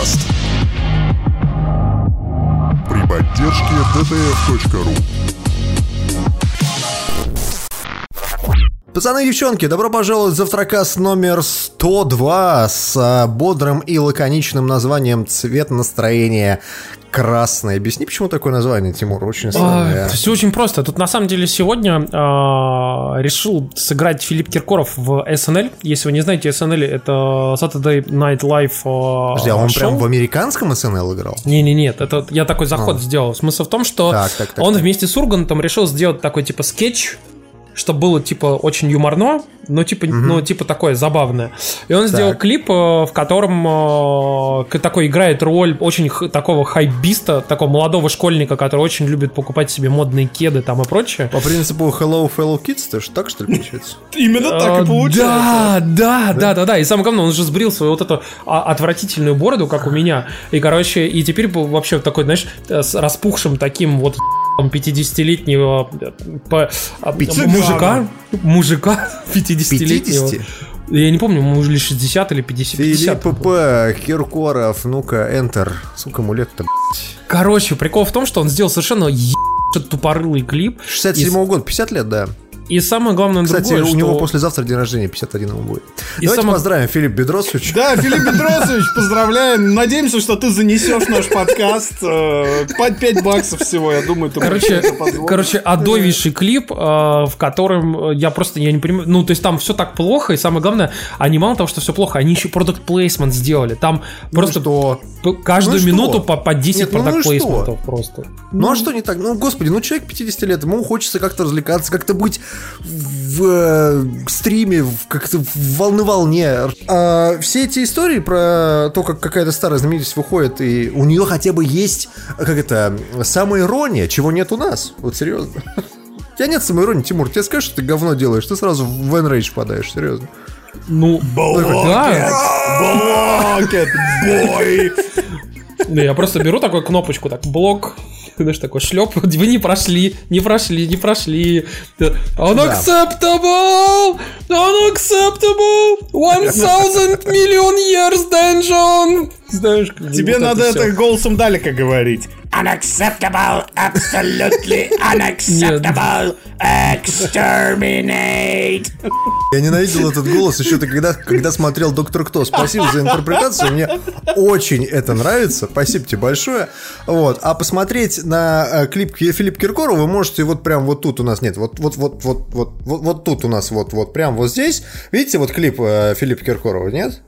подкаст. При поддержке dtf.ru Пацаны и девчонки, добро пожаловать в завтракас номер 102 с а, бодрым и лаконичным названием «Цвет настроения красный». Объясни, почему такое название, Тимур, очень странное. А, все очень просто. Тут на самом деле сегодня а, решил сыграть Филипп Киркоров в SNL. Если вы не знаете, SNL это Saturday Night Live а, Подожди, а он шоу. прям в американском СНЛ играл? Не-не, нет, это я такой заход А. сделал. Смысл в том, что Так, так, так, он так. вместе с Ургантом решил сделать такой типа скетч, чтобы было типа очень юморно, но типа, ну, типа такое забавное. И он сделал клип, э, в котором э, такой играет роль очень х- такого хайбиста, такого молодого школьника, который очень любит покупать себе модные кеды там и прочее. По принципу Hello Fellow Kids, то что так что ли получается? Именно так А, и получается. Да, да, да, да, да. И самое главное, он же сбрил свою вот эту а, отвратительную бороду, как у меня. И, короче, и теперь вообще такой, знаешь, э, с распухшим таким вот 50-летнего э, по- а, мужика, мужика 50-летнего. 50? Я не помню, ему уже ли 60 или 50. 50 Филипп П. Киркоров, ну-ка, Enter. Сука, ему лет-то. Короче, прикол в том, что он сделал совершенно еб- тупорылый клип. 67 года, 50 лет, да. И самое главное Кстати, другое, у что... него послезавтра день рождения, 51 ему будет. И Давайте само- поздравим Филипп Бедросович. Да, Филипп Петросович, поздравляем. Надеемся, что ты занесешь наш подкаст. э, Под 5 баксов всего, я думаю, ты Короче, короче, адовейший клип, э, в котором э, я просто, я не понимаю, ну, то есть там все так плохо, и самое главное, они мало того, что все плохо, они еще продукт плейсмент сделали. Там просто что? п- каждую Ну минуту что? по, по 10 Нет, ну продукт плейсментов просто. Ну а что не так? Ну, господи, ну человек 50 лет, ему хочется как-то развлекаться, как-то быть в э, стриме, в- как-то в волны-волне. А, все эти истории про то, как какая-то старая знаменитость выходит, и у нее хотя бы есть, как это, самоирония, чего нет у нас. Вот серьезно. У тебя нет самоиронии, Тимур, тебе скажешь, что ты говно делаешь, ты сразу в Enrage попадаешь, серьезно. Ну, да. Блокет, бой. Да, я просто беру такую кнопочку, так, блок, знаешь, такой шлеп, вы не прошли, не прошли, не прошли. Unacceptable! Unacceptable! One thousand million years dungeon! Знаешь, как Тебе вот надо всё. это голосом Далика говорить. Unacceptable, absolutely unacceptable. Exterminate. Я ненавидел этот голос еще когда, когда смотрел «Доктор Кто». Спасибо за интерпретацию, мне очень это нравится. Спасибо тебе большое. Вот. А посмотреть на э, клип Филиппа Киркорова вы можете вот прям вот тут у нас, нет, вот, вот, вот, вот, вот, вот, вот тут у нас, вот, вот, прям вот здесь. Видите вот клип э, Филиппа Киркорова, нет?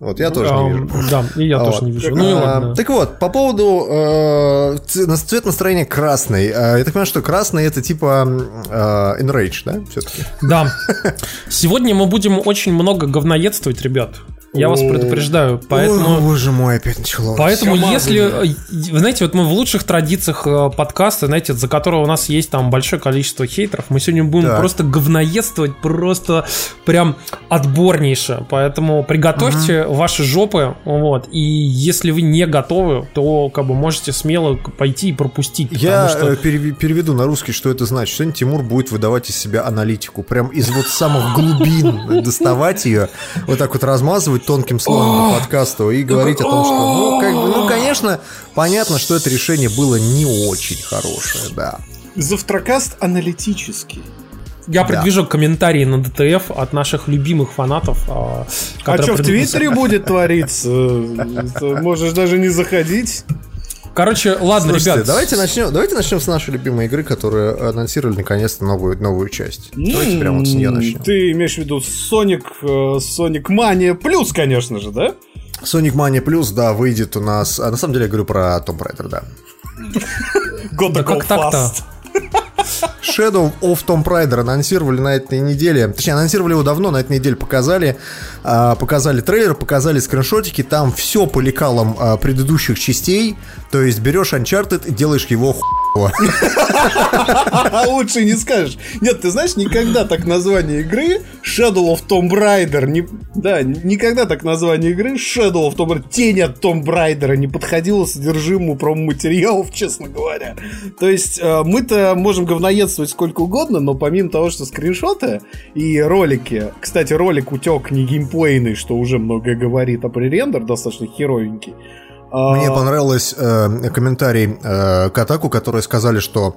Вот, я тоже не Ам, вижу. Да, и я Вот. тоже не вижу. Ну А, ладно. Так вот, по поводу э, цвет настроения красный. Э, я так понимаю, что красный это типа э, enrage, да, все-таки? Да. Сегодня мы будем очень много говноедствовать, ребят. Я вас предупреждаю. Поэтому... Ой, боже мой, опять началось. Поэтому Всё если, э, вы знаете, вот мы в лучших традициях э, подкаста, знаете, за которого у нас есть там большое количество хейтеров, мы сегодня будем Так. просто говноедствовать просто прям отборнейше. Поэтому приготовьте ваши жопы, вот. И если вы не готовы, то как бы можете смело пойти и пропустить. Я что э, перев- переведу на русский, что это значит. Сегодня Тимур будет выдавать из себя аналитику. Прям из вот самых глубин доставать ее, вот так вот размазывать тонким слоем по подкасту и говорить о том, что, ну, как бы, ну, конечно, понятно, что это решение было не очень хорошее, да. Завтракаст аналитический. я предвижу комментарии на ДТФ от наших любимых фанатов. а, А что в придут- Твиттере будет твориться? Можешь даже не заходить. Короче, ладно, Слушайте, ребят. давайте начнем, давайте начнем с нашей любимой игры, которую анонсировали наконец-то новую, новую часть. Давайте прямо вот с нее начнем. Ты имеешь в виду Sonic, э, Sonic Mania Плюс, конечно же, да? Sonic Mania Plus, да, выйдет у нас... А на самом деле я говорю про Tomb Raider, да. God Да как так-то? Shadow of Tomb Raider анонсировали на этой неделе, точнее, анонсировали его давно, на этой неделе показали, а, показали трейлер, показали скриншотики, там все по лекалам а, предыдущих частей, то есть берешь Uncharted и делаешь его хуево. А лучше не скажешь. Нет, ты знаешь, никогда так название игры Shadow of Tomb Raider не... Да, никогда так название игры Shadow of Tomb Raider Тень от Tomb Raider не подходило содержимому промо-материалов, честно говоря. То есть э, мы-то можем говноедствовать сколько угодно, но помимо того, что скриншоты и ролики... Кстати, ролик утек не геймплейный, что уже многое говорит, а пререндер достаточно херовенький. А, Мне понравилось э, комментарий э, Катаку, которые сказали, что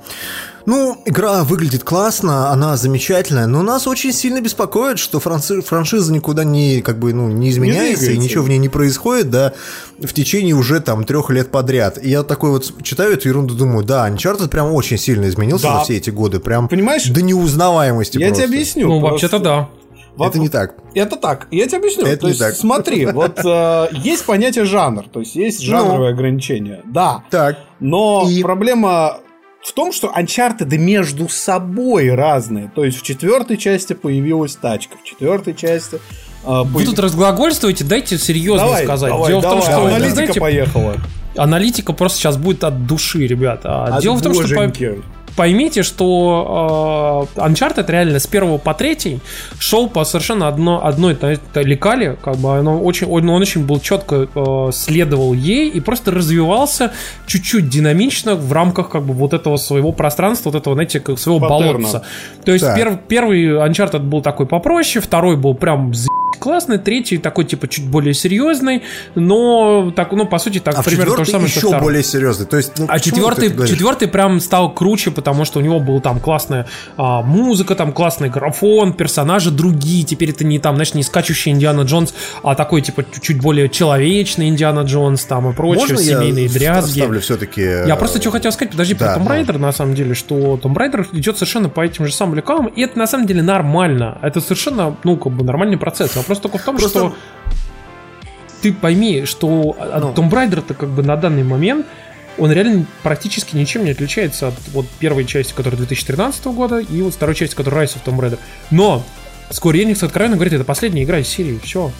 ну, игра выглядит классно, она замечательная, но нас очень сильно беспокоит, что франци- франшиза никуда не, как бы, ну, не изменяется, и двигается. ничего в ней не происходит, да, в течение уже там трех лет подряд. И я такой вот читаю эту ерунду, думаю, да, Uncharted прям очень сильно изменился Да. за все эти годы, прям Понимаешь? до неузнаваемости Я просто. тебе объясню. Ну, просто. вообще-то да. Вот- Это не так. Это так. Я тебе объясню. Это то не есть, так. смотри, вот э, есть понятие жанр, то есть есть жанровые ограничения. Да. Так. Но И- проблема в том, что Uncharted между собой разные. То есть в четвертой части появилась тачка, в четвертой части... э, Вы тут разглагольствуете, дайте серьезно Давай, сказать. давай, Дело в том, давай, что, аналитика знаете, поехала. аналитика просто сейчас будет от души, ребят. А От Дело в том, что боженьки. Поймите, что э, Uncharted реально с первого по третий шел по совершенно одно, одной лекале, как бы оно очень, он, он очень был четко э, следовал ей и просто развивался чуть-чуть динамично в рамках как бы вот этого своего пространства, вот этого, знаете, как своего Паттерна. болотца. То есть Так. перв- первый Uncharted был такой попроще, второй был прям за- классный, третий такой типа чуть более серьезный, но так, ну по сути так А примерно то же самое, что еще второй. более серьезный. То есть, ну, А четвертый, четвертый прям стал круче, потому что у него была там классная а, музыка, там классный графон, персонажи другие. Теперь это не там, знаешь, не скачущий Индиана Джонс, а такой типа чуть более человечный Индиана Джонс там и прочее, Можно семейные я дрязги. вставлю все-таки... Я просто что хотел сказать, подожди, да, про Tomb. Raider, на самом деле, что Tomb Raider идет совершенно по этим же самым лекалам, и это на самом деле нормально. Это совершенно, ну, как бы нормальный процесс. Вопрос только в том, Просто- что ты пойми, что от Ну. Tomb Raider-то как бы на данный момент он реально практически ничем не отличается от вот первой части, которая 2013 года, и вот второй части, которая Rise of Tomb Raider. Но Square Enix откровенно говорит, это последняя игра из серии, все.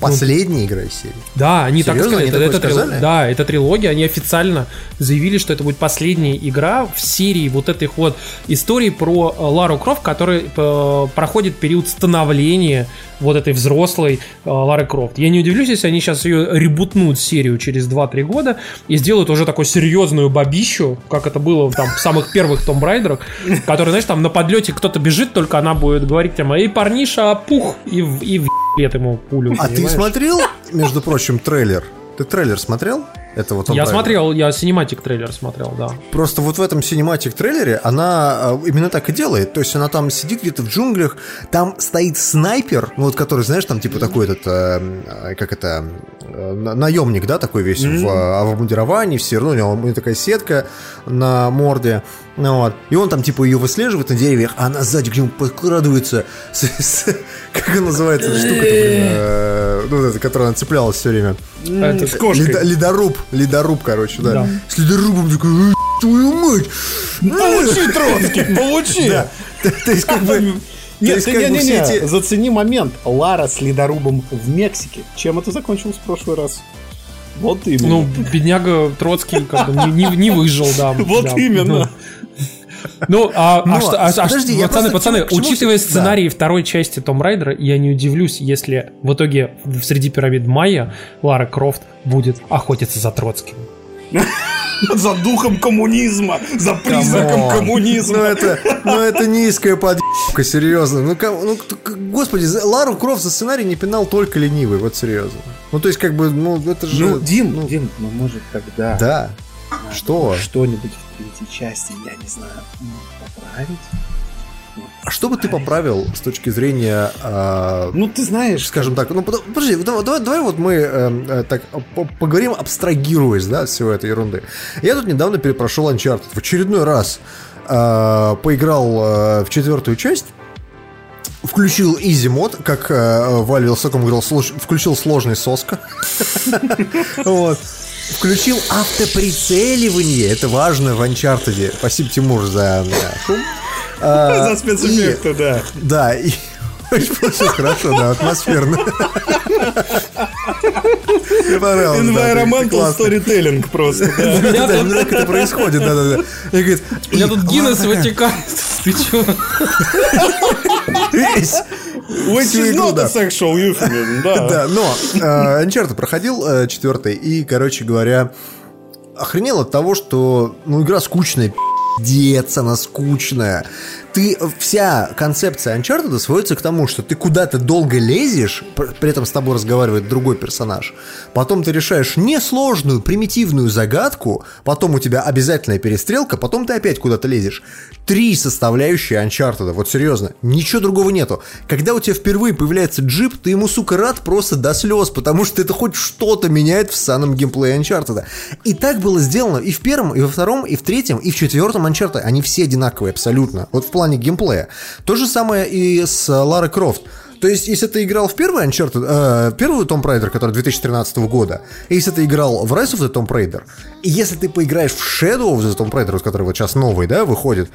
Последняя игра из серии. Да, они так Серьезно? сказали. Они Это, это трил-? Да, это трилогия. Они официально заявили, что это будет последняя игра в серии вот этой вот истории про э, Лару Крофт, которая э, проходит период становления вот этой взрослой э, Лары Крофт. Я не удивлюсь, если они сейчас ее ребутнут серию через 2-3 года и сделают уже такую серьезную бабищу, как это было там в самых первых Том Брайдерах, который, знаешь, там на подлете кто-то бежит, только она будет говорить там, эй, парниша, пух, и, и ему пулю. А ты понимаешь? смотрел, между прочим, трейлер? Ты трейлер смотрел? Этого Tomb Я Raider? смотрел, я cinematic трейлер смотрел, да. Просто вот в этом cinematic трейлере она э, именно так и делает. То есть она там сидит где-то в джунглях, там стоит снайпер, ну вот который, знаешь, там типа такой этот, э, как это, э, на- наемник, да, такой весь в, э, в обмундировании, все равно у него, у него такая сетка на морде, ну вот. И он там типа ее выслеживает на деревьях, а она сзади к нему подкрадывается, с- с- как называется, эта штука, ну вот эта, которая она цеплялась все время. Это- С кошкой. Ледо- ледоруб, ледоруб, короче, да. Да. С ледорубом такой, «Э, твою мать! Получи, Троцкий, получи! Да. То есть, как бы... Нет, есть, ты не, не, не, эти- зацени момент. Лара с ледорубом в Мексике. Чем это закончилось в прошлый раз? Вот именно. Ну, бедняга Троцкий как бы не, не- не выжил, да. Вот да. именно. Ну, а, а Но, что, а- а подожди, что- я пацаны, просто пацаны, к чему- к чему- учитывая да. сценарий второй части Том Райдера, я не удивлюсь, если в итоге в- среди пирамид Майя Лара Крофт будет охотиться за Троцким. За духом коммунизма, за призраком коммунизма. Ну это, ну это низкая подъебка, серьезно. Ну, ну, господи, Лару Крофт за сценарий не пинал только ленивый, вот серьезно. Ну, то есть, как бы, ну, это же... Ну, Дим, ну, Дим, ну может тогда Да. Что? что-нибудь в третьей части, я не знаю, м, поправить? А что бы ты поправил с точки зрения а, Ну, ты знаешь, скажем так, ну под- подожди, давай, давай, давай вот мы э, э, так по- поговорим, абстрагируясь, да, от всего этой ерунды. Я тут недавно перепрошел Uncharted в очередной раз э, поиграл э, в четвертую часть. Включил Easy мод, как э, Валя Вилсаком говорил, слож- включил сложный соска. Вот. Включил автоприцеливание, это важно в Uncharted. Спасибо, Тимур, за э, шум. А, за спецэффекты, да. да, и очень получилось хорошо, да, атмосферно. Мне понравилось. Environmental storytelling просто, да. Так это происходит, да, да, да. И говорит, У меня тут Гиннес вытекает. Ты? «Весь». Which is not да. a sexual euphemism, да. Да, но э, Uncharted проходил э, четвертый, и, короче говоря, охренел от того, что, ну, игра скучная, пиздец, она скучная. Ты вся концепция Uncharted сводится к тому, что ты куда-то долго лезешь, пр- при этом с тобой разговаривает другой персонаж, потом ты решаешь несложную, примитивную загадку, потом у тебя обязательная перестрелка, потом ты опять куда-то лезешь. Три составляющие Uncharted, вот серьезно, ничего другого нету. Когда у тебя впервые появляется джип, ты ему, сука, рад просто до слез, потому что это хоть что-то меняет в самом геймплее Uncharted. И так было сделано и в первом, и во втором, и в третьем, и в четвертом Uncharted. Они все одинаковые абсолютно, вот в плане геймплея. То же самое и с Ларой Крофт. То есть, если ты играл в первый Uncharted, э, первую Tomb Raider, который 2013 года, и если ты играл в Rise of the Tomb Raider, и если ты поиграешь в Shadow of the Tomb Raider, который вот сейчас новый, да, выходит,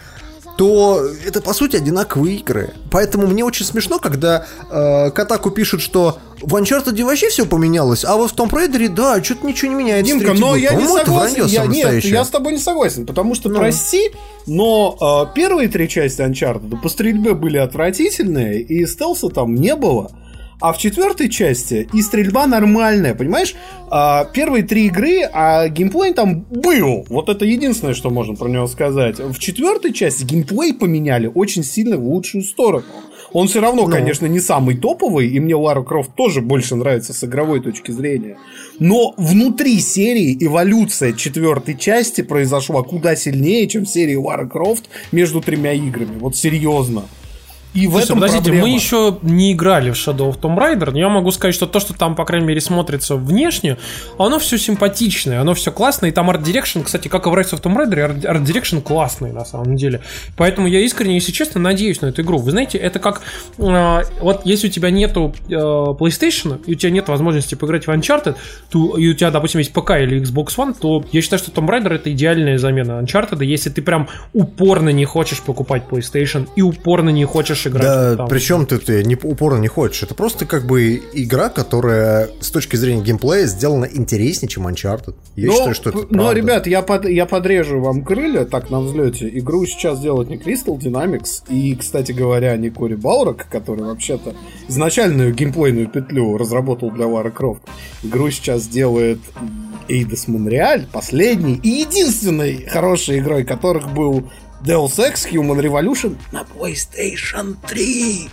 то это по сути одинаковые игры. Поэтому мне очень смешно, когда э, Катаку пишут, что в Uncharted вообще все поменялось, а вот в Tomb Raider, да, что-то ничего не меняется. Димка, но я не согласен. Я, нет, я с тобой не согласен, потому что, Ну. прости, но э, первые три части Uncharted по стрельбе были отвратительные, и стелса там не было. А в четвертой части и стрельба нормальная, понимаешь? А, первые три игры, а геймплей там был. Вот это единственное, что можно про него сказать. В четвертой части геймплей поменяли очень сильно в лучшую сторону. Он все равно, конечно, не самый топовый, и мне Лара Крофт тоже больше нравится с игровой точки зрения. Но внутри серии эволюция четвертой части произошла куда сильнее, чем в серии Лара Крофт между тремя играми. Вот серьезно. И в Слушай, этом подождите, проблема. мы еще не играли в Shadow of Tomb Raider, но я могу сказать, что то, что там, по крайней мере, смотрится внешне, оно все симпатичное, оно все классное, и там Art Direction, кстати, как и в Rise of Tomb Raider, Art Art Direction классный, на самом деле. Поэтому я искренне, если честно, надеюсь на эту игру. Вы знаете, это как, э, вот если у тебя нету э, PlayStation, и у тебя нет возможности поиграть в Uncharted, то, и у тебя, допустим, есть ПК или Xbox One, то я считаю, что Tomb Raider это идеальная замена Uncharted, если ты прям упорно не хочешь покупать PlayStation и упорно не хочешь играть Да, там. причем ты, ты не, упорно не хочешь. Это просто как бы игра, которая с точки зрения геймплея сделана интереснее, чем Uncharted. Я но, считаю, что это но, правда. ребят, я, под, я подрежу вам крылья так на взлете. Игру сейчас делают не Crystal Dynamics и, кстати говоря, не Кори Балрак, который вообще-то изначальную геймплейную петлю разработал для Лары Крофт. Игру сейчас делает Эйдос Монреаль, последний и единственной хорошей игрой которых был Deus Ex Human Revolution на PlayStation 3.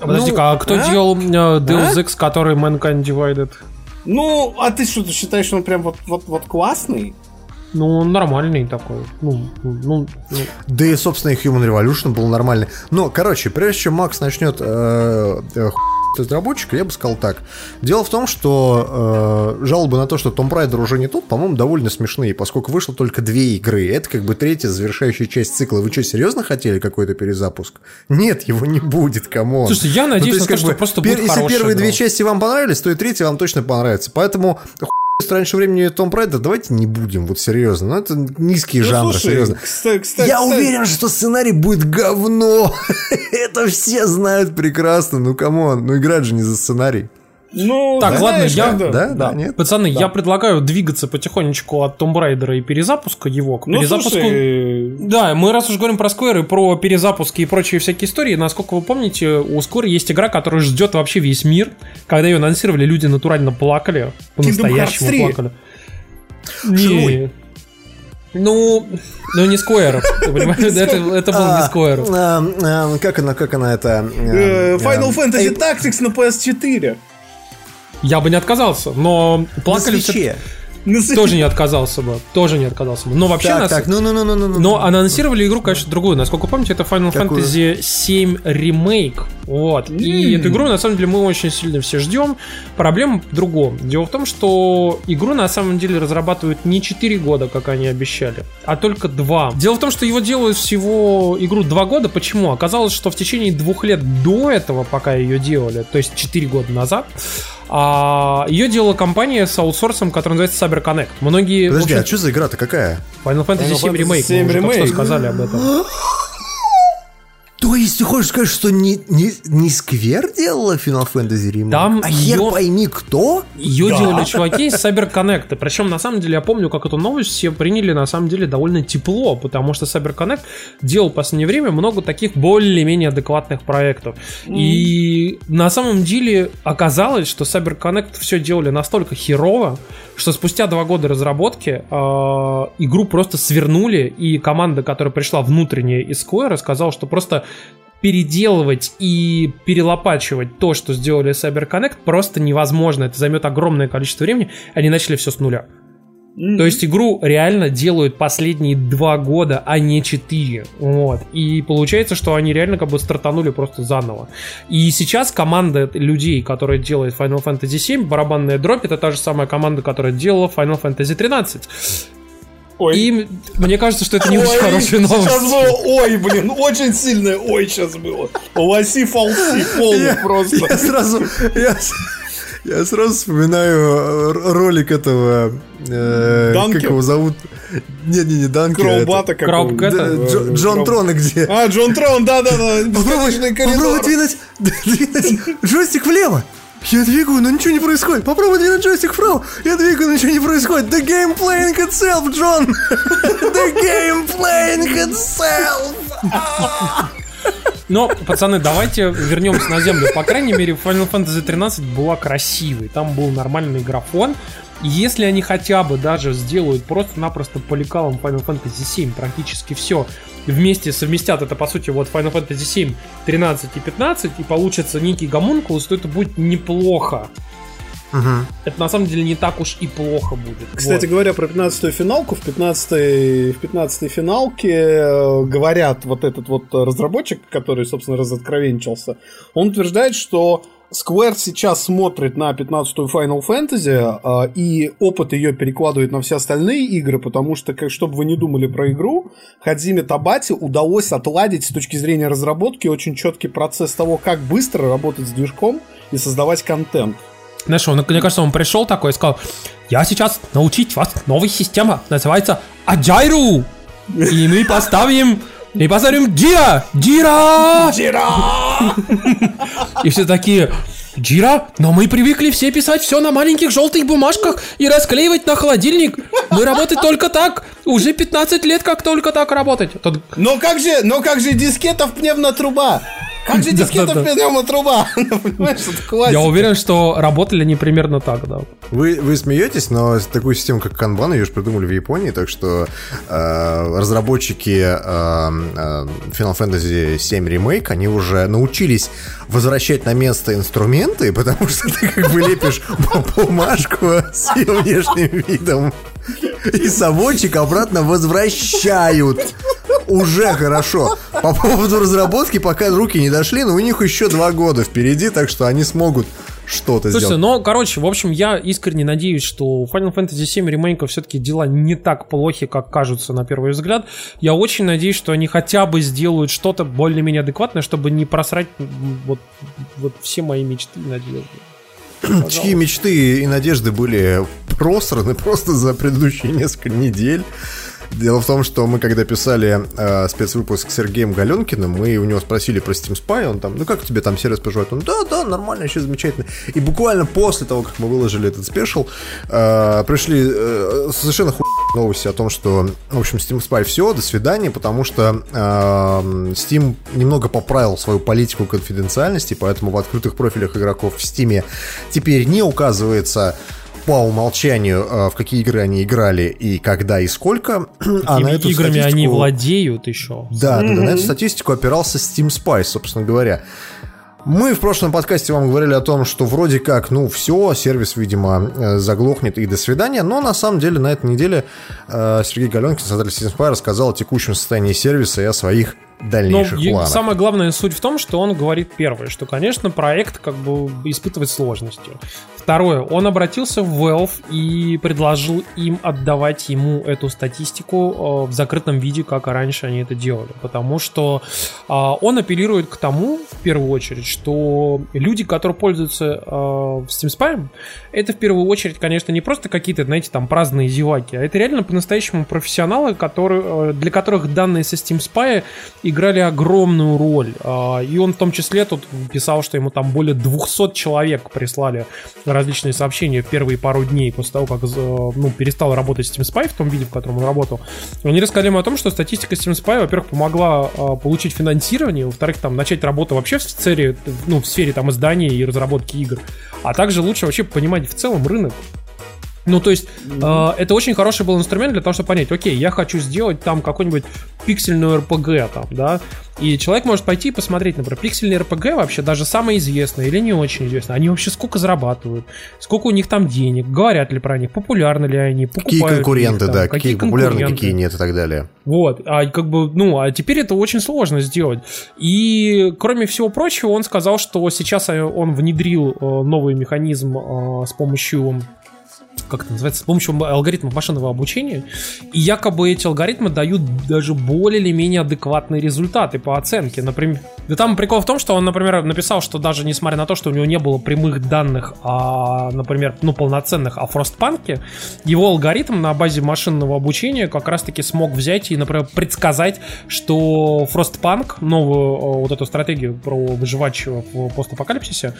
Подожди-ка, Ну, а кто а? делал э, Deus Ex, который Mankind Divided? Ну, а ты что, ты считаешь, что он прям вот, вот, вот классный? Ну, он нормальный такой. Ну, ну, ну, Да и, собственно, и Human Revolution был нормальный. Но, короче, прежде чем Макс начнет э, э, разработчика, я бы сказал так. Дело в том, что э, жалобы на то, что Tomb Raider уже не тот, по-моему, довольно смешные, поскольку вышло только две игры. Это как бы третья завершающая часть цикла. Вы что, серьезно хотели какой-то перезапуск? Нет, его не будет, come on. Слушайте, я надеюсь на то, что просто будет Если первые две игра. части вам понравились, то и третья вам точно понравится. Поэтому раньше времени Tomb Raider давайте не будем, вот серьезно. Ну, это низкие Ну, жанры, слушай, серьезно. кста- кстати, Я кстати, уверен, что сценарий будет говно. Это все знают прекрасно. Ну, come on, ну играть же не за сценарий. Ну, Так, знаешь, ладно, я- когда- Да, да, нет? Пацаны, я предлагаю двигаться потихонечку от Tomb Raider и перезапуска его к Ну, перезапуску. слушай, Да, мы раз уж говорим про Square и про перезапуски и прочие всякие истории, насколько вы помните, у Square есть игра, которая ждет вообще весь мир. Когда ее анонсировали, люди натурально плакали. По-настоящему Hearts 3. плакали. Не. Ну, ну не Square? Это, это был не Square. А, а, Как она, как она это... э, э, Final э, Fantasy Tactics на PS4. Я бы не отказался, но плакали все тоже не отказался бы. Тоже не отказался бы. Но вообще Так, нас... так, ну, ну, ну, ну, ну. Но анонсировали игру, конечно, другую. Насколько помните, это Final Какую? Fantasy 7 ремейк. Вот. И эту игру, на самом деле, мы очень сильно все ждем. Проблема в другом. Дело в том, что игру, на самом деле, разрабатывают не 4 года, как они обещали, а только 2. Дело в том, что его делают всего игру 2 года. Почему? Оказалось, что в течение двух лет до этого, пока ее делали, то есть 4 года назад, а, ее делала компания с аутсорсом, которая называется CyberConnect. Многие... в Подожди, общем, а что за игра-то какая? Final Fantasy Final 7 Fantasy ремейк, 7 мы уже только что сказали об этом. То есть ты хочешь сказать, что не, не, не Сквер делала Final Fantasy Remake? Там а хер её- пойми кто? Ее делали чуваки из CyberConnect. Причем, на самом деле, я помню, как эту новость все приняли, на самом деле, довольно тепло, потому что CyberConnect делал в последнее время много таких более-менее адекватных проектов. И на самом деле оказалось, что CyberConnect все делали настолько херово, что спустя два года разработки э, игру просто свернули, и команда, которая пришла внутренняя из Square, сказала, что просто переделывать и перелопачивать то, что сделали CyberConnect, просто невозможно. Это займет огромное количество времени. Они начали все с нуля. Mm-hmm. То есть игру реально делают последние два года, а не четыре. Вот. И получается, что они реально как бы стартанули просто заново. И сейчас команда людей, которая делает Final Fantasy VII, барабанная дробь, это та же самая команда, которая делала Final Fantasy 13. Ой. И мне кажется, что это не ой, очень хорошая новость. Сейчас было ой, блин, очень сильное ой сейчас было. Лоси фалси полный просто. Я сразу... Я... Я сразу вспоминаю э, ролик этого... Э, как его зовут? Не-не-не, Данки. Кроубата какого да, Дж, Джон Трон где? А, Джон Трон, да-да-да. Попробуй, попробуй двинуть, двинуть джойстик влево. Я двигаю, но ничего не происходит. Попробуй двинуть джойстик вправо. Я двигаю, но ничего не происходит. The game playing itself, Джон. The game playing itself. Но, пацаны, давайте вернемся на землю. По крайней мере, Final Fantasy 13 была красивой. Там был нормальный графон. Если они хотя бы даже сделают просто-напросто по лекалам Final Fantasy 7 практически все, вместе совместят это, по сути, вот Final Fantasy 7, 13 и 15, и получится некий гомункулус, то это будет неплохо. Угу. Это на самом деле не так уж и плохо будет. Кстати вот. говоря, про 15-ю финалку, в 15-й, в 15 финалке э, говорят вот этот вот разработчик, который, собственно, разоткровенчился, он утверждает, что Square сейчас смотрит на 15-ю Final Fantasy э, и опыт ее перекладывает на все остальные игры, потому что, как, чтобы вы не думали про игру, Хадзиме Табати удалось отладить с точки зрения разработки очень четкий процесс того, как быстро работать с движком и создавать контент. Знаешь, он, мне кажется, он пришел такой и сказал, я сейчас научить вас новой система, называется Agile, и мы поставим и поставим Джира! Джира! Джира! И все такие, Джира, но мы привыкли все писать все на маленьких желтых бумажках и расклеивать на холодильник. Мы работать только так. Уже 15 лет как только так работать. Тут... Но как же, но как же дискетов пневмотруба? Как же дискета пневмотруба? Я уверен, что работали они примерно так, да. Вы, вы смеетесь, но такую систему, как Kanban, ее же придумали в Японии, так что э, разработчики э, э, Final Fantasy 7 Remake, они уже научились возвращать на место инструменты, потому что ты как бы лепишь бумажку с ее внешним видом. И совочек обратно возвращают. Уже хорошо. По поводу разработки пока руки не дошли, но у них еще два года впереди, так что они смогут что-то Слушайте, сделать. ну, короче, в общем, я искренне надеюсь, что у Final Fantasy VII ремейка все-таки дела не так плохи, как кажутся на первый взгляд. Я очень надеюсь, что они хотя бы сделают что-то более-менее адекватное, чтобы не просрать вот, вот все мои мечты и надежды. Чьи мечты и надежды были просраны просто за предыдущие несколько недель. Дело в том, что мы когда писали э, спецвыпуск с Сергеем Галенкиным, мы у него спросили про Steam Spy, он там, ну как тебе там сервис поживает? Он, да, да, нормально, еще замечательно. И буквально после того, как мы выложили этот спешл, э, пришли э, совершенно ху новости о том, что, в общем, Steam Spy все, до свидания, потому что э, Steam немного поправил свою политику конфиденциальности, поэтому в открытых профилях игроков в Steam теперь не указывается по умолчанию, э, в какие игры они играли и когда и сколько. а на эту играми статистику... они владеют еще. Да, да, да, на эту статистику опирался Steam Spy, собственно говоря. Мы в прошлом подкасте вам говорили о том, что вроде как, ну, все, сервис, видимо, э, заглохнет и до свидания, но на самом деле на этой неделе э, Сергей Галенкин, создатель Steam Spy, рассказал о текущем состоянии сервиса и о своих дальнейших Но планах. Самая главная суть в том, что он говорит первое, что, конечно, проект как бы испытывает сложности. Второе, он обратился в Valve и предложил им отдавать ему эту статистику э, в закрытом виде, как раньше они это делали. Потому что э, он апеллирует к тому, в первую очередь, что люди, которые пользуются э, Steam Spy, это в первую очередь, конечно, не просто какие-то, знаете, там праздные зеваки, а это реально по-настоящему профессионалы, которые, для которых данные со Steam Spy играли огромную роль. И он в том числе тут писал, что ему там более 200 человек прислали различные сообщения в первые пару дней после того, как ну, перестал работать Steam Spy в том виде, в котором он работал. Они рассказали ему о том, что статистика Steam Spy, во-первых, помогла э, получить финансирование, во-вторых, там начать работу вообще в сфере, ну, в сфере там издания и разработки игр, а также лучше вообще понимать в целом рынок Ну, то есть, э, это очень хороший был инструмент для того, чтобы понять, окей, я хочу сделать там какой-нибудь пиксельную РПГ, там, да, и человек может пойти и посмотреть, например, пиксельные РПГ вообще, даже самые известные или не очень известные, они вообще сколько зарабатывают, сколько у них там денег, говорят ли про них, популярны ли они, покупают Какие конкуренты, там, да, какие популярны, конкуренты. какие нет и так далее. Вот, а как бы, ну, а теперь это очень сложно сделать. И, кроме всего прочего, он сказал, что сейчас э, он внедрил э, новый механизм э, с помощью как это называется, с помощью алгоритмов машинного обучения, и якобы эти алгоритмы дают даже более или менее адекватные результаты по оценке. Например, да там прикол в том, что он, например, написал, что даже несмотря на то, что у него не было прямых данных, а, например, ну, полноценных о Фростпанке, его алгоритм на базе машинного обучения как раз-таки смог взять и, например, предсказать, что Фростпанк, новую э, вот эту стратегию про выживать в постапокалипсисе,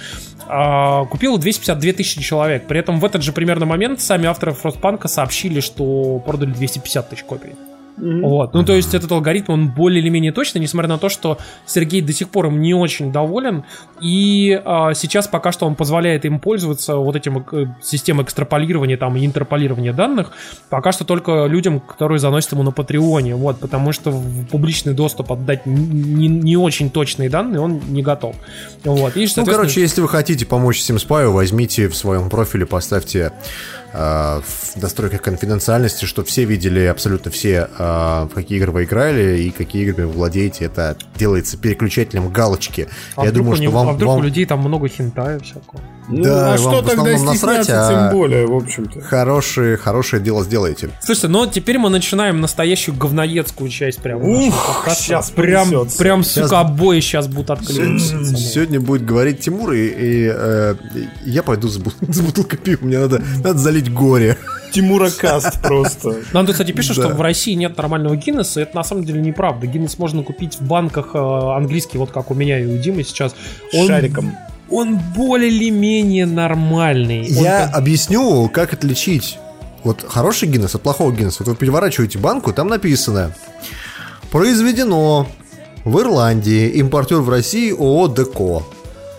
а, купил 252 тысячи человек. При этом в этот же примерно момент сами авторы Фростпанка сообщили, что продали 250 тысяч копий. Вот. Ну, то есть этот алгоритм, он более или менее точный, несмотря на то, что Сергей до сих пор им не очень доволен. И а, сейчас пока что он позволяет им пользоваться вот этим э, системой экстраполирования там, и интерполирования данных, пока что только людям, которые заносят ему на Патреоне. Вот, потому что в публичный доступ отдать не, не очень точные данные он не готов. Вот. И, Ну, короче, если вы хотите помочь SimSpy, возьмите в своем профиле, поставьте э, в настройках конфиденциальности, чтобы все видели абсолютно все, э, в какие игры вы играли и какие игры вы владеете. Это делается переключателем галочки. а Я вдруг, думаю, что него- вам, а вдруг вам у людей там много хентая всякого. Ну, Да, а что тогда насрать, а- тем более, в общем-то. хорошее, хорошее дело сделаете. Слушайте, ну теперь мы начинаем настоящую говноедскую часть прям. Ух, щас прям, понесется. прям, Щас- сука, обои сейчас будут отклеиваться. Сегодня будет говорить Тимур, и, и, э, я пойду с, бу- с бутылкой пива. Мне надо, надо залить горе. Тимура Каст просто. Нам тут, кстати, пишут, Да. что в России нет нормального Гиннесса. Это на самом деле неправда. Гиннес можно купить в банках э, английский, вот как у меня и у Димы сейчас. Он, Шариком. Он более или менее нормальный. Он Я как- объясню, как отличить вот хороший Гиннес от плохого Гиннеса. Вот вы переворачиваете банку, там написано Произведено в Ирландии, импортер в России ООО Деко.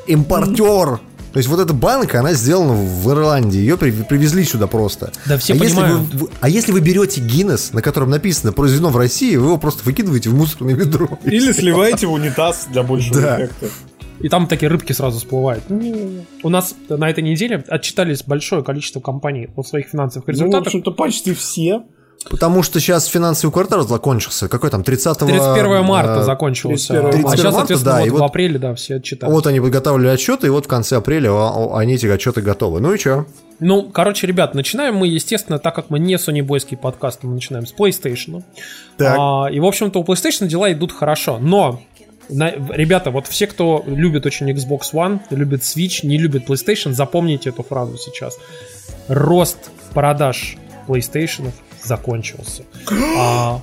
Импортер! То есть вот эта банка, она сделана в Ирландии, ее при- привезли сюда просто. Да все а если, понимают. вы, вы- а если вы берете Гиннес, на котором написано произведено в России, вы его просто выкидываете в мусорное ведро. Или сливаете в унитаз для большего Да. эффекта. И там такие рыбки сразу всплывают. Не-не-не. У нас на этой неделе отчитались большое количество компаний о своих финансовых Ну, в результатах. общем-то, почти все. Потому что сейчас финансовый квартал закончился. Какой там, 30 31 марта э, закончился. 31 а 31 сейчас, марта, соответственно, да, вот и в вот- апреле, да, все отчитались. Вот они подготавливали отчеты, и вот в конце апреля а- а- они эти отчеты готовы. Ну и что? Ну, короче, ребят, начинаем мы, естественно, так как мы не Sony Бойский подкаст, мы начинаем с PlayStation. Так. А, и, в общем-то, у PlayStation дела идут хорошо. Но, на- ребята, вот все, кто любит очень Xbox One, любит Switch, не любит PlayStation, запомните эту фразу сейчас. Рост продаж PlayStation закончился. А,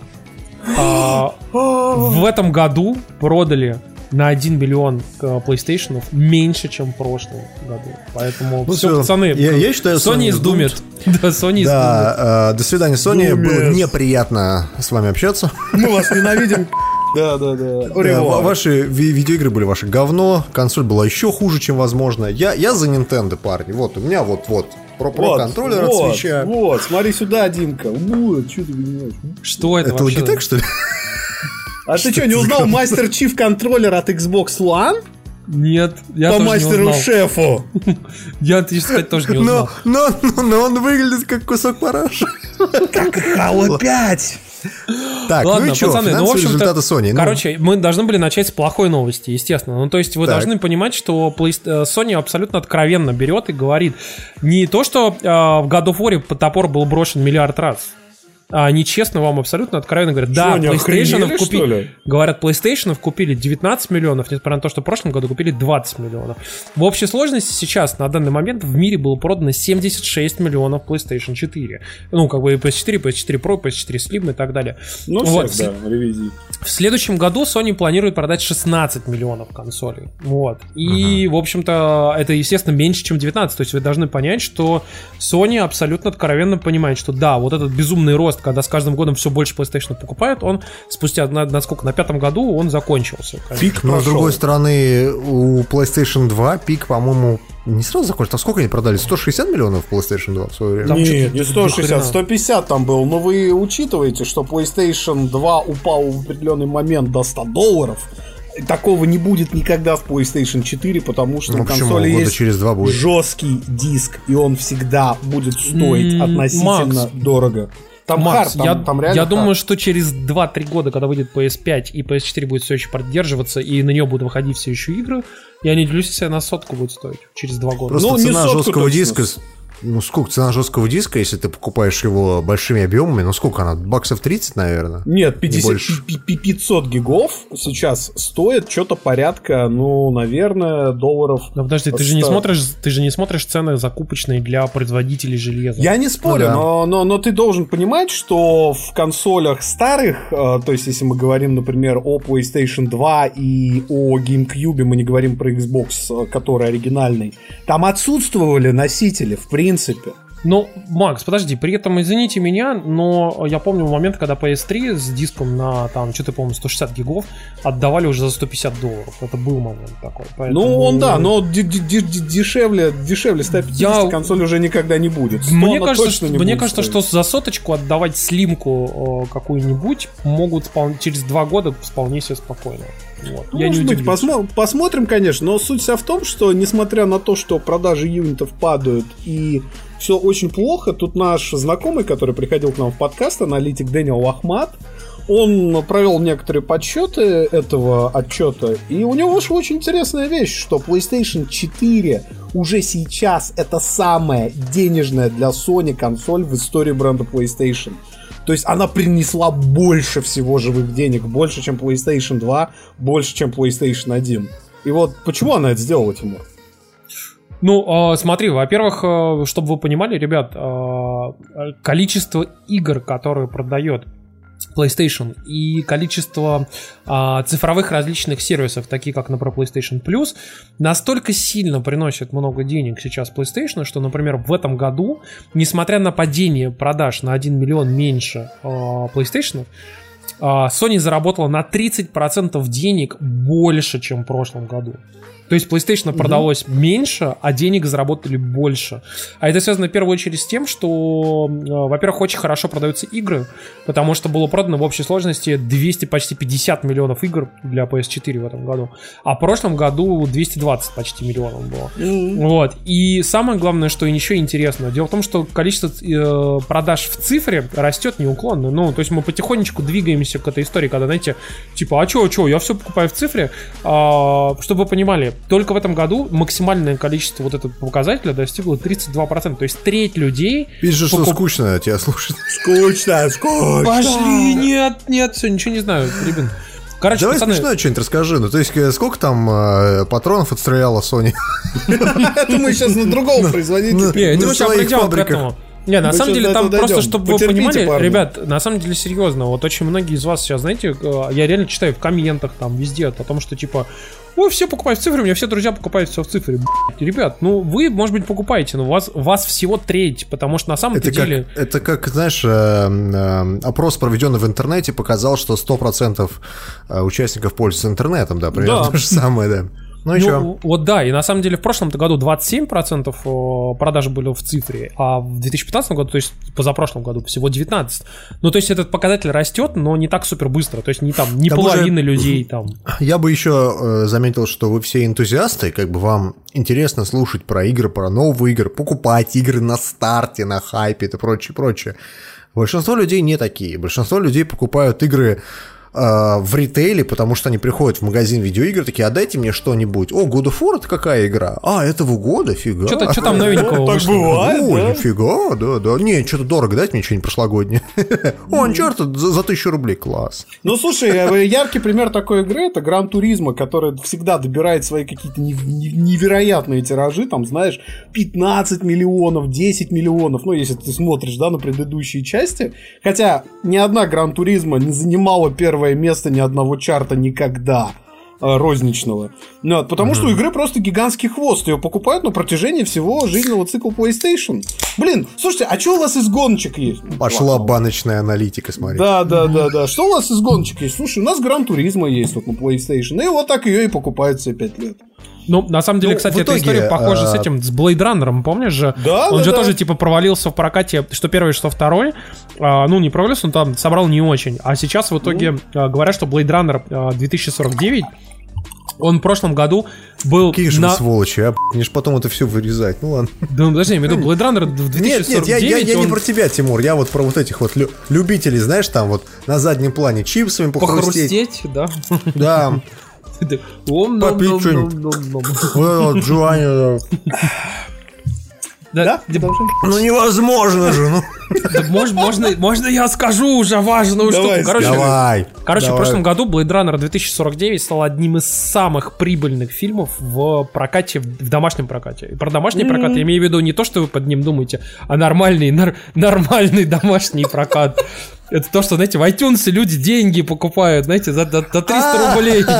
а, в этом году продали на 1 миллион э, PlayStation меньше, чем в прошлом году. Поэтому Ну все, пацаны, Я- я считаю, Sony Sony издумит. Да, Sony издумит. Да, э, до свидания, Sony. Думец. Было неприятно с вами общаться. Мы вас ненавидим. Да, да, да. Э, ва- Ваши ви- видеоигры были ваше говно, консоль была еще хуже, чем возможно. Я, я за Nintendo, парни. Вот, у меня вот-вот про, про контроллер вот, от свеча. Вот, смотри сюда, Димка. Вот, что ты понимаешь? Что это, Это вообще? Logitech, что ли? А ты что, не узнал Мастер Чиф контроллер от Xbox One? Нет, я По тоже не мастеру узнал. шефу. Я, ты сказать, тоже не Но, узнал. но, но, но он выглядит как кусок параша. Halo 5. Так, Ладно, ну и что, пацаны, ну, в общем-то, результаты Sony. Ну, короче, мы должны были начать с плохой новости, естественно. Ну, то есть вы Так. должны понимать, что э, Sony абсолютно откровенно берет и говорит не то, что э, в God of War топор был брошен миллиард раз, а они честно вам абсолютно откровенно говорят, да, они PlayStation что купили, ли? говорят, PlayStation купили 19 миллионов, несмотря на то, что в прошлом году купили 20 миллионов. В общей сложности сейчас, на данный момент, в мире было продано 76 миллионов PlayStation 4. Ну, как бы PS4, PS4 Pro, PS4 Slim и так далее. Ну, Вот, всех, да, ревизий. в следующем году Sony планирует продать 16 миллионов консолей. Вот. И, в общем-то, это, естественно, меньше, чем 19. То есть вы должны понять, что Sony абсолютно откровенно понимает, что да, вот этот безумный рост, когда с каждым годом все больше PlayStation покупают, он спустя, на, на сколько, на пятом году он закончился. Пик Но с другой стороны, у PlayStation 2 пик, по-моему, не сразу закончился. А сколько они продали? 160 миллионов PlayStation 2 в свое время? Там Нет, что-то не до 160, хрена. 150 там был. Но вы учитываете, что PlayStation 2 упал в определенный момент до 100 долларов. Такого не будет никогда в PlayStation 4, потому что Ну, почему? консоли Года есть через два будет. жесткий диск, и он всегда будет стоить М, относительно Макс. дорого. Там Макс, хард, там, я, там реально я хард. думаю, что через 2-3 года, когда выйдет PS5 и PS4 будет все еще поддерживаться, и на нее будут выходить все еще игры, я не делюсь, если она сотку будет стоить через 2 года. Просто Ну, не цена сотку жесткого диска... Ну, сколько цена жесткого диска, если ты покупаешь его большими объемами? Ну, сколько она? Баксов 30, наверное? Нет, 50, больше. пи- пи- 500 гигов сейчас стоит что-то порядка, ну, наверное, долларов. Но подожди, ты же не 100. смотришь, ты же не смотришь цены закупочные для производителей железа. Я не спорю, Ну да. но, но, но ты должен понимать, что в консолях старых, э, то есть если мы говорим, например, о PlayStation 2 и о GameCube, мы не говорим про Xbox, э, который оригинальный, там отсутствовали носители, в принципе. принципе Ну, Макс, подожди, при этом, извините меня, но я помню момент, когда PS3 с диском на, там, что-то, по-моему, 160 гигов отдавали уже за 150 долларов. Это был момент такой. Поэтому... Ну, он да, но ди- ди- ди- дешевле, дешевле 150 Я- консоль уже никогда не будет. 100 Мне кажется, что, не мне кажется, стоить. что за соточку отдавать слимку э, какую-нибудь могут через два года вполне себе спокойно. Вот. Ну, Я может быть, посмо- посмотрим, конечно, но суть вся в том, что несмотря на то, что продажи юнитов падают и все очень плохо, тут наш знакомый, который приходил к нам в подкаст, аналитик Дэниел Ахмат, он провел некоторые подсчеты этого отчета, и у него вышла очень интересная вещь, что PlayStation 4 уже сейчас это самая денежная для Sony консоль в истории бренда PlayStation. То есть она принесла больше всего живых денег, больше, чем PlayStation 2, больше, чем PlayStation 1. И вот почему она это сделала, Тимур? Ну, э, смотри, во-первых, э, чтобы вы понимали, ребят, э, количество игр, которые продает PlayStation и количество а, цифровых различных сервисов, такие как, например, PlayStation Plus, настолько сильно приносит много денег сейчас PlayStation, что, например, в этом году, несмотря на падение продаж на 1 миллион меньше а, PlayStation, а, Sony заработала на 30% денег больше, чем в прошлом году. То есть PlayStation продалось меньше, а денег заработали больше. А это связано в первую очередь с тем, что, э, во-первых, очень хорошо продаются игры, потому что было продано в общей сложности 200, почти 50 миллионов игр для PS4 в этом году. А в прошлом году 220 почти миллионов было. Вот. И самое главное, что еще интересно, дело в том, что количество э, продаж в цифре растет неуклонно. Ну, то есть мы потихонечку двигаемся к этой истории, когда, знаете, типа, а чё, чё, я все покупаю в цифре. А, чтобы вы понимали, только в этом году максимальное количество вот этого показателя достигло 32%. То есть треть людей... Что покуп- скучно тебя слушать. Скучно, скучно. Пошли, нет, нет, все, ничего не знаю, ребят. Короче, Давай пацаны, смешное что-нибудь расскажи. Ну, то есть, э, сколько там э, патронов отстреляла Sony? Я думаю, сейчас на другого производителя. Не, это мы сейчас придем к этому. Не, на Мы самом деле там просто, чтобы вы понимали, парни. ребят, на самом деле серьезно, вот очень многие из вас сейчас, знаете, э, я реально читаю в комментах там везде о том, что типа, ой, все покупают в цифре, у меня все друзья покупают все в цифре. Блядь, Ребят, ну вы, может быть, покупаете, но у вас, вас всего треть, потому что на самом Это как, деле... это как, знаешь, э, э, опрос, проведенный в интернете, показал, что 100% э, участников пользуются интернетом, да, примерно Да. то же самое, да. Ну и Ну, чё? вот да, и на самом деле в прошлом году 27% э, продажи были в цифре, а в 2015 году, то есть позапрошлом году, всего 19%. Ну, то есть этот показатель растет, но не так супер быстро, то есть не там, не К тому же- людей там. Я бы еще э, заметил, что вы все энтузиасты, как бы вам интересно слушать про игры, про новые игры, покупать игры на старте, на хайпе и прочее, прочее. Большинство людей не такие. Большинство людей покупают игры в ритейле, потому что они приходят в магазин видеоигр, такие, а дайте мне что-нибудь. О, God of War это какая игра? А, этого года? Фига. Что-то, что там новенького Так бывает, да? нифига, да, да. Не, что-то дорого, дайте мне что-нибудь прошлогоднее. О, Uncharted за, тысячу рублей, класс. Ну, слушай, э, яркий пример такой игры это Гран Туризма, которая всегда добирает свои какие-то нев- нев- невероятные тиражи, там, знаешь, 15 миллионов, 10 миллионов, ну, если ты смотришь, да, на предыдущие части. Хотя ни одна Гран Туризма не занимала первое место ни одного чарта никогда. э, розничного. Ну, вот, потому что у игры просто гигантский хвост. Ее покупают на протяжении всего жизненного цикла PlayStation. Блин, слушайте, а что у вас из гоночек есть? Пошла баночная аналитика, смотри. Да, да, да, да. Что у вас из гоночек есть? Слушай, у нас Гран Туризма есть вот на PlayStation. И вот так ее и покупают все 5 лет. Ну, на самом деле, Ну, кстати, в эта итоге, история похожа с а, этим, с Blade Runner, помнишь же? Да, Он да, же да. тоже, типа, провалился в прокате, что первый, что второй. А, ну, не провалился, он там собрал не очень. А сейчас в итоге а, говорят, что Blade Runner а, 2049, он в прошлом году был Какие же вы на... сволочи, а? Мне ж потом это все вырезать. Ну ладно. Да, ну, подожди, я имею в виду, Blade Runner в 2049, Нет, нет, я, я, я не он про тебя, Тимур. Я вот про вот этих вот лю- любителей, знаешь, там вот на заднем плане чипсами похрустеть. похрустеть, да. Да. Попить что-нибудь. Вот это вот жевание, да. Да, Ну невозможно же, ну. Может, можно, можно я скажу уже важную Давай, штуку. Короче, Давай. Короче, Давай. в прошлом году Blade Runner 2049 стал одним из самых прибыльных фильмов в прокате, в домашнем прокате. И про домашний прокат я имею в виду не то, что вы под ним думаете, а нормальный, нар- нормальный домашний прокат. Это то, что, знаете, в iTunes люди деньги покупают, знаете, за, за- за 300 рублей.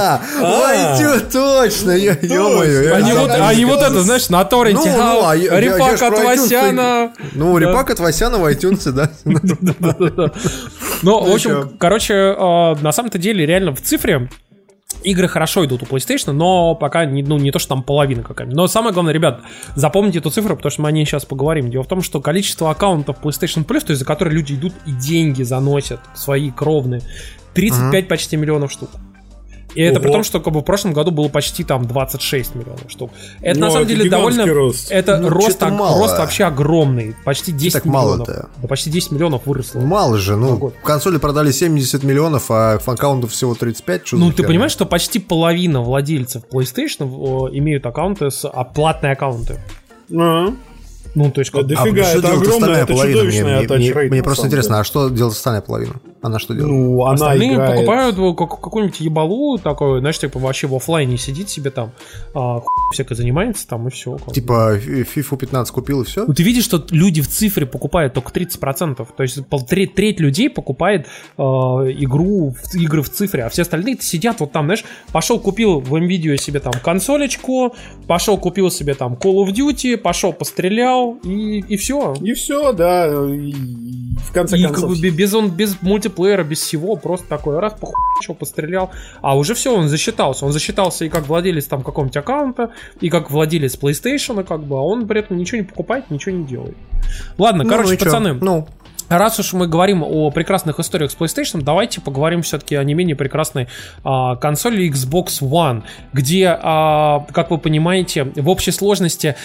А, тё, точно, ё-моё. Они вот, вот это, знаешь, на торренте. Ну, ну, а Репак от iTunes Васяна. Ну, репак от Васяна в iTunes, да. Ну, в чё? общем, короче, на самом-то деле, реально в цифре игры хорошо идут у PlayStation, но пока не, ну, не то, что там половина какая-нибудь. Но самое главное, ребят, запомните эту цифру, потому что мы о ней сейчас поговорим. Дело в том, что количество аккаунтов PlayStation Plus, то есть за которые люди идут и деньги заносят свои кровные, 35 почти миллионов штук. И это Ого. при том, что как бы, в прошлом году было почти там 26 миллионов штук. Это Ну, на самом это деле довольно... рост. Это Ну, рост, ог- мало. рост вообще огромный. Почти 10 так миллионов. мало-то? Да, почти 10 миллионов выросло. Мало же, ну, год. консоли продали 70 миллионов, а аккаунтов всего 35. Что Ну, ты херня? понимаешь, что почти половина владельцев PlayStation э, имеют аккаунты с а, платные аккаунты. Ага. Ну, то есть, как- Да А дофига, что это огромная, это половина? Мне, чудовищная мне- мне- мне на просто интересно, а что делает остальная половина? Она что делает? Ну, она Остальные играет. покупают как- какую-нибудь ебалу такое, знаешь, типа вообще в оффлайне сидит себе там, а, хуй всякое занимается там и все. Типа FIFA 15 купил и все? Ну, ты видишь, что люди в цифре покупают только 30%. То есть пол- треть, треть людей покупает э, игру, в- игры в цифре, а все остальные сидят вот там, знаешь, пошел купил в NVIDIA себе там консолечку, пошел купил себе там Call of Duty, пошел пострелял и, и все. И все, да. и в конце И концов. как бы без, он, без мультиплеера, без всего, просто такой раз похуй, пострелял. А уже все, он засчитался. Он засчитался и как владелец там какого-нибудь аккаунта, и как владелец PlayStation, как бы, а он при этом ничего не покупает, ничего не делает. Ладно, Ну, короче, и чё? пацаны, Ну, раз уж мы говорим о прекрасных историях с PlayStation, давайте поговорим все-таки о не менее прекрасной а, консоли Xbox One, где, а, как вы понимаете, в общей сложности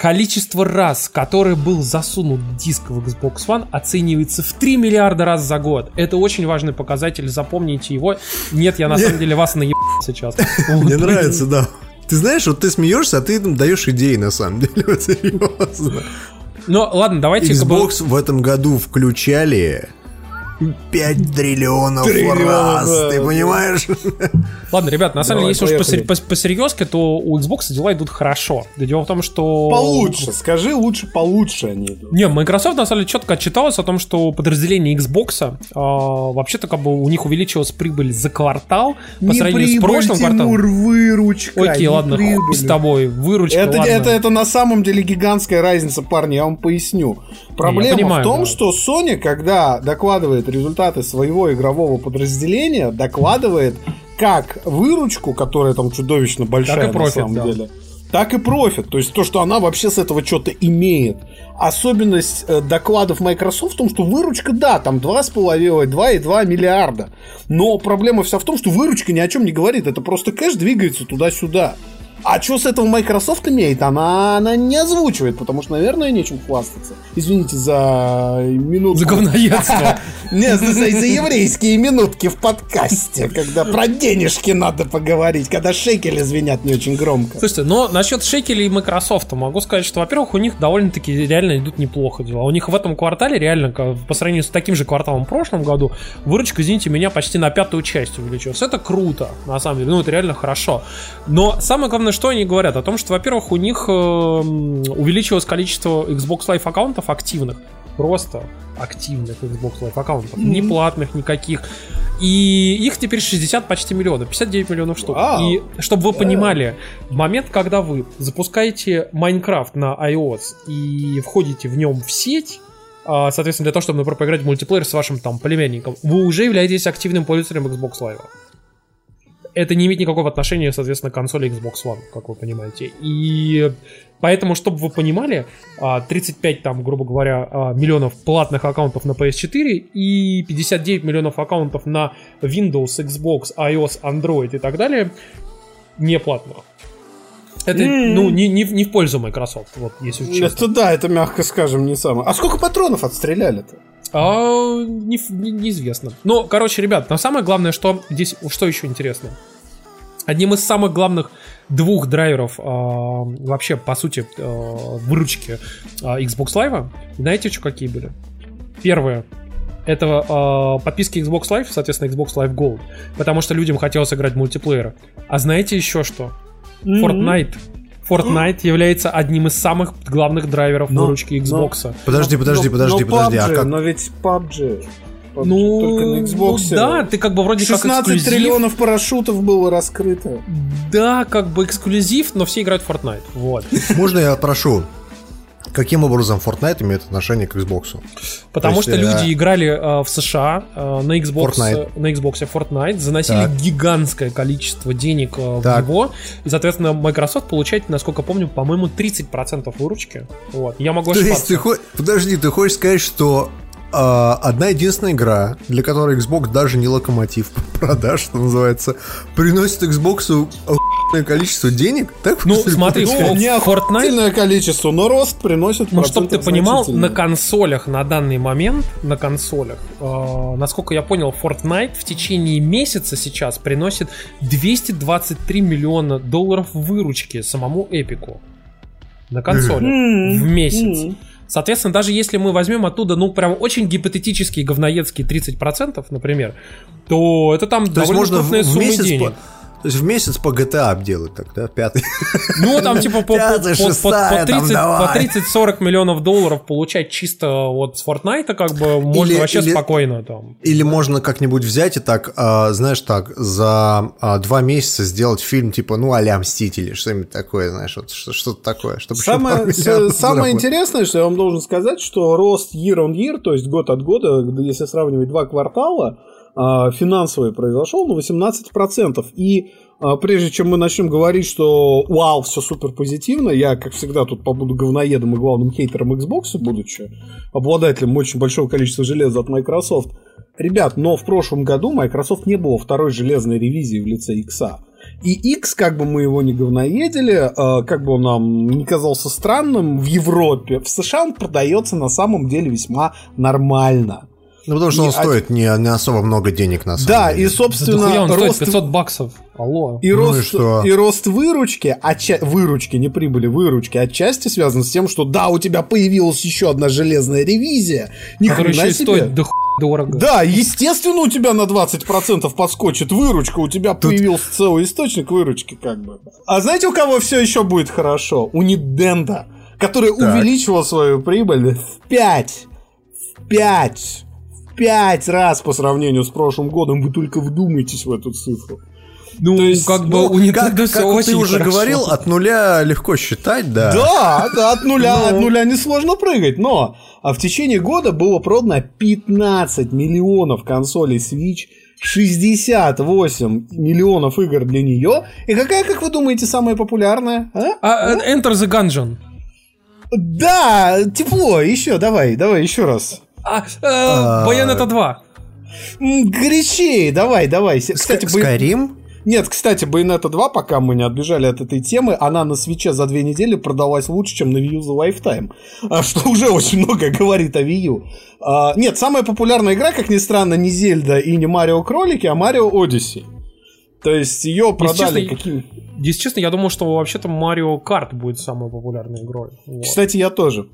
количество раз, который был засунут диск в Xbox One, оценивается в 3 миллиарда раз за год. Это очень важный показатель, запомните его. Нет, я на самом деле вас наебал сейчас. мне нравится, да. Ты знаешь, вот ты смеешься, а ты даешь идеи на самом деле, вот серьезно. Ну, ладно, давайте. Xbox в этом году включали 5 триллионов Триллионов, раз, да. ты понимаешь? Ладно, ребят, на самом Давай, деле, если уж поехали. посер- пос- посерьезке, то у Xbox дела идут хорошо. Дело в том, что... Получше, скажи лучше получше они идут. Не, Microsoft на самом деле четко отчиталась о том, что подразделение Xbox а, вообще-то как бы у них увеличилась прибыль за квартал по сравнению с прошлым кварталом. выручка. Окей, не ладно, прибыль. с тобой, выручка, Это, ладно. это, это на самом деле гигантская разница, парни, я вам поясню. Проблема понимаю, в том, да. что Sony, когда докладывает результаты своего игрового подразделения, докладывает как выручку, которая там чудовищно большая Так и профит, на самом да. деле, так и профит. То есть то, что она вообще с этого что-то имеет. Особенность э, докладов Microsoft в том, что выручка, да, там 2,5, 2,2 миллиарда. Но проблема вся в том, что выручка ни о чем не говорит. Это просто кэш двигается туда-сюда. А что с этого Microsoft имеет, она, она не озвучивает, потому что, наверное, нечем хвастаться. Извините за минутку. За говноедство. Нет, за, еврейские минутки в подкасте, когда про денежки надо поговорить, когда шекели звенят не очень громко. Слушайте, но насчет шекелей и Microsoft могу сказать, что, во-первых, у них довольно-таки реально идут неплохо дела. У них в этом квартале реально, по сравнению с таким же кварталом в прошлом году, выручка, извините меня, почти на пятую часть увеличилась. Это круто, на самом деле. Ну, это реально хорошо. Но самое главное, что они говорят? О том, что, во-первых, у них эм, увеличилось количество Xbox Live аккаунтов активных. просто активных Xbox Live аккаунтов, не платных никаких. И их теперь 60 почти миллионов, 59 миллионов штук. Вау. И чтобы вы понимали, в момент, когда вы запускаете Майнкрафт на iOS и входите в нем в сеть, а, соответственно, для того, чтобы, например, поиграть в мультиплеер с вашим там племянником, вы уже являетесь активным пользователем Xbox Live. Это не имеет никакого отношения, соответственно, к консоли Xbox One, как вы понимаете. И поэтому, чтобы вы понимали, а, 35 там, грубо говоря, а, миллионов платных аккаунтов на PS4 и 59 миллионов аккаунтов на Windows, Xbox, iOS, Android и так далее не платного. Это, ну, не, не, не в пользу Microsoft, вот, если честно. Это да, это мягко скажем не самое. А сколько патронов отстреляли-то? А, не, не- неизвестно. Ну, короче, ребят, но самое главное, что здесь, что еще интересно. Одним из самых главных двух драйверов а, вообще, по сути, а, выручки а, Xbox Live, знаете, что какие были? Первое. Это а, подписки Xbox Live, соответственно, Xbox Live Gold. Потому что людям хотелось играть в мультиплеер. А знаете еще что? Fortnite. Fortnite является одним из самых главных драйверов Но- выручки но- Xbox. Подожди, Но- подожди, но- подожди, но подожди, а PUBG, как- Но ведь PUBG. PUBG Ну, только на Xbox. ну да, ты как бы вроде как 16 эксклюзив. триллионов парашютов было раскрыто. Да, как бы эксклюзив, но все играют в Fortnite. Вот. Можно я прошу? Каким образом Fortnite имеет отношение к Xbox? Потому есть, что э, люди играли э, в США э, на Xbox, Fortnite. на Xbox Fortnite, заносили Так. гигантское количество денег э, в Так. него, и, соответственно, Microsoft получает, насколько помню, по-моему, 30% выручки. Вот. Я могу То есть ошибаться. ты хо- Подожди, ты хочешь сказать, что одна единственная игра, для которой Xbox даже не локомотив продаж, что называется, приносит Xbox количество денег? Так Ну, смотри, Ну, не Fortnite количество, но рост приносит Ну, чтобы ты понимал, на консолях на данный момент, на консолях, э, насколько я понял, Fortnite в течение месяца сейчас приносит 223 миллиона долларов выручки самому Эпику. На консоли. М, В месяц. м. Соответственно, даже если мы возьмем оттуда, ну, прям очень гипотетические говноедские 30%, например, то это там То довольно суммы месяц денег. по, то есть в месяц по GTA обделать так, да? Пятый. Ну, там типа по, по, Пятая, по- по- шестая, по там 30 давай. по 30-40 миллионов долларов получать чисто вот с Fortnite, как бы можно Или- вообще или- спокойно там. Или можно как-нибудь взять и так, а, знаешь, так, за а, два месяца сделать фильм типа, ну, а-ля Мстители, что-нибудь такое, знаешь, вот что- что-то такое. Чтобы Самое, миллиардов самое интересное, что я вам должен сказать, что рост year on year, то есть год от года, если сравнивать два квартала, а, финансовый произошел на 18%. И а, прежде чем мы начнем говорить, что вау, все супер позитивно, я, как всегда, тут побуду говноедом и главным хейтером Xbox, будучи обладателем очень большого количества железа от Microsoft. Ребят, но в прошлом году Microsoft не было второй железной ревизии в лице X. И X, как бы мы его не говноедили, э, как бы он нам не казался странным, в Европе, в США он продается на самом деле весьма нормально. Ну, потому что И он один- стоит не, не особо много денег на самом Да, деле. и, Да собственно, дохуя он стоит рост 500 баксов. Алло. И, Ну и рост, что? и рост выручки, отча- выручки, не прибыли, выручки, отчасти связан с тем, что да, у тебя появилась еще одна железная ревизия. Ни хрена еще и себе. стоит до хуя дорого. Да, естественно, у тебя на 20% подскочит выручка, у тебя появился целый источник выручки, как бы. А знаете, у кого все еще будет хорошо? У Nintendo, который увеличивал свою прибыль в 5, в 5, 5 раз по сравнению с прошлым годом. Вы только вдумайтесь в эту цифру. Ну, То есть, как бы Ну, у Nintendo как, как очень ты уже хорошо. говорил, от нуля легко считать, да. Да, от нуля, Ну. от нуля несложно прыгать, но а в течение года было продано 15 миллионов консолей Switch, 68 миллионов игр для нее. И какая, как вы думаете, самая популярная? а? А, э, Enter the Gungeon. Да, тепло, еще, давай, давай, еще раз. А, э, Bayonetta 2. М, Горячее, давай, давай. Кстати, Скайрим? Нет, кстати, Bayonetta 2, пока мы не отбежали от этой темы, она на свече за две недели продалась лучше, чем на Wii U за Lifetime. А, Что уже очень много говорит о Wii U. А, нет, самая популярная игра, как ни странно, не Зельда и не Марио Кролики, а Марио Odyssey. То есть ее продали честно, каким... Если честно, я думал, что вообще-то Mario Kart будет самой популярной игрой. Вот. Кстати, я тоже.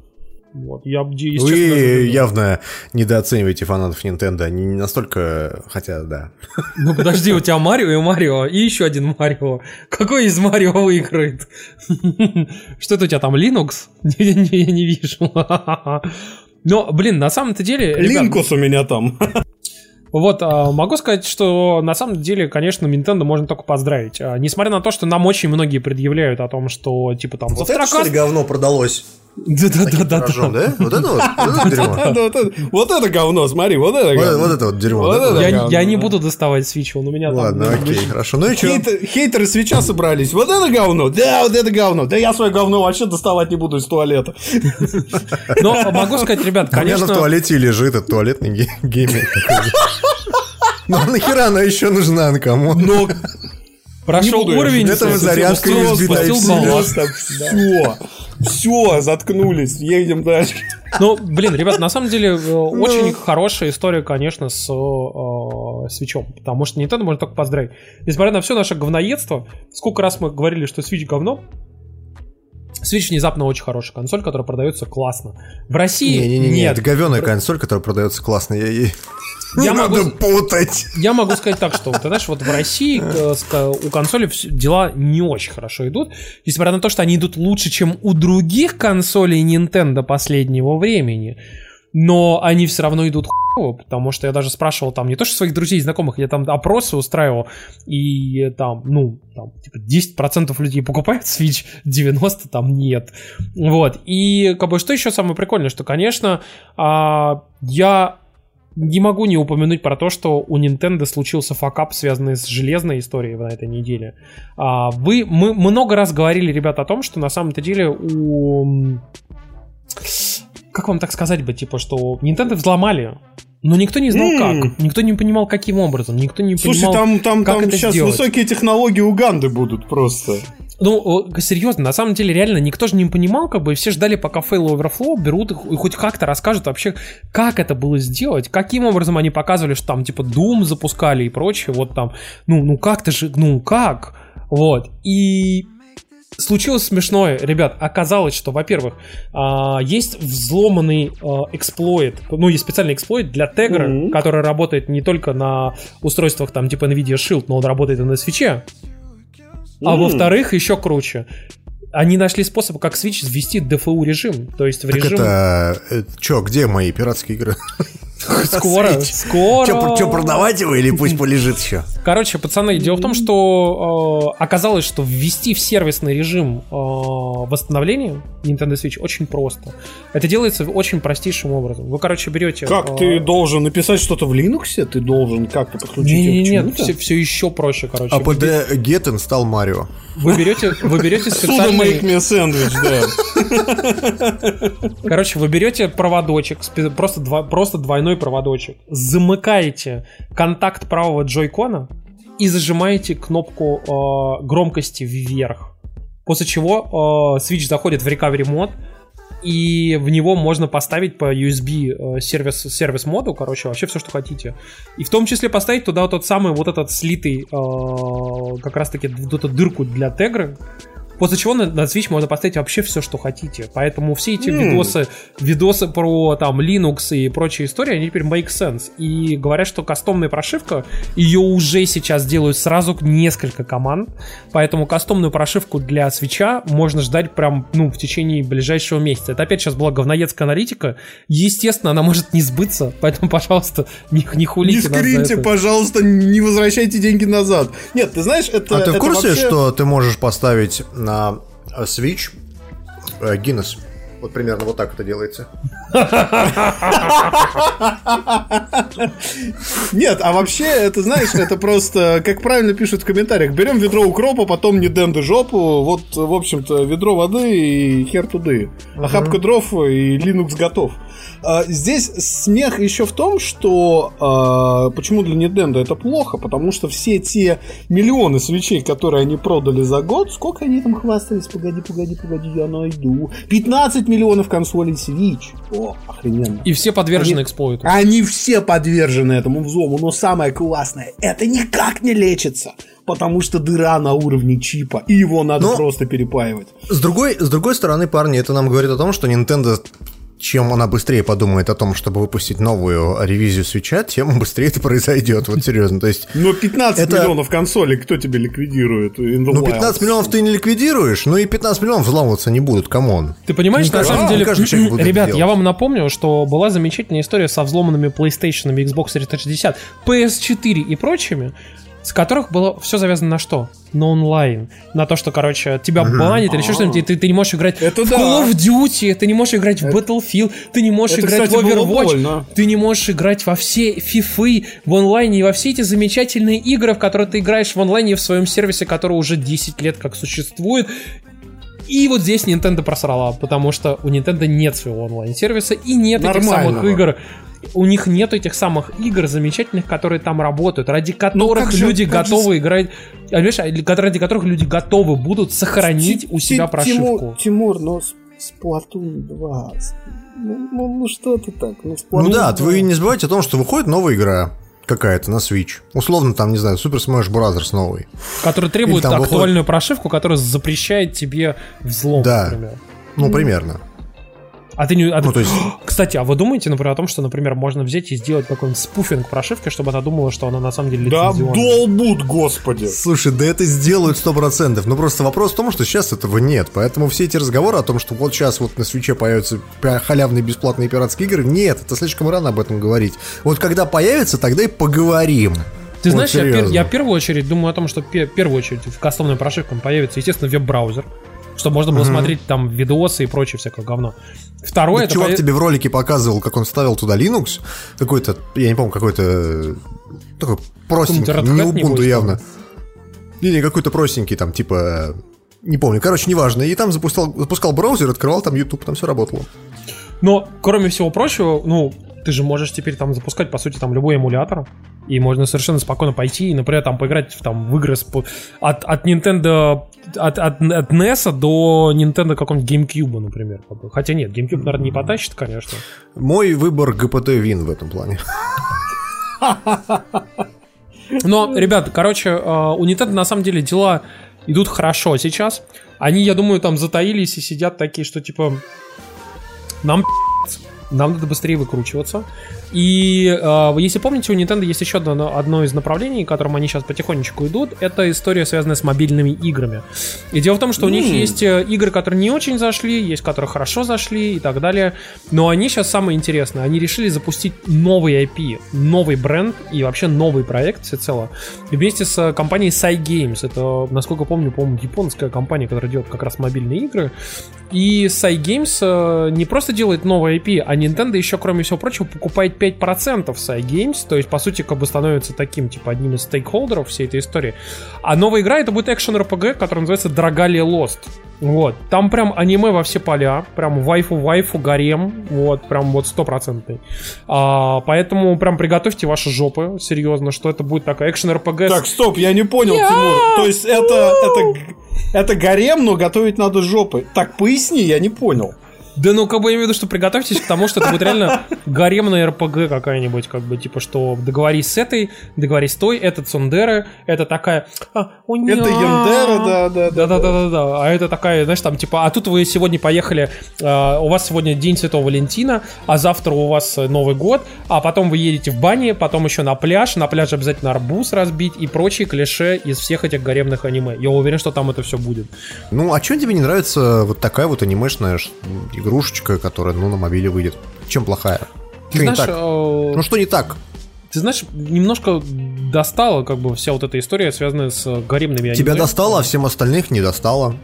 Вот. Я, если Вы честно, даже- явно недооцениваете фанатов Nintendo. Они не настолько... Хотя, да. Ну подожди, у тебя Марио и Марио, и еще один Марио. Какой из Марио выиграет? Что это у тебя там, Linux? Я не вижу. Но, блин, на самом-то деле... Линкус у меня там. Вот, а, могу сказать, что на самом деле, конечно, Nintendo можно только поздравить. А, Несмотря на то, что нам очень многие предъявляют о том, что, типа, там, Вот это, что ли, говно продалось? Да-да-да-да. Вот это вот? Вот это дерьмо? Вот это- Вот это говно, смотри, вот это Вот говно. вот это вот дерьмо. Я, не буду доставать свич, он у меня там... Ладно, окей, хорошо. Ну и что? Хейтер- хейтеры свеча собрались. Вот это говно. Да, вот это говно. Да я свое говно вообще доставать не буду из туалета. Но могу сказать, ребят, У меня конечно... на туалете лежит этот туалетный ге- геймер. Ну а нахера она еще нужна, на кому? Но Прошел Не уровень, Это вы зарядка все. Все, заткнулись. Едем дальше. Ну, блин, ребят, на самом деле э, очень хорошая история, конечно, с э, свечом. Потому что Nintendo можно только поздравить. Несмотря на все наше говноедство, сколько раз мы говорили, что Switch говно, Switch внезапно очень хорошая консоль, которая продается классно. В России Не-не-не, нет. это говёная консоль, которая продается классно. Я ей- Не Я могу- надо путать. Я могу сказать так, что, ты знаешь, вот в России э, у консоли вс- дела не очень хорошо идут, несмотря на то, что они идут лучше, чем у других консолей Nintendo последнего времени. Но они все равно идут хуево, потому что я даже спрашивал там не то, что своих друзей и знакомых, я там опросы устраивал, и там, ну, там, типа 10% людей покупают Switch, 90% там нет. Вот. И, как бы, что еще самое прикольное, что, конечно, а, я не могу не упомянуть про то, что у Nintendo случился факап, связанный с железной историей на этой неделе. А, Вы, мы много раз говорили, ребят, о том, что на самом-то деле у... Как вам так сказать бы, типа, что Nintendo взломали, но никто не знал как, никто не понимал, каким образом, никто не Слушай, понимал... там, там, как там это сейчас сделать. высокие технологии Уганды будут просто. Ну, серьезно, на самом деле, реально, никто же не понимал, как бы, все ждали, пока Fail Overflow берут их и хоть как-то расскажут вообще, как это было сделать, каким образом они показывали, что там, типа, Doom запускали и прочее, вот там, ну, ну как-то же, ну как, вот, и случилось смешное, ребят, оказалось, что, во-первых, а, есть взломанный а, эксплойт, ну, есть специальный эксплойт для тегра, Мгм. который работает не только на устройствах, там, типа NVIDIA Shield, но он работает и на свече, а М. во-вторых, еще круче. Они нашли способ, как Switch ввести DFU режим. То есть в Так режим это... э, Чё, где мои пиратские игры? скоро, скоро. Чё, продавать его или пусть полежит еще? Короче, пацаны, дело в том, что э, оказалось, что ввести в сервисный режим э, восстановления Nintendo Switch очень просто. Это делается очень простейшим образом. Вы, короче, берете... Как э, ты должен написать что-то в Linux? Ты должен как-то подключить не, его не, к нет, все, все еще проще, короче. АПД get install Mario. Вы берете, вы берете Суда make специальный... me sandwich, да. Короче, вы берете проводочек, спе- просто, два, просто двойной проводочек, замыкаете контакт правого джойкона и зажимаете кнопку э, громкости вверх. После чего э, Switch заходит в recovery мод, и в него можно поставить по USB э, сервис, сервис моду, короче, вообще все, что хотите. И в том числе поставить туда тот самый вот этот слитый, э, как раз таки вот эту дырку для тегры, После чего на, на Switch можно поставить вообще все, что хотите. Поэтому все эти М. видосы, видосы про там Linux и прочие истории, они теперь make sense. И говорят, что кастомная прошивка, ее уже сейчас делают сразу несколько команд. Поэтому кастомную прошивку для свеча можно ждать прям, ну, в течение ближайшего месяца. Это опять сейчас была говноедская аналитика. Естественно, она может не сбыться, поэтому, пожалуйста, не, не Не хулите за скриньте, пожалуйста, не возвращайте деньги назад. Нет, ты знаешь, это... А ты в курсе, вообще- что ты можешь поставить на э, Switch э, Guinness? Вот примерно вот так это делается. Нет, а вообще, это знаешь, это просто, как правильно пишут в комментариях, берем ведро укропа, потом не денды жопу, вот, в общем-то, ведро воды и хер туды. Охапка дров и Linux готов. А, Здесь смех еще в том, что а, почему для Nintendo это плохо, потому что все те миллионы свечей, которые они продали за год, сколько они там хвастались, погоди, погоди, погоди, я найду. 15 миллионов консолей Switch. О, охрененно. И все подвержены Они- эксплойту. Они все подвержены этому взлому, но самое классное, это никак не лечится, потому что дыра на уровне чипа, и его надо Но- просто перепаивать. С другой, с другой стороны, парни, это нам говорит о том, что Nintendo чем она быстрее подумает о том, чтобы выпустить новую ревизию свеча, тем быстрее это произойдет. Вот серьезно. То есть, Но 15 Это- миллионов консолей кто тебе ликвидирует? Ну, wild? 15 миллионов ты не ликвидируешь, ну и 15 миллионов взломываться не будут, come on. Ты понимаешь, Не на каждый- самом деле, ребят, я вам напомню, что была замечательная история со взломанными PlayStation, Xbox 360, PS4 и прочими, с которых было все завязано на что? На онлайн. На то, что, короче, тебя банят или еще что-нибудь, и ты, ты не можешь играть Это в да. Call of Duty, ты не можешь играть в Battlefield, ты не можешь это, играть кстати, в Overwatch, ты не можешь играть во все фифы в онлайне и во все эти замечательные игры, в которые ты играешь в онлайне в своем сервисе, который уже 10 лет как существует. И вот здесь Nintendo просрала, потому что у Nintendo нет своего онлайн-сервиса и нет этих самых игр. У них нет этих самых игр замечательных, которые там работают, ради которых же- люди как же готовы играть, а, понимаешь, а, ради которых люди готовы будут сохранить у себя Ти- прошивку. Тимур, Тимур, с- Splatoon 2. с- Ну, ну, ну что ты так? Ну, Splatoon Ну да, 2. вы не забывайте о том, что выходит новая игра какая-то на Switch. Условно, там, не знаю, Super Smash Bros. новый. который требует актуальную прошивку, которая запрещает тебе взлом, Да. например. Ну, примерно. А ты не... а ты- Ну, то есть- Кстати, а вы думаете, например, о том, что, например, можно взять и сделать какой-нибудь спуфинг прошивки, чтобы она думала, что она на самом деле Да долбут, господи. Слушай, да это сделают 100%. Но просто вопрос в том, что сейчас этого нет. Поэтому все эти разговоры о том, что вот сейчас вот на свече появятся халявные бесплатные пиратские игры, нет, это слишком рано об этом говорить. Вот когда появится, тогда и поговорим. Ты Вот знаешь, я, пер- серьезно. я в первую очередь думаю о том, что в первую очередь в кастомной прошивке появится, естественно, веб-браузер, чтобы можно было смотреть там видосы и прочее всякое говно. Второе, Так это чувак поя- тебе в ролике показывал, как он ставил туда Linux, какой-то, я не помню, какой-то такой простенький, не Ubuntu явно. Не, какой-то простенький, там, типа, не помню, короче, неважно. И там запускал, запускал браузер, открывал там YouTube, там все работало. Но, кроме всего прочего, ну, ты же можешь теперь там запускать, по сути, там любой эмулятор. И можно совершенно спокойно пойти и, например, там поиграть в, там, в игры с от, от Nintendo, от, от, от NES до Nintendo какого-нибудь GameCube, например. Хотя нет, GameCube, наверное, не потащит, конечно. Мой выбор ГПТ Вин в этом плане. Но, ребят, короче, э, у Nintendo на самом деле дела идут хорошо сейчас. Они, я думаю, там затаились и сидят такие, что типа нам нам надо быстрее выкручиваться. И э, если помните, у Nintendo есть еще одно, одно из направлений, которым они сейчас потихонечку идут. Это история, связанная с мобильными играми. И дело в том, что у них есть э, игры, которые не очень зашли, есть которые хорошо зашли и так далее. Но они сейчас самое интересное. Они решили запустить новый IP, новый бренд и вообще новый проект всецело. И вместе с э, компанией Cygames. Это, насколько помню, по-моему, японская компания, которая делает как раз мобильные игры. И Cygames э, не просто делает новый IP, а Nintendo еще, кроме всего прочего, покупает 5% Cygames, то есть, по сути, как бы становится таким, типа, одним из стейкхолдеров всей этой истории. А новая игра это будет экшен RPG, который называется Драгалия Lost. Вот. Там прям аниме во все поля, прям вайфу-вайфу, гарем, вот, прям вот стопроцентный. А, поэтому прям приготовьте ваши жопы, серьезно, что это будет такая экшен RPG. Так, стоп, я не понял, Тимур. То есть это, это, это гарем, но готовить надо жопой. Так, поясни, я не понял. Да ну, как бы я имею в виду, что приготовьтесь к тому, что это будет реально гаремная РПГ какая-нибудь, как бы, типа, что договорись с этой, договорись с той, это Цундера, это такая... а. Это Яндера, да, да, да. Да-да-да-да-да. А это такая, знаешь, там, типа, а тут вы сегодня поехали, э, у вас сегодня День Святого Валентина, а завтра у вас Новый год, а потом вы едете в бане, потом еще на пляж, на пляже обязательно арбуз разбить и прочие клише из всех этих гаремных аниме. Я уверен, что там это все будет. Ну, а чем тебе не нравится вот такая вот анимешная игрушечка, которая, ну, на мобиле выйдет? Чем плохая? Ты Что не знаешь, так? э, Ну, что не так? Ты знаешь, немножко достала как бы вся вот эта история, связанная с гаремными Тебя аниме. достало, а всем остальных не достало.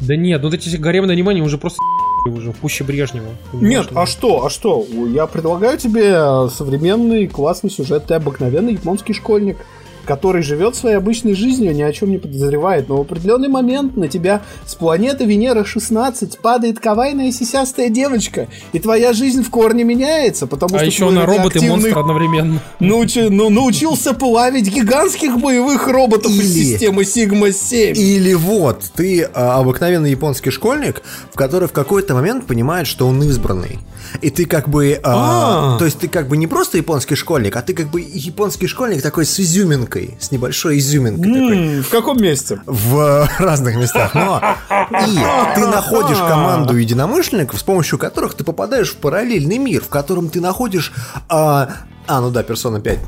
Да нет, ну вот эти гаремные аниме, они уже просто уже в пуще Брежнева. Нет, а что, а что? Я предлагаю тебе э, современный классный сюжет. Ты обыкновенный японский школьник, который живет своей обычной жизнью, ни о чем не подозревает. Но в определенный момент на тебя с планеты Венера-16 падает кавайная сисястая девочка, и твоя жизнь в корне меняется, потому А что еще твой она робот и монстр одновременно. научи- ну, научился плавить гигантских боевых роботов из Или- системы Сигма-7. Или вот, ты а, обыкновенный японский школьник, в который в какой-то момент понимает, что он избранный. И ты как бы... а, А. то есть ты как бы не просто японский школьник, а ты как бы японский школьник такой с изюминкой, с небольшой изюминкой такой В каком месте? в разных местах. Но и ты находишь команду единомышленников, с помощью которых ты попадаешь в параллельный мир, в котором ты находишь... А, а, ну да, персона 5.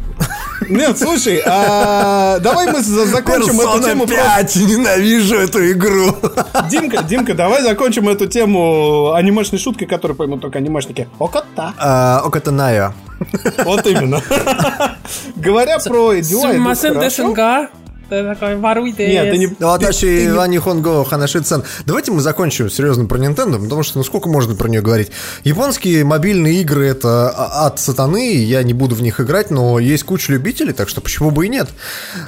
Нет, слушай, а, давай мы за- закончим эту тему. просто- 5! Ненавижу эту игру! Димка, Димка, давай закончим эту тему анимешной шуткой, которую поймут только анимешники. Окота. А, Оката Найо. Вот именно. Говоря про дела, Ты такой воруйте. Нет, ты не... Ну, а дальше Ивани Хонго Ханаши-сан. Давайте мы закончим серьезно про Nintendo, потому что ну сколько можно про нее говорить. Японские мобильные игры это а- ад сатаны, я не буду в них играть, но есть куча любителей, так что почему бы и нет.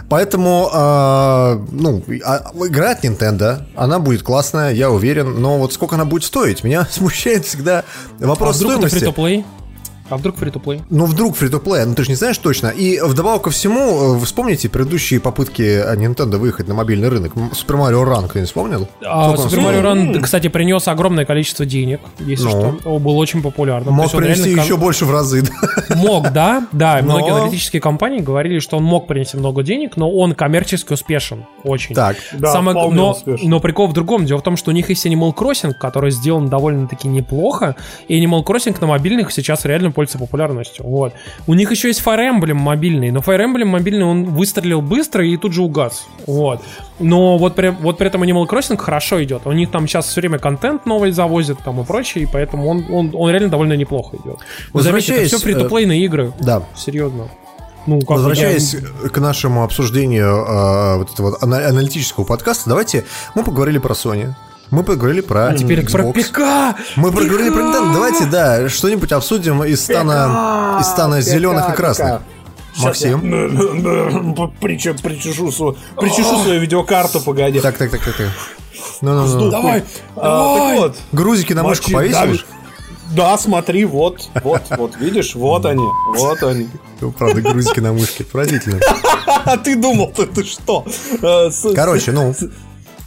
Поэтому, а, ну, а- игра от Nintendo, она будет классная, я уверен, но вот сколько она будет стоить? Меня смущает всегда А вопрос вдруг это стоимости. фри-то-плей? А вдруг фри-то-плей? Ну, вдруг фри плей ну ты же не знаешь точно. И вдобавок ко всему, э, вспомните предыдущие попытки э, Nintendo выехать на мобильный рынок. Super Mario Run, кто не вспомнил? А Mario стоил? Run, кстати, принес огромное количество денег, если Ну. что. Он был очень популярным. Мог принести реально кон- еще больше в разы. да. Мог, да, да. Но- Многие аналитические компании говорили, что он мог принести много денег, но он коммерчески успешен. Очень. Так. Да, Самое- но, успешно. но прикол в другом. Дело в том, что у них есть Animal Crossing, который сделан довольно-таки неплохо. И Animal Crossing на мобильных сейчас реально пользуется популярностью. Вот. У них еще есть Fire Emblem мобильный. Но Fire Emblem мобильный он выстрелил быстро и тут же угас. Вот. Но вот при, вот при этом Animal Crossing хорошо идет. У них там сейчас все время контент новый завозят там и прочее, и поэтому он, он, он реально довольно неплохо идет. Вы заметите, это все фри-то-плейные игры. Да. Серьезно. Ну, как Возвращаясь я- к нашему обсуждению э, вот этого ана- аналитического подкаста, давайте мы поговорили про Sony. Мы поговорили про Теперь Xbox. про ПК! Мы поговорили про Nintendo. Давайте, да, что-нибудь обсудим из стана, из стана зеленых и красных. Максим. Причем причешу свою, причешу свою видеокарту, погоди. Так, так, так, так. так. Ну, ну, ну. Давай! А, так вот, Грузики на мышку повесишь? Да, смотри, вот, вот, вот, видишь, вот они, вот они. Ну, правда, грузики на мышке. Поразительно. А ты думал, ты, ты что? Э, Короче, ну,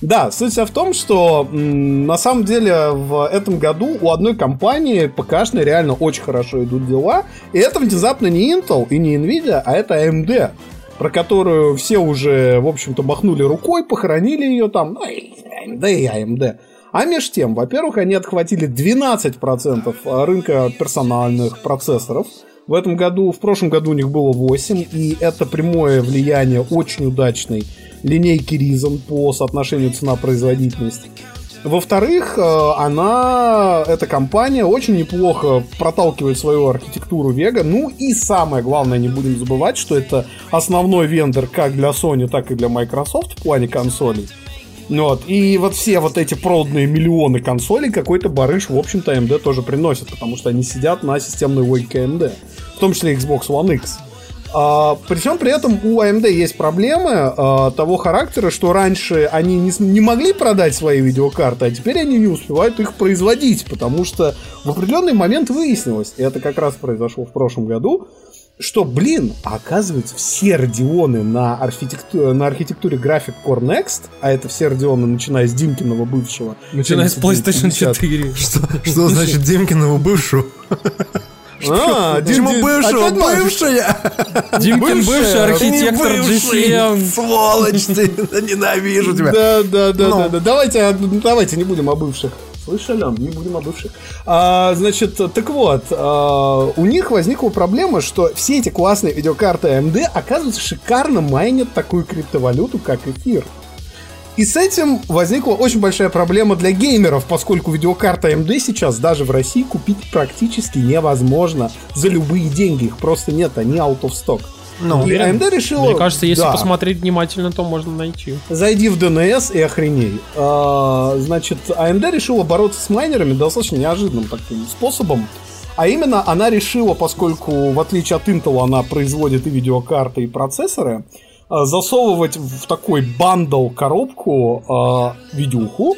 Да, суть в том, что на самом деле в этом году у одной компании ПКшной реально очень хорошо идут дела. И это внезапно не Intel и не Nvidia, а это AMD, про которую все уже, в общем-то, махнули рукой, похоронили ее там. Ну, AMD и AMD. А между тем, во-первых, они отхватили 12% рынка персональных процессоров. В этом году, в прошлом году у них было 8, и это прямое влияние очень удачной линейки Ryzen по соотношению цена-производительность. Во-вторых, э, она, эта компания очень неплохо проталкивает свою архитектуру Vega. Ну и самое главное, не будем забывать, что это основной вендор как для Sony, так и для Microsoft в плане консолей. Вот. И вот все вот эти проданные миллионы консолей какой-то барыш, в общем-то, AMD тоже приносит, потому что они сидят на системной логике AMD, в том числе Xbox One X. А, причем при этом у AMD есть проблемы а, того характера, что раньше они не, не могли продать свои видеокарты, а теперь они не успевают их производить, потому что в определенный момент выяснилось, и это как раз произошло в прошлом году, что, блин, а оказывается, все радионы на, архитекту- на архитектуре график Core Next, а это все радионы, начиная с Димкиного бывшего. Начиная с PlayStation 7950. 4. что, что значит Демкинову бывшую? А, Почему опять бывшая? Димкин бывший Бывшая, архитектор GCM. Сволочь ты! Ненавижу тебя! Да, да, да, Ну. да, да. Давайте, а, давайте не будем о бывших. Слышали? Не будем о бывших. А, значит, так вот, а, у них возникла проблема, что все эти классные видеокарты AMD, оказывается, шикарно майнят такую криптовалюту, как эфир. И с этим возникла очень большая проблема для геймеров, поскольку видеокарта AMD сейчас даже в России купить практически невозможно за любые деньги. Их просто нет, они out of stock. Ну, и AMD решила... Мне кажется, если Да. посмотреть внимательно, то можно найти. Зайди в DNS и охреней. А, значит, AMD решила бороться с майнерами достаточно неожиданным таким способом. А именно, она решила, поскольку в отличие от Intel она производит и видеокарты, и процессоры, а, засовывать в такой бандл коробку а, видюху.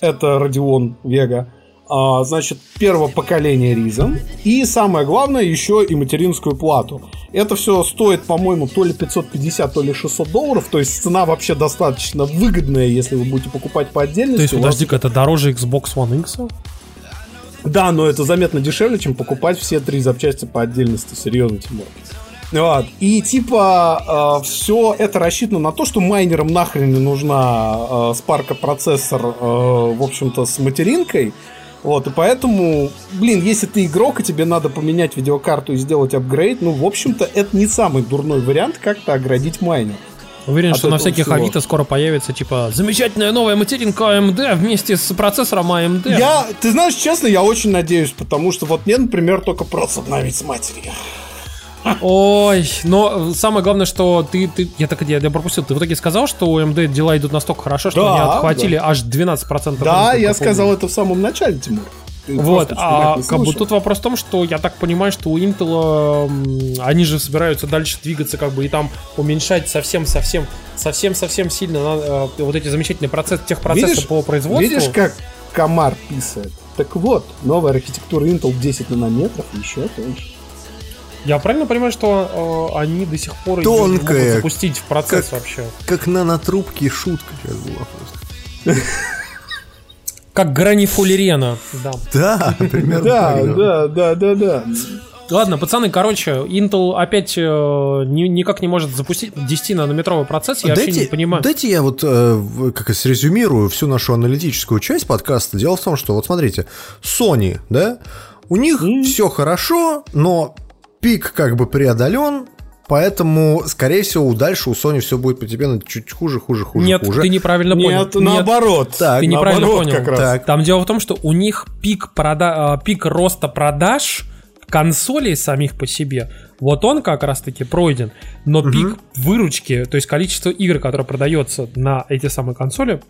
Это Radeon Vega. А, значит, первого поколения Ryzen. И самое главное, еще и материнскую плату. Это все стоит, по-моему, то ли 550, то ли 600 долларов. То есть цена вообще достаточно выгодная, если вы будете покупать по отдельности. То есть, У вас- подожди-ка, это дороже Xbox One X? Да, но это заметно дешевле, чем покупать все три запчасти по отдельности. Серьезно, Тимур. Вот. И типа все это рассчитано на то, что майнерам нахрен не нужна э, спарка процессор, э, в общем-то, с материнкой. Вот, и поэтому, блин, если ты игрок, и тебе надо поменять видеокарту и сделать апгрейд, ну, в общем-то, это не самый дурной вариант как-то оградить майнер. Уверен, От что на всяких всего. Авито скоро появится, типа, замечательная новая материнка AMD вместе с процессором AMD. Я, ты знаешь, честно, я очень надеюсь, потому что вот мне, например, только просто обновить с матерью. Ой, но самое главное, что ты, ты я так я, я пропустил, ты в итоге сказал, что у AMD дела идут настолько хорошо, что Да, они отхватили аж 12% Да, я сказал это в самом начале, Тимур. Ты Вот, а как бы тут вопрос в том, что я так понимаю, что у Intel они же собираются дальше двигаться, как бы и там уменьшать совсем-совсем, совсем-совсем сильно на, э, вот эти замечательные процессы, техпроцессы Видишь- по производству. Видишь, как комар писает? Так вот, новая архитектура Intel 10 нанометров еще тоньше. Я правильно понимаю, что э, они до сих пор Тонкая, могут запустить в процесс как- вообще? Как нанотрубки шутка сейчас была просто. Как грани фуллерена, да. Да, примерно Да, да, да, да, да. Ладно, пацаны, короче, Intel опять э, ни- никак не может запустить 10-нанометровый процесс, я вообще дайте, не понимаю. дайте я вот э, как и срезюмирую всю нашу аналитическую часть подкаста. Дело в том, что вот смотрите, Sony, да, у них все хорошо, но пик как бы преодолен, поэтому, скорее всего, дальше у Sony все будет постепенно чуть хуже, хуже, хуже, Нет, хуже. ты неправильно Нет, понял. наоборот. Так, ты неправильно наоборот понял. как раз. Так. Там дело в том, что у них пик, прода... а, пик роста продаж консолей самих по себе, вот он как раз-таки пройден, но пик выручки, то есть количество игр, которое продается на эти самые консоли,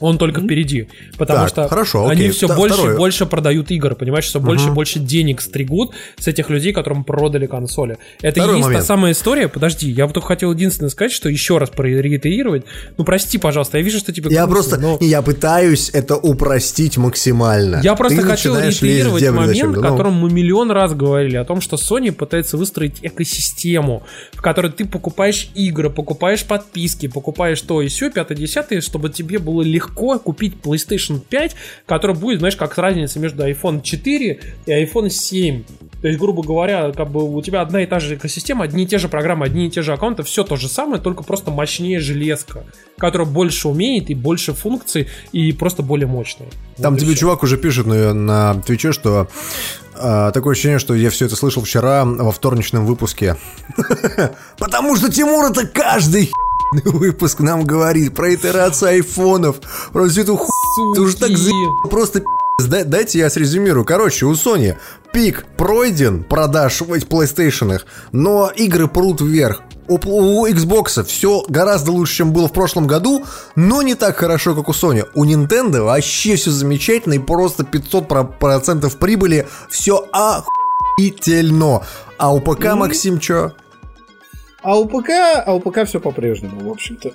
он только впереди. Потому Так, что хорошо, они окей. все Вта- больше и больше продают игр, понимаешь, все больше и больше денег стригут с этих людей, которым продали консоли. Это и Второй есть момент. та самая история. Подожди, я вот только хотел единственное сказать, что еще раз прореитерировать. Ну, прости, пожалуйста, я вижу, что тебе Я грустно, просто, но- я пытаюсь это упростить максимально. я просто Ты реитерировать дебри момент, о ну. котором мы миллион раз говорили, о том, что Sony пытается выстроить экосистему, в которой ты покупаешь игры, покупаешь подписки, покупаешь то и все, пятое, десятое, чтобы тебе было легко купить PlayStation 5, который будет, знаешь, как разница между iPhone 4 и iPhone 7. То есть, грубо говоря, как бы у тебя одна и та же экосистема, одни и те же программы, одни и те же аккаунты, все то же самое, только просто мощнее железка, которая больше умеет и больше функций, и просто более мощная. Там Вот тебе всё. чувак уже пишет на, на Твиче, что а, такое ощущение, что я все это слышал вчера во вторничном выпуске. Потому что Тимур это каждый выпуск нам говорит про итерацию айфонов, про всю эту хуйню. Ты уже так за... Просто. Дай- Дайте я срезюмирую. Короче, у Sony пик пройден продаж в этих PlayStation, но игры прут вверх. У, у Xbox все гораздо лучше, чем было в прошлом году, но не так хорошо, как у Sony. У Nintendo вообще все замечательно и просто 500% про- процентов прибыли. Все охуительно. А у ПК, Максим, чё? А у ПК, а у ПК все по-прежнему, в общем-то.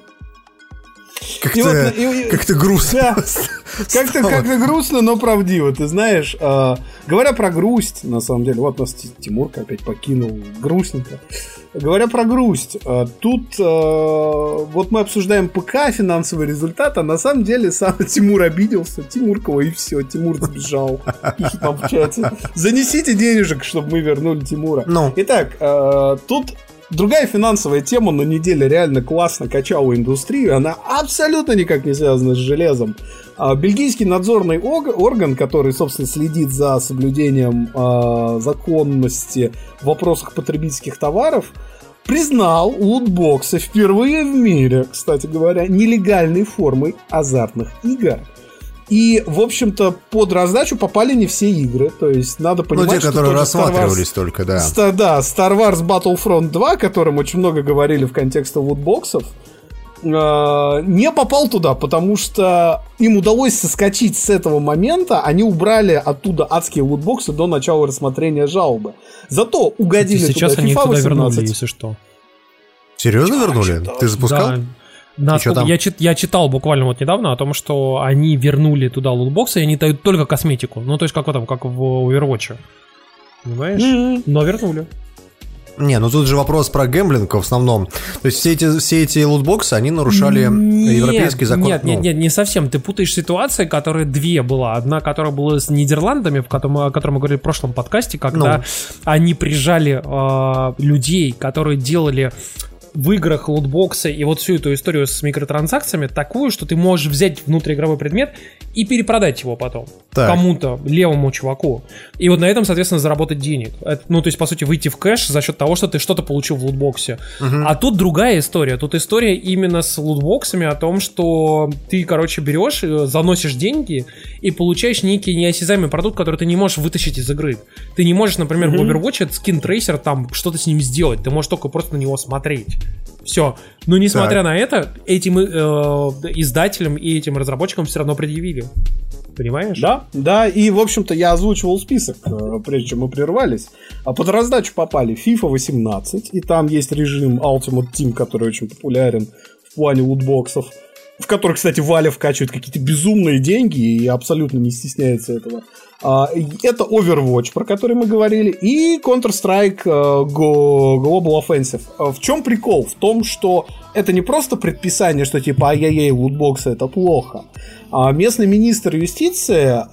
Как-то, вот, и- как-то грустно. Да. Как-то стало. как грустно, но правдиво. Ты знаешь, э, говоря про грусть, на самом деле, вот нас Ти- Тимурка опять покинул, грустненько. Говоря про грусть, э, тут э, вот мы обсуждаем ПК, финансовый результат, а на самом деле сам Тимур обиделся, Тимуркова и все, Тимур сбежал. Пишет нам в чате. Занесите денежек, чтобы мы вернули Тимура. Ну. Итак, э, тут другая финансовая тема на неделе реально классно качала индустрию. Она абсолютно никак не связана с железом. А, Бельгийский надзорный орган, который, собственно, следит за соблюдением э, законности в вопросах потребительских товаров, признал лутбоксы впервые в мире, кстати говоря, нелегальной формой азартных игр. И, в общем-то, под раздачу попали не все игры. То есть надо Ну, понимать, те, что которые же Star Wars- рассматривались только, да. Ста- да, Star Wars Battlefront 2, о котором очень много говорили в контексте лутбоксов, э, не попал туда, потому что им удалось соскочить с этого момента, они убрали оттуда адские лутбоксы до начала рассмотрения жалобы. Зато угодили Сейчас туда они FIFA туда 18. вернули, если что. Серьезно вернули? Ты запускал? Да. Насколько- я, чит- я читал буквально вот недавно о том, что они вернули туда лутбоксы, и они дают только косметику. Ну, то есть, как вот там, как в Overwatch. Понимаешь? Мгм. Но вернули. Не, ну тут же вопрос про гэмблинг в основном. То есть все эти, все эти лутбоксы, они нарушали европейский закон. Нет, нет, Ну, нет, не совсем. Ты путаешь ситуации, которые две была. Одна, которая была с Нидерландами, в котором, о котором мы говорили в прошлом подкасте, когда Ну. они прижали э, людей, которые делали в играх лутбоксы и вот всю эту историю с микротранзакциями такую, что ты можешь взять внутриигровой предмет и перепродать его потом Так. кому-то, левому чуваку. И вот на этом, соответственно, заработать денег. Это, ну, то есть, по сути, выйти в кэш за счет того, что ты что-то получил в лутбоксе. А тут другая история. Тут история именно с лутбоксами о том, что ты, короче, берешь, э, заносишь деньги и получаешь некий неосязаемый продукт, который ты не можешь вытащить из игры. Ты не можешь, например, в Overwatch этот скин трейсер там что-то с ним сделать. Ты можешь только просто на него смотреть. Все. Но несмотря Так. на это, этим э, издателям и этим разработчикам все равно предъявили. Понимаешь? Да, да, и, в общем-то, я озвучивал список, э, прежде чем мы прервались. А под раздачу попали FIFA 18, и там есть режим Ultimate Team, который очень популярен в плане лутбоксов, в которых, кстати, Валя вкачивает какие-то безумные деньги и абсолютно не стесняется этого. А, Это Overwatch, про который мы говорили, и Counter-Strike э, Global Offensive. А В чем прикол? В том, что это не просто предписание, что типа ай-яй-яй, лутбоксы это плохо. А местный министр юстиции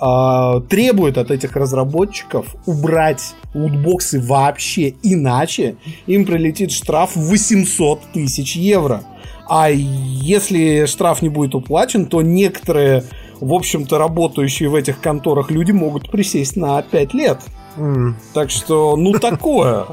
требует от этих разработчиков убрать лутбоксы вообще, иначе им прилетит штраф в 800 тысяч евро. А если штраф не будет уплачен, то некоторые, в общем-то, работающие в этих конторах люди могут присесть на 5 лет. Так что, ну такое.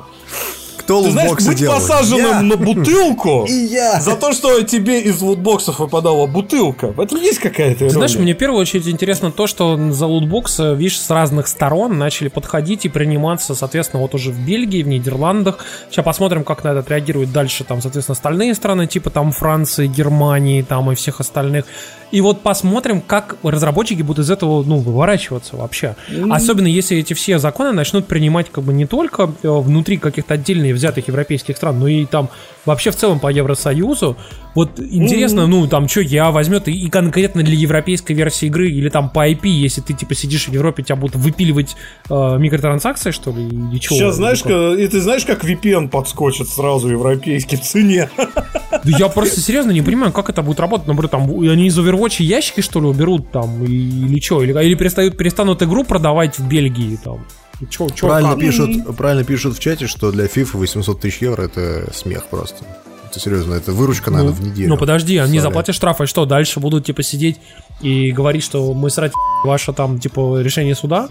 Кто Ты знаешь, лутбоксы быть посаженным Я. на бутылку И я. за то, что тебе из лутбоксов выпадала бутылка. В этом есть какая-то Ты знаешь, мне в первую очередь интересно то, что за лутбокс, э, видишь, с разных сторон начали подходить и приниматься, соответственно, вот уже в Бельгии, в Нидерландах. Сейчас посмотрим, как на это отреагируют дальше, там, соответственно, остальные страны, типа там Франции, Германии, там и всех остальных. И вот посмотрим, как разработчики будут из этого, ну, выворачиваться вообще. Особенно если эти все законы начнут принимать как бы не только э, внутри каких-то отдельных взятых европейских стран, но и там вообще в целом по Евросоюзу. Вот интересно, ну, там, что я возьмет и, и конкретно для европейской версии игры, или там по IP, если ты, типа, сидишь в Европе, тебя будут выпиливать э, микротранзакции, что ли, или чего? Сейчас знаешь, как- как- и ты знаешь, как VPN подскочит сразу европейский в цене? Да я просто серьезно не понимаю, как это будет работать. Например, там, они из Overwatch ящики, что ли, уберут там, или что? Или, или перестают, перестанут игру продавать в Бельгии там? Чё, чё, Правильно как? пишут, правильно пишут в чате, что для FIFA 800 тысяч евро это смех просто. Это серьезно, это выручка, наверное, в неделю. Ну подожди, они Представляю. заплатят штраф, и что, дальше будут, типа, сидеть и говорить, что мы срать ваше там, типа, решение суда?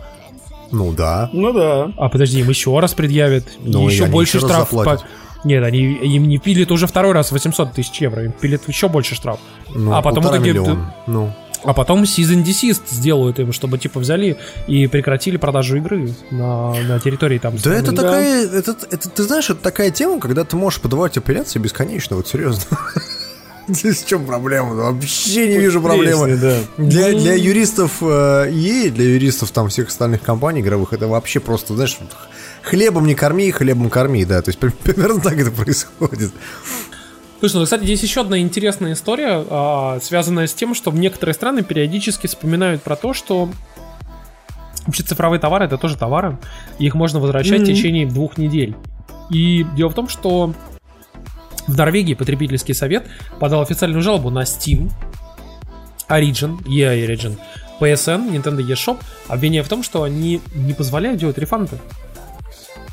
Ну да. Ну да. А подожди, им еще раз предъявят, Ну, еще больше еще штраф. по- Нет, они им не пилят уже второй раз 800 тысяч евро, им пилят еще больше штраф. Ну, а потом итоге- миллиона. Ну, А потом season desist сделают им, чтобы типа взяли и прекратили продажу игры на, на территории там. Да страны. это такая, это, это, ты знаешь, это такая тема, когда ты можешь подавать апелляции бесконечно, вот серьезно. Здесь в чем проблема? Ну, Вообще не вижу проблемы. Да. Для, для юристов э, EA, для юристов там всех остальных компаний игровых, это вообще просто, знаешь, хлебом не корми, хлебом корми, да, то есть при- примерно так это происходит. Слушай, ну, кстати, здесь еще одна интересная история, а, связанная с тем, что в некоторые страны периодически вспоминают про то, что вообще цифровые товары это тоже товары, и их можно возвращать в течение двух недель. И дело в том, что в Норвегии потребительский совет подал официальную жалобу на Steam, Origin, EA Origin, PSN, Nintendo eShop, обвиняя в том, что они не позволяют делать рефанды.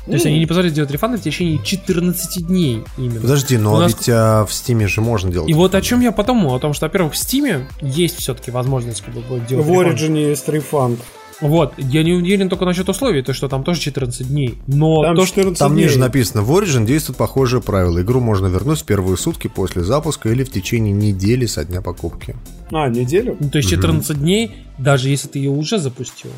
То есть они не позволяют делать рефанды в течение 14 дней именно. Подожди, но У нас- ведь а, в Стиме же можно делать. И вот о чем я подумал, о том, что, во-первых, в Steam есть все-таки возможность как бы, делать В рефанд. Origin есть рефанд. Вот, я не уверен только насчет условий, то что там тоже 14 дней. Но Там то, что... 14 Там дней. ниже написано, в Origin действует похожее правило. Игру можно вернуть в первые сутки после запуска или в течение недели со дня покупки. А, неделю? Ну, то есть 14 дней, даже если ты ее уже запустил,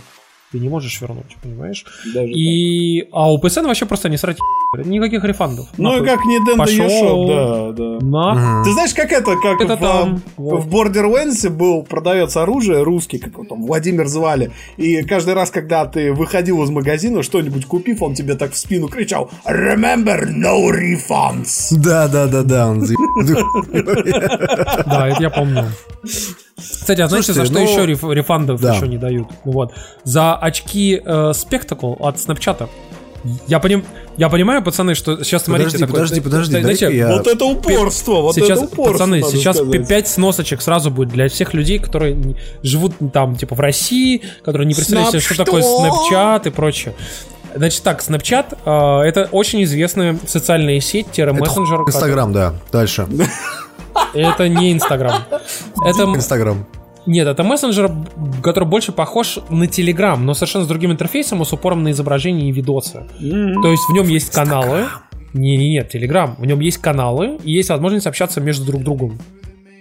ты не можешь вернуть, понимаешь? Даже И... А у PSN вообще просто не срать никаких рефандов. Ну и Нахуй. как Nintendo Пошел. eShop, да, да. На. Ты знаешь, как это, как Это в, там, а, вот. в Borderlands был продавец оружия русский, как его там Владимир звали, и каждый раз, когда ты выходил из магазина, что-нибудь купив, он тебе так в спину кричал «Remember, no refunds!» Да, да, да, да, он Да, это я помню. Кстати, а знаете, за Слушайте, что ну, еще реф- рефандов да. еще не дают? Вот. За очки э, Spectacle от Snapchat. Я, поним, я понимаю, пацаны, что сейчас смотрите... Подожди, такой- подожди, подожди, знаете, я- Вот это упорство, вот сейчас, это упорство. пацаны, сейчас сказать. 5 сносочек сразу будет для всех людей, которые живут там, типа, в России, которые не представляют себе, что такое? Snapchat и прочее. Значит так, Snapchat э, это очень известная социальная сеть, мессенджер. Инстаграм, да. Дальше. Это не Инстаграм. Это Инстаграм. нет, это мессенджер, который больше похож на Телеграм, но совершенно с другим интерфейсом и с упором на изображение и видосы. То есть в нем есть каналы. Не, не, нет, Телеграм. В нем есть каналы и есть возможность общаться между друг другом.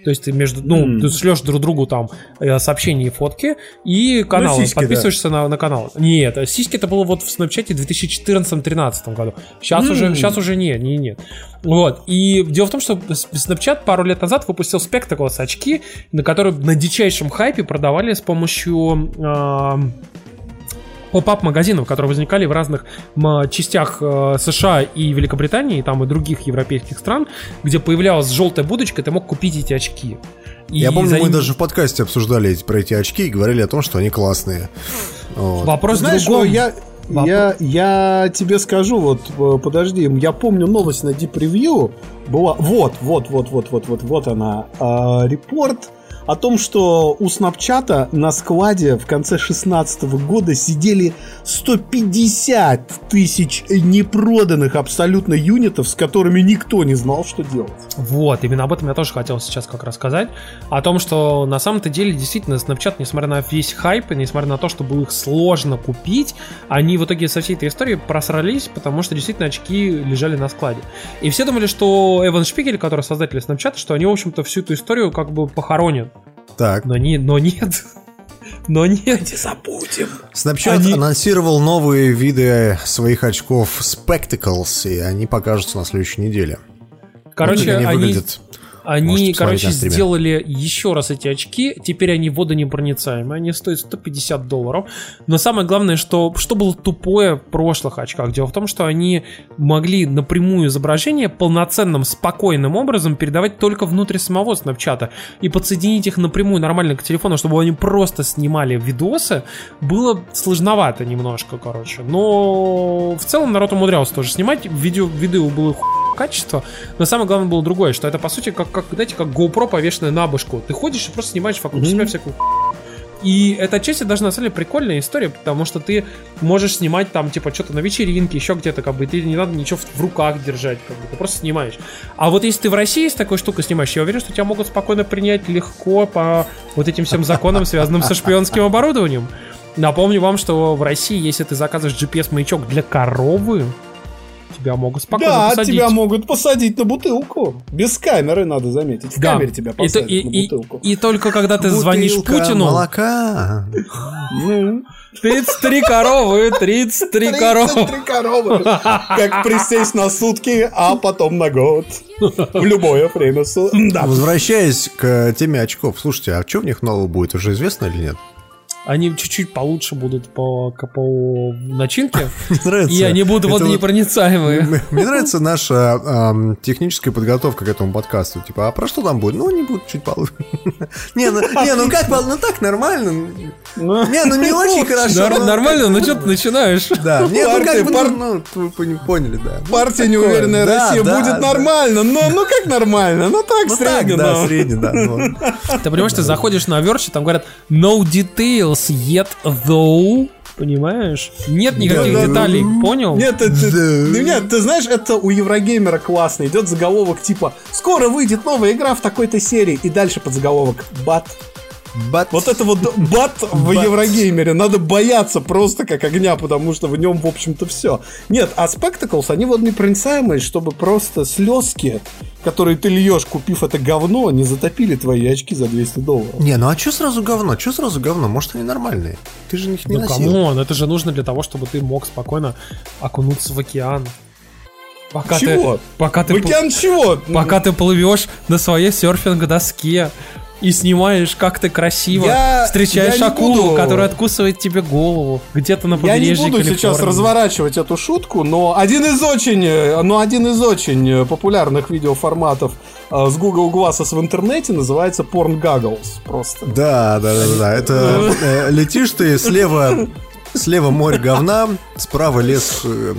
То есть ты между, ну, М. ты шлешь друг другу там э, сообщения и фотки и каналы. сиськи, да. Подписываешься на, на канал. Нет, а сиськи это было вот в Снапчате в 2014-2013 году. Сейчас уже, сейчас уже не, не, нет. Вот. И дело в том, что С- Snapchat пару лет назад выпустил Spectacles очки, на которые на дичайшем хайпе продавали с помощью эм, поп-ап магазинов, которые возникали в разных частях э, США и Великобритании, и там и других европейских стран, где появлялась желтая будочка, ты мог купить эти очки. И Я помню, за мы даже в подкасте обсуждали эти, про эти очки и говорили о том, что они классные. Вот. Вопрос в Знаешь, другом. я, Вопрос- я, я тебе скажу, вот, э, подожди, я помню новость на Deep Review, была, вот, вот, вот, вот, вот, вот, вот она, э, репорт о том, что у Снапчата на складе в конце 16 года сидели 150 тысяч непроданных абсолютно юнитов, с которыми никто не знал, что делать. Вот, именно об этом я тоже хотел сейчас как рассказать. О том, что на самом-то деле действительно Snapchat, несмотря на весь хайп, и несмотря на то, что было их сложно купить, они в итоге со всей этой историей просрались, потому что действительно очки лежали на складе. И все думали, что Эван Шпигель, который создатель Snapchat, что они, в общем-то, всю эту историю как бы похоронят. Так, Но, не, но нет. Но нет. Забудем. Snapchat Они- анонсировал новые виды своих очков Spectacles, и они покажутся на следующей неделе. Короче, Вот они, они, выглядят. Они, короче, сделали еще раз эти очки. Теперь они водонепроницаемые. Они стоят 150 долларов. Но самое главное, что, что было тупое в прошлых очках. Дело в том, что они могли напрямую изображение полноценным, спокойным образом передавать только внутрь самого снапчата. И подсоединить их напрямую нормально к телефону, чтобы они просто снимали видосы, было сложновато немножко, короче. Но в целом народ умудрялся тоже снимать. Видео, видео было ху- качество, но самое главное было другое, что это по сути как, как знаете, как GoPro повешенная на башку. Ты ходишь и просто снимаешь вокруг себя всякую и это отчасти даже на самом деле прикольная история, потому что ты можешь снимать там, типа, что-то на вечеринке, еще где-то, как бы, и ты не надо ничего в, в руках держать, как бы, ты просто снимаешь. А вот если ты в России с такой штукой снимаешь, я уверен, что тебя могут спокойно принять легко по вот этим всем законам, связанным со шпионским оборудованием. Напомню вам, что в России, если ты заказываешь GPS-маячок для коровы, тебя могут спокойно Да, посадить. тебя могут посадить на бутылку. Без камеры, надо заметить. В Да. камере тебя И, посадят и- на и- бутылку. и только когда ты звонишь Бутылка Путину, молока. Ну, 33 коровы, 33 коровы. 33 коровы. Как присесть на сутки, а потом на год. В любое время суток. Да. Возвращаясь к теме очков, слушайте, а что в них нового будет, уже известно или нет? Они чуть-чуть получше будут по, по начинке, Мне нравится. и они будут вот- водонепроницаемые. М- Мне нравится наша ам, техническая подготовка к этому подкасту. Типа, а про что там будет? Ну, они будут чуть получше. Не, ну не, ну как, ну так нормально. Не, ну не очень хорошо. Ну, Нормально, ну что ты начинаешь? Да, не, ну как бы, ну, ну, вы поняли, да. Партия неуверенная Россия будет нормально. Но ну как нормально? Ну так, Ну средне. да, но. средний, да. ну. Ты понимаешь, ты заходишь на Verge, там говорят no details yet though. Понимаешь? Нет никаких Да, да, деталей, понял? Нет, это, Да. нет, ты знаешь, это у Еврогеймера классно. Идет заголовок типа «Скоро выйдет новая игра в такой-то серии». И дальше под заголовок «Бат». But- Вот это вот бат в Бат. Еврогеймере надо бояться просто как огня, потому что в нем, в общем-то, все. Нет, а Spectacles, они водонепроницаемые, чтобы просто слезки, которые ты льешь, купив это говно, не затопили твои очки за 200 долларов. Не, ну а что сразу говно? Что сразу говно? Может, они нормальные? Ты же их не Ну носил. come on, это же нужно для того, чтобы ты мог спокойно окунуться в океан. Пока Чего? ты, пока ты, В океан чего? пока ты плывешь на своей серфинг-доске и снимаешь, как ты красиво Я- встречаешь я акулу, буду- которая откусывает тебе голову где-то на Я побережье не буду сейчас Калифорнии. разворачивать эту шутку, но один из очень, но один из очень э, популярных видеоформатов э, с Google Glasses в интернете называется Porn Goggles. Просто. Да, да, да, да, да. Это э, летишь ты слева Слева море говна, справа лес. э,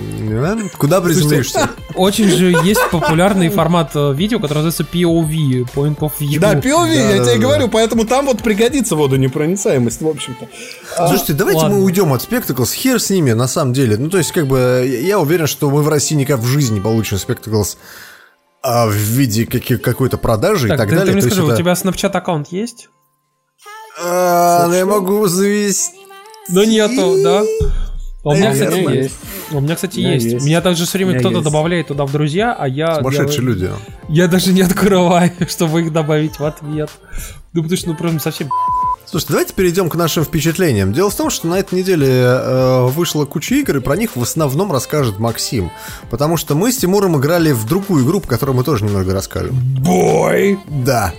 Куда приземлишься? Очень же есть популярный формат э, видео, который называется POV, Point of View. Да, POV, я да, тебе и да. говорю, поэтому там вот пригодится водонепроницаемость, в общем-то. А, Слушайте, давайте ладно. мы уйдем от Spectacles, хер с ними, на самом деле. Ну, то есть, как бы, я уверен, что мы в России никак в жизни не получим Spectacles а, в виде каких- какой-то продажи Так, и так ты, ты далее. мне То есть скажи, у это- тебя Snapchat аккаунт есть? А, ну, я могу завести. Да нету, да? А У меня, кстати, Есть. есть. У меня, кстати, есть. есть. Меня также все время кто-то добавляет туда в друзья, а я... Сумасшедшие я, люди. Я даже не открываю, чтобы их добавить в ответ. Ну, потому что, ну, прям совсем... Слушайте, давайте перейдем к нашим впечатлениям. Дело в том, что на этой неделе э, вышла куча игр, и про них в основном расскажет Максим. Потому что мы с Тимуром играли в другую игру, по которой мы тоже немного расскажем. Бой! Да.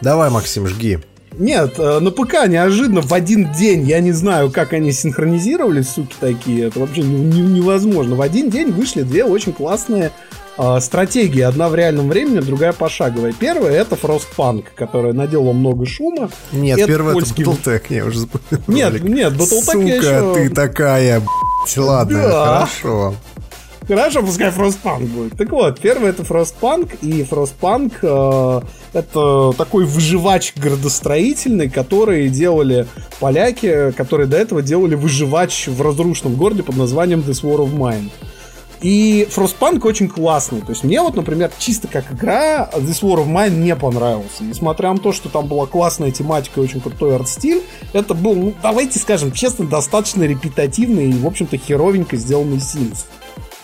Давай, Максим, жги. Нет, э, на ПК неожиданно в один день, я не знаю, как они синхронизировались, суки такие, это вообще не- не- невозможно. В один день вышли две очень классные э, стратегии. Одна в реальном времени, другая пошаговая. Первая это Frostpunk, которая наделала много шума. Нет, Это это польский- Battletech, я уже запомнил. Нет, нет, Battletech Сука, я еще- ты такая, б***ь. Ладно, Да. хорошо. Хорошо, пускай Frostpunk будет. Так вот, первый это Frostpunk, и Frostpunk э, это такой выживач градостроительный, который делали поляки, которые до этого делали выживач в разрушенном городе под названием This War of Mine. И Frostpunk очень классный. То есть мне вот, например, чисто как игра This War of Mine не понравился. Несмотря на то, что там была классная тематика и очень крутой арт-стиль, это был, ну, давайте скажем честно, достаточно репетативный и, в общем-то, херовенько сделанный Sims.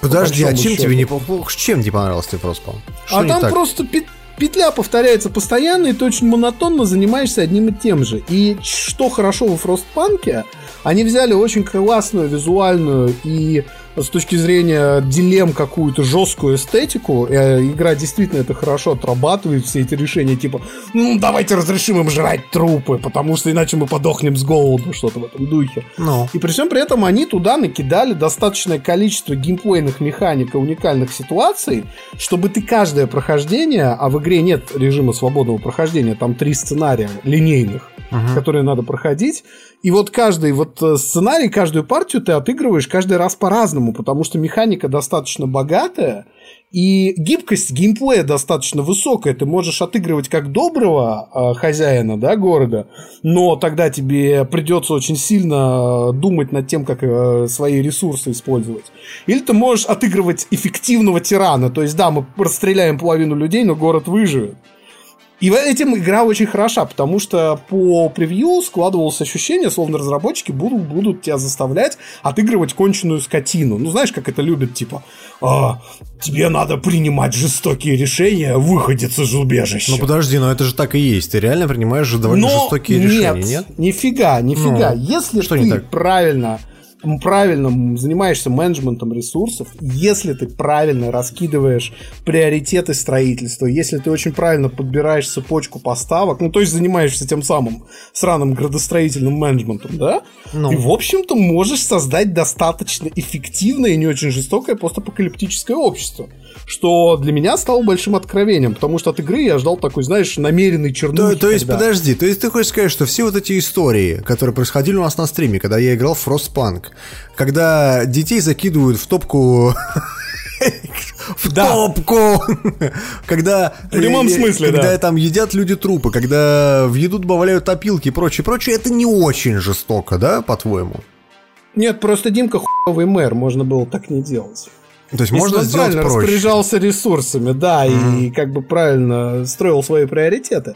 Подожди, а чем счету. тебе не по- чем не понравился тебе? Что а там так? просто пет- петля повторяется постоянно, и ты очень монотонно занимаешься одним и тем же. И что хорошо во Фростпанке, они взяли очень классную визуальную и с точки зрения дилемм какую-то жесткую эстетику. Э, игра действительно это хорошо отрабатывает, все эти решения типа, ну давайте разрешим им жрать трупы, потому что иначе мы подохнем с голоду, что-то в этом духе. Ну, И при всем при этом они туда накидали достаточное количество геймплейных механик и уникальных ситуаций, чтобы ты каждое прохождение, а в игре нет режима свободного прохождения, там три сценария линейных, которые надо проходить. И вот каждый вот э, сценарий, каждую партию ты отыгрываешь каждый раз по-разному, потому что механика достаточно богатая, и гибкость геймплея достаточно высокая. Ты можешь отыгрывать как доброго э, хозяина да, города, но тогда тебе придется очень сильно э, думать над тем, как э, свои ресурсы использовать. Или ты можешь отыгрывать эффективного тирана. То есть, да, мы расстреляем половину людей, но город выживет. И этим игра очень хороша, потому что по превью складывалось ощущение, словно разработчики будут, будут тебя заставлять отыгрывать конченую скотину. Ну, знаешь, как это любят, типа, «А, тебе надо принимать жестокие решения, выходец из убежища. ну подожди, но это же так и есть. Ты реально принимаешь довольно Но жестокие нет, решения, нет? Нифига, нифига. Ну, если что ты не так? правильно правильно занимаешься менеджментом ресурсов, если ты правильно раскидываешь приоритеты строительства, если ты очень правильно подбираешь цепочку поставок, ну, то есть занимаешься тем самым сраным градостроительным менеджментом, да, Ну. ты, в общем-то, можешь создать достаточно эффективное и не очень жестокое постапокалиптическое общество. Что для меня стало большим откровением, потому что от игры я ждал такой, знаешь, намеренный То, чернухи. то есть, когда- подожди, то есть ты хочешь сказать, что все вот эти истории, которые происходили у нас на стриме, когда я играл в Frostpunk, когда детей закидывают в топку... В Да. топку! Когда... В прямом э, смысле, Когда да. там едят люди трупы, когда в еду добавляют опилки и прочее, прочее, это не очень жестоко, да, по-твоему? Нет, просто Димка хуевый мэр, можно было так не делать. То есть Если можно он сделать правильно проще. распоряжался ресурсами, да, и как бы правильно строил свои приоритеты.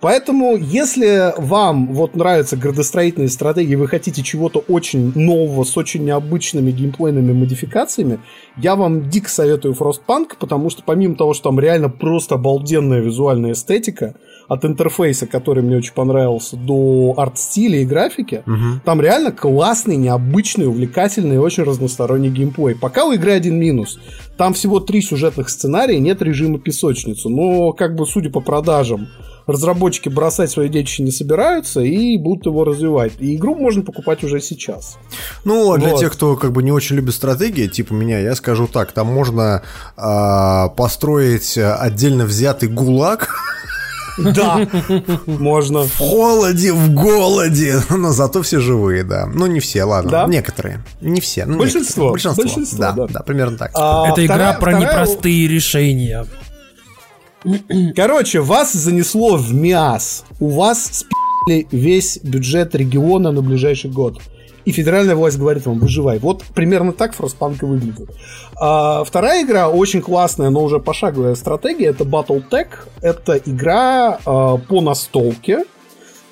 Поэтому, если вам вот нравятся градостроительные стратегии, вы хотите чего-то очень нового, с очень необычными геймплейными модификациями, я вам дико советую Frostpunk, потому что помимо того, что там реально просто обалденная визуальная эстетика, от интерфейса, который мне очень понравился, до арт-стиля и графики, там реально классный, необычный, увлекательный и очень разносторонний геймплей. Пока у игры один минус. Там всего три сюжетных сценария, нет режима песочницы. Но, как бы, судя по продажам, разработчики бросать свои детище не собираются и будут его развивать. И игру можно покупать уже сейчас. Ну, а для Вот. тех, кто как бы не очень любит стратегии, типа меня, я скажу так, там можно а, построить отдельно взятый гулаг, Да, можно. В холоде, в голоде, но зато все живые, да. Ну, не все, ладно. Да? Некоторые. Не все. ну, Большинство. некоторые. Большинство. Большинство, да, да. да, примерно так. А Это игра вторая- про вторая- непростые решения. Короче, вас занесло в МИАС. У вас спи***ли весь бюджет региона на ближайший год. И федеральная власть говорит вам, выживай. Вот примерно так Фростпанк и выглядит. А, вторая игра очень классная, но уже пошаговая стратегия. Это Battletech. Это игра а, по настолке.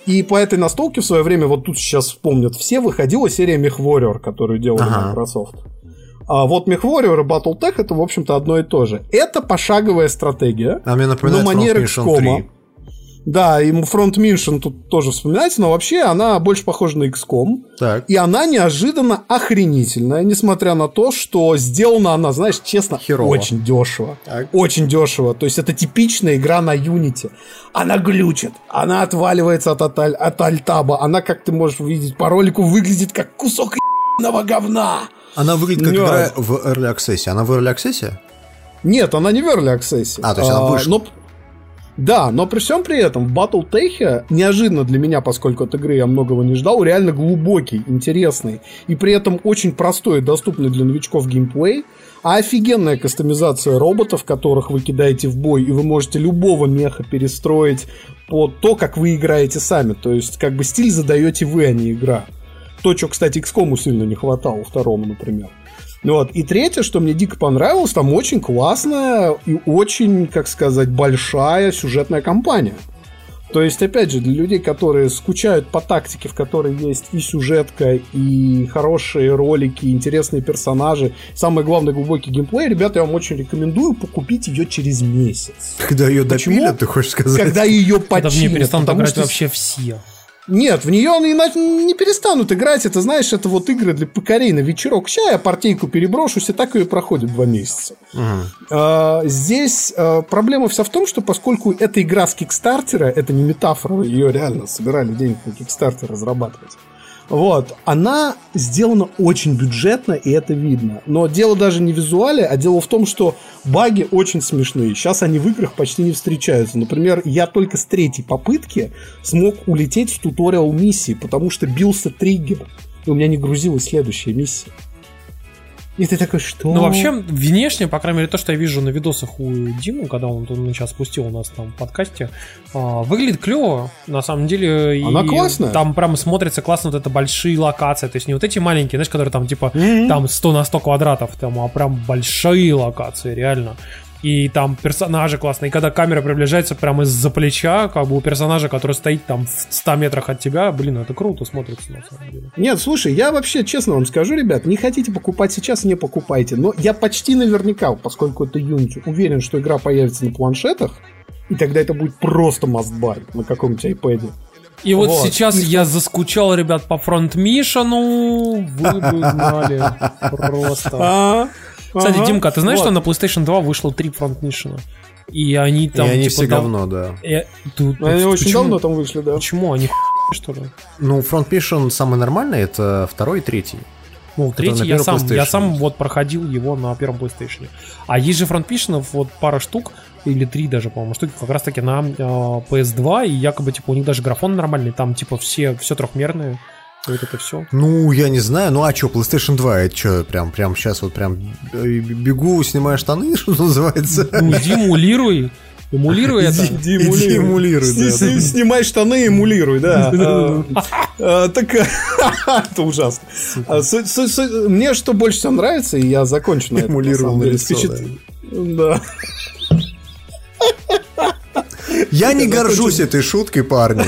И по этой настолке в свое время, вот тут сейчас вспомнят все, выходила серия MechWarrior, которую делала Ага. Microsoft. А вот MechWarrior и Battletech это, в общем-то, одно и то же. Это пошаговая стратегия. А мне напоминает на манер Front Mission XCOM. 3. Да, и Front Mission тут тоже вспоминается, но вообще она больше похожа на XCOM. Так. И она неожиданно охренительная, несмотря на то, что сделана она, знаешь, честно, Херово. очень дешево. Так. Очень дешево. То есть это типичная игра на Unity. Она глючит, она отваливается от, от, от альтаба, она, как ты можешь увидеть по ролику, выглядит как кусок ебаного говна. Она выглядит как Нет. игра в Early Access. Она в Early Access? Нет, она не в Early Access. А, то есть она вышла. но- Да, но при всем при этом в Battletech неожиданно для меня, поскольку от игры я многого не ждал, реально глубокий, интересный и при этом очень простой и доступный для новичков геймплей, а офигенная кастомизация роботов, которых вы кидаете в бой, и вы можете любого меха перестроить под то, как вы играете сами. То есть, как бы стиль задаете вы, а не игра. То, что, кстати, XCOM сильно не хватало, второму, например. Вот. И третье, что мне дико понравилось, там очень классная и очень, как сказать, большая сюжетная кампания. То есть, опять же, для людей, которые скучают по тактике, в которой есть и сюжетка, и хорошие ролики, и интересные персонажи, самое главное, глубокий геймплей, ребята, я вам очень рекомендую покупить ее через месяц. Когда ее Почему? допилят, ты хочешь сказать? Когда ее Когда в починят. перестанут играть что вообще все. Нет, в нее они не перестанут играть. Это, знаешь, это вот игры для покорей на вечерок. Ща я партийку переброшусь, и так ее проходит два месяца. А, Здесь а, проблема вся в том, что поскольку это игра с Кикстартера, это не метафора, ее реально собирали денег на Кикстартер разрабатывать. Вот, она сделана очень бюджетно, и это видно. Но дело даже не в визуале, а дело в том, что баги очень смешные. Сейчас они в играх почти не встречаются. Например, я только с третьей попытки смог улететь в туториал миссии, потому что бился триггер, и у меня не грузилась следующая миссия. И ты такой, что? Ну, вообще, внешне, по крайней мере, то, что я вижу на видосах у Димы, когда он, он сейчас спустил у нас там в подкасте, а, выглядит клево, на самом деле. Она и классная. Там прям смотрится классно вот это большие локации, то есть не вот эти маленькие, знаешь, которые там типа Мгм. там 100 на 100 квадратов, там, а прям большие локации, реально. И там персонажи классные. И когда камера приближается прямо из-за плеча, как бы у персонажа, который стоит там в 100 метрах от тебя, блин, это круто смотрится на самом деле. Нет, слушай, я вообще честно вам скажу, ребят, не хотите покупать сейчас, не покупайте. Но я почти наверняка, поскольку это Unity, уверен, что игра появится на планшетах, и тогда это будет просто must-buy на каком-нибудь iPad. И вот, Вот. сейчас я заскучал, ребят, по фронт-мишену. Вы бы знали. Просто. Кстати, ага. Димка, ты знаешь, Вот. что на PlayStation 2 вышло три фронт-мишена? И они И там... они типа, все говно, да. Э, тут- Они очень давно там вышли, да. Почему? Они что ли? Ну, Front Mission самый нормальный, это второй и третий. Ну, третий я сам, я сам вот проходил его на первом PlayStation. А есть же фронтпишенов вот пара штук, или три даже, по-моему, штуки как раз таки на э, PS2, и якобы, типа, у них даже графон нормальный, там, типа, все, все трехмерные, и вот это все. Ну, я не знаю. Ну, а что, PlayStation 2, это что, прям, прям сейчас вот прям э, бегу, снимаю штаны, что называется? Ну, демулируй, эмулируй это. Иди эмулируй, да, Сни- да. Снимай штаны, эмулируй, да. А, а, Так, это ужасно. А, Мне что больше всего нравится, и я закончу на этом. на Эмулировал на лицо, Да. Я не горжусь этой шуткой, парни.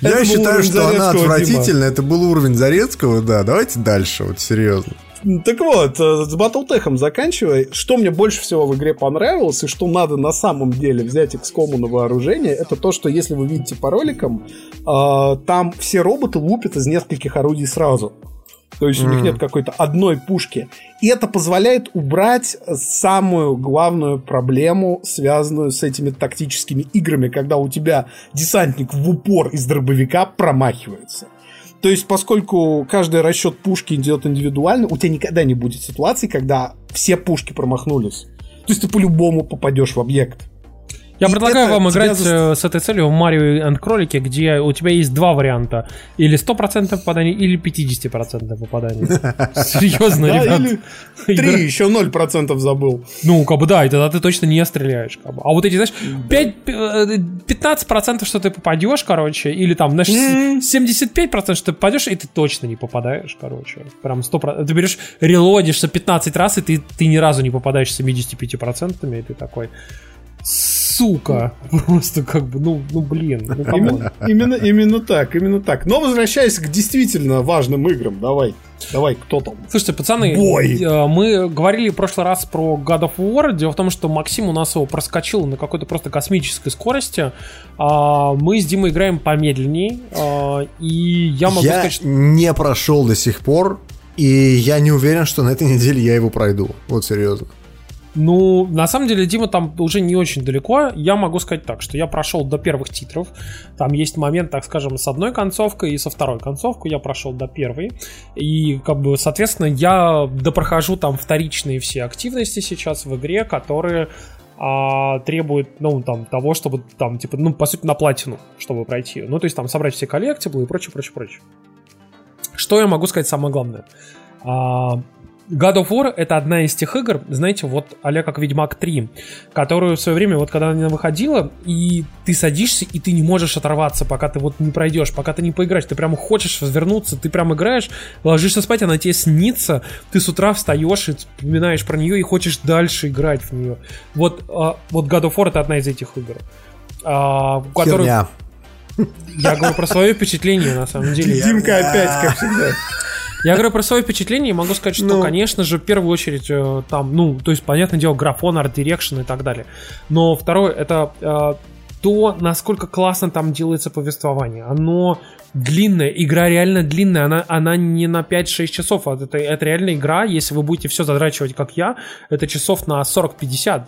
Я считаю, что она отвратительна. Это был уровень Зарецкого, да. Давайте дальше, вот серьезно. Так вот, э, с Battletech заканчивая, что мне больше всего в игре понравилось, и что надо на самом деле взять XCOM на вооружение, это то, что если вы видите по роликам, э, там все роботы лупят из нескольких орудий сразу. То есть у них нет какой-то одной пушки. И это позволяет убрать самую главную проблему, связанную с этими тактическими играми, когда у тебя десантник в упор из дробовика промахивается. То есть, поскольку каждый расчет пушки идет индивидуально, у тебя никогда не будет ситуации, когда все пушки промахнулись. То есть ты по-любому попадешь в объект. Я И предлагаю это вам играть заст- э, с этой целью в Марио and Кролики, где у тебя есть два варианта. Или 100% попаданий, или 50% попаданий. Серьезно, ребят. Три, еще 0% забыл. Ну, как бы да, и тогда ты точно не стреляешь. Как бы. А вот эти, знаешь, 5, э, 15% что ты попадешь, короче, или там, знаешь, Мгм. 75% что ты попадешь, и ты точно не попадаешь, короче. Прям 100%. Ты берешь, релодишься 15 раз, и ты, ты ни разу не попадаешь 75%, и ты такой... Сука! Просто как бы, ну, ну блин, ну. Именно, именно, именно так, именно так. Но возвращаясь к действительно важным играм, давай, давай, кто там? Слушайте, пацаны, Бой. э, мы говорили в прошлый раз про God of War. Дело в том, что Максим у нас его проскочил на какой-то просто космической скорости. А, Мы с Димой играем помедленнее. а, И я могу я сказать, что... не прошел до сих пор, и я не уверен, что на этой неделе я его пройду. Вот серьезно. Ну, на самом деле, Дима там уже не очень далеко. Я могу сказать так, что я прошел до первых титров. Там есть момент, так скажем, с одной концовкой и со второй концовкой. Я прошел до первой. И, как бы, соответственно, я допрохожу там вторичные все активности сейчас в игре, которые а, требуют, ну, там, того, чтобы там, типа, ну, по сути, на платину, чтобы пройти. Ну, то есть там собрать все коллектиблы и прочее, прочее, прочее. Что я могу сказать самое главное? А, God of War это одна из тех игр, знаете, вот а как Ведьмак 3, которую в свое время, вот когда она выходила, и ты садишься, и ты не можешь оторваться, пока ты вот не пройдешь, пока ты не поиграешь, ты прям хочешь развернуться, ты прям играешь, ложишься спать, она тебе снится, ты с утра встаешь и вспоминаешь про нее и хочешь дальше играть в нее. Вот, а, вот God of War это одна из этих игр. а, в которую- Херня. я говорю про свое впечатление, на самом деле. Димка опять, как всегда. Я говорю про свое впечатление и могу сказать, что, Ну. конечно же, в первую очередь э, там, ну, то есть, понятное дело, графон, art direction и так далее. Но второе, это э, то, насколько классно там делается повествование. Оно длинная, игра реально длинная, она, она не на 5-6 часов, а это, это реально игра, если вы будете все задрачивать, как я, это часов на 40-50.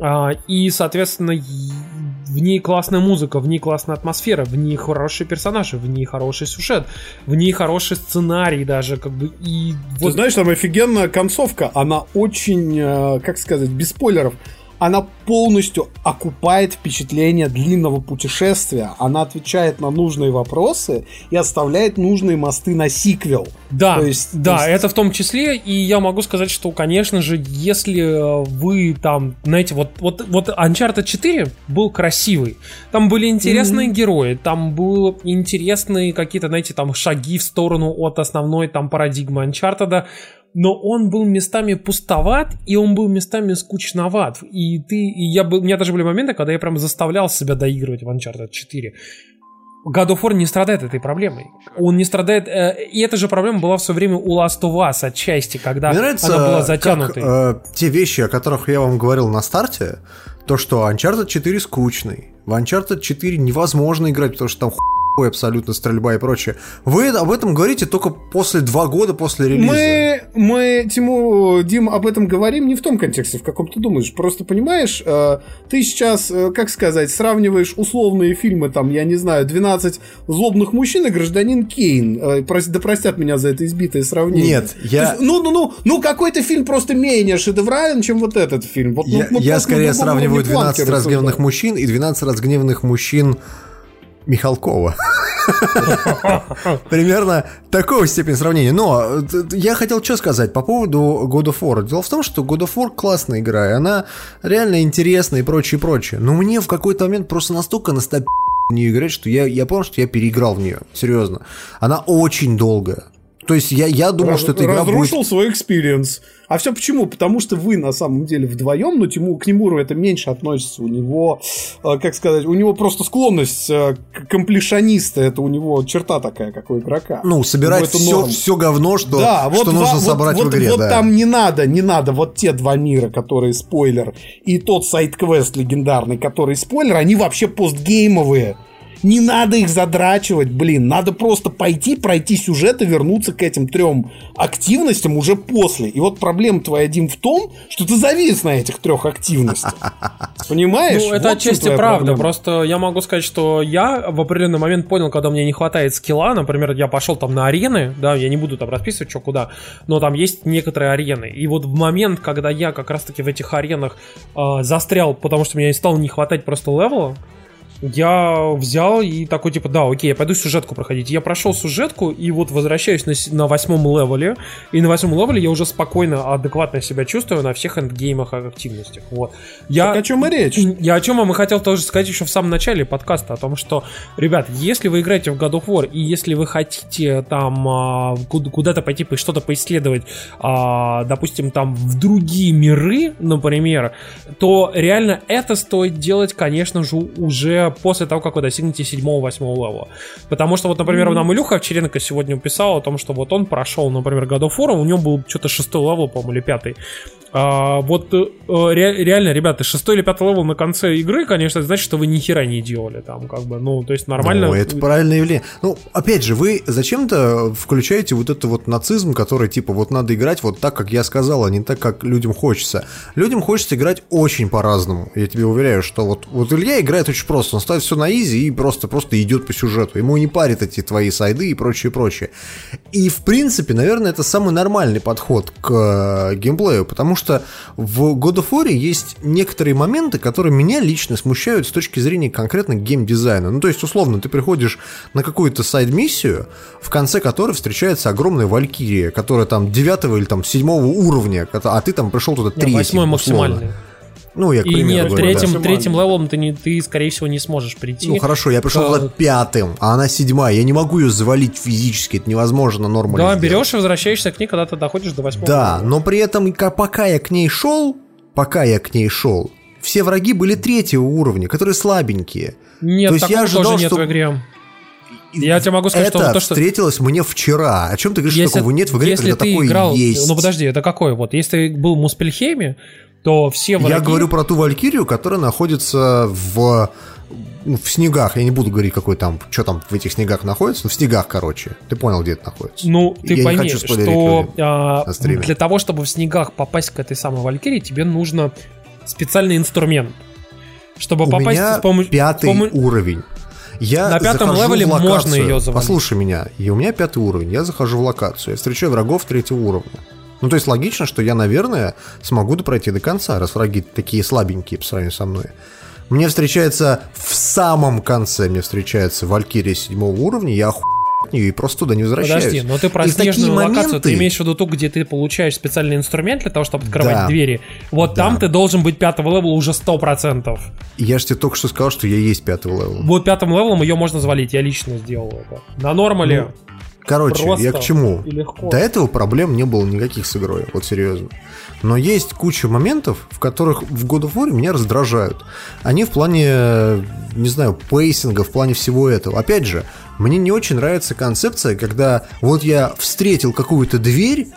А, И, соответственно, в ней классная музыка, в ней классная атмосфера, в ней хорошие персонажи, в ней хороший сюжет, в ней хороший сценарий даже, как бы, и Ты вот знаешь, там офигенная концовка. Она очень, э, как сказать, без спойлеров. Она полностью окупает впечатление длинного путешествия. Она отвечает на нужные вопросы и оставляет нужные мосты на сиквел. Да, То есть- да, то есть- это в том числе, и я могу сказать, что, конечно же, если э, вы там, знаете, вот, вот, вот Uncharted 4 был красивый, там были интересные герои, там были интересные какие-то, знаете, там шаги в сторону от основной там парадигмы Uncharted, но он был местами пустоват, и он был местами скучноват. И ты, и я бы, у меня даже были моменты, когда я прям заставлял себя доигрывать в Uncharted 4. God of War не страдает этой проблемой. Он не страдает... э, и эта же проблема была в свое время у Last of Us отчасти, когда Мне нравится, она была как, затянутой. э, те вещи, о которых я вам говорил на старте, то, что Uncharted 4 скучный, в Uncharted 4 невозможно играть, потому что там хуй абсолютно стрельба и прочее. Вы об этом говорите только после два года после релиза. Мы, мы, Тиму, Дим, об этом говорим не в том контексте, в каком ты думаешь. Просто понимаешь, э, ты сейчас, э, как сказать, сравниваешь условные фильмы, там, я не знаю, 12 злобных мужчин и гражданин Кейн. Э, да простят меня за это избитое сравнение. Нет, я- есть, ну, ну, ну, ну, какой-то фильм просто менее шедеврален, чем вот этот фильм. Вот, ну, Я, мы я скорее сравниваю уровне планки 12 разгневанных мужчин и 12 разгневанных мужчин Михалкова. Примерно такого степени сравнения. Но э, я хотел что сказать по поводу God of War. Дело в том, что God of War классная игра, и она реально интересная и прочее, прочее. Но мне в какой-то момент просто настолько настопи в нее играть, что я, я понял, что я переиграл в нее. Серьезно. Она очень долгая. То есть я, я думал, Раз- что эта игра разрушил будет... свой экспириенс. А все почему? Потому что вы на самом деле вдвоем, но Тиму, к Тимуру это меньше относится. У него, э, как сказать, у него просто склонность э, к комплешониста. Это у него черта такая, как у игрока. Ну, собирать все, норм. все говно, что, да, вот что ва- нужно вот- собрать вот, в игре. Вот да. там не надо, не надо. Вот те два мира, которые спойлер, и тот сайт-квест легендарный, который спойлер, они вообще постгеймовые. Не надо их задрачивать, блин. Надо просто пойти, пройти сюжет и вернуться к этим трем активностям уже после. И вот проблема твоя, Дим, в том, что ты завис на этих трех активностях. Понимаешь? Ну, это Вот отчасти правда. проблема. Просто я могу сказать, что я в определенный момент понял, когда мне не хватает скилла. Например, я пошел там на арены, да, я не буду там расписывать, что куда, но там есть некоторые арены. И вот в момент, когда я как раз-таки в этих аренах э, застрял, потому что мне стало не хватать просто левела, я взял и такой, типа, да, окей, я пойду сюжетку проходить. Я прошел сюжетку и вот возвращаюсь на, на восьмом левеле. И на восьмом левеле я уже спокойно, адекватно себя чувствую на всех эндгеймах и активностях. Вот. Я, Так о чем и речь? я о чем вам и хотел тоже сказать еще в самом начале подкаста, о том, что, ребят, если вы играете в God of War, и если вы хотите там а, куд- куда-то пойти по- что-то поисследовать, а, допустим, там в другие миры, например, то реально это стоит делать, конечно же, уже после того, как вы достигнете 7-8 левела. Потому что вот, например, нам Илюха Овчаренко сегодня писал о том, что вот он прошел, например, God of War, у него был что-то 6 левел, по-моему, или 5. А, вот э, ре- реально, ребята, шестой или пятый левел на конце игры, конечно, это значит, что вы ни хера не делали там, как бы, ну, то есть нормально. Ну, это правильное явление. Ну, опять же, вы зачем-то включаете вот это вот нацизм, который типа вот надо играть вот так, как я сказал, а не так, как людям хочется. Людям хочется играть очень по-разному. Я тебе уверяю, что вот, вот Илья играет очень просто. Он ставит все на easy и просто, просто идет по сюжету. Ему не парит эти твои сайды и прочее, прочее. И, в принципе, наверное, это самый нормальный подход к э, геймплею, потому что в God of War есть некоторые моменты, которые меня лично смущают с точки зрения конкретно геймдизайна. Ну, то есть, условно, ты приходишь на какую-то side-миссию, в конце которой встречается огромная валькирия, которая там девятого или там седьмого уровня, а ты там пришел туда Не, третий. Восьмой условно. максимальный. Ну, я к И примеру нет, говорю, да. третьим, Максимальный. третьим level ом ты, не, ты, скорее всего, не сможешь прийти. Ну хорошо, я пришел Да. туда пятым, а она седьмая. Я не могу ее завалить физически, это невозможно нормально. Да, сделать. берешь и возвращаешься к ней, когда ты доходишь до восьмого. Да, но при этом, ка- пока я к ней шел, пока я к ней шел, все враги были третьего уровня, которые слабенькие. Нет, То есть такого я ожидал, тоже нет что- в игре. Я тебе могу сказать, это что то, что... встретилось мне вчера. О чем ты говоришь, что такого нет в игре, если когда ты такое играл, есть? ну подожди, это какой вот? Если ты был в Муспельхейме, то все враги... Я говорю про ту Валькирию, которая находится в ну, в снегах, я не буду говорить, какой там, что там в этих снегах находится, но в снегах, короче. Ты понял, где это находится? Ну, ты Я не пойми, хочу спойлерить что а, для того, чтобы в снегах попасть к этой самой Валькирии, тебе нужно специальный инструмент. Чтобы У попасть меня с помощью... пятый с помо- уровень. Я На пятом левеле локацию. можно её завалить. Послушай меня, и у меня пятый уровень. Я захожу в локацию, я встречаю врагов третьего уровня. Ну, то есть логично, что я, наверное, смогу пройти до конца, раз враги такие слабенькие по сравнению со мной. Мне встречается в самом конце, мне встречается Валькирия седьмого уровня, я оху... от нее и просто туда не возвращаюсь. Подожди, но ты про И снежную локацию, моменты- ты имеешь в виду ту, где ты получаешь специальный инструмент для того, чтобы открывать Да. двери. Вот Да. там ты должен быть пятого level а уже 100%. Я же тебе только что сказал, что я есть пятый level. Вот пятым level ом ее можно завалить, я лично сделал это. На нормале Короче, просто я к чему? До этого проблем не было никаких с игрой, вот серьезно. Но есть куча моментов, в которых в God of War меня раздражают. Они в плане, не знаю, пейсинга, в плане всего этого. Опять же, мне не очень нравится концепция, когда вот я встретил какую-то дверь,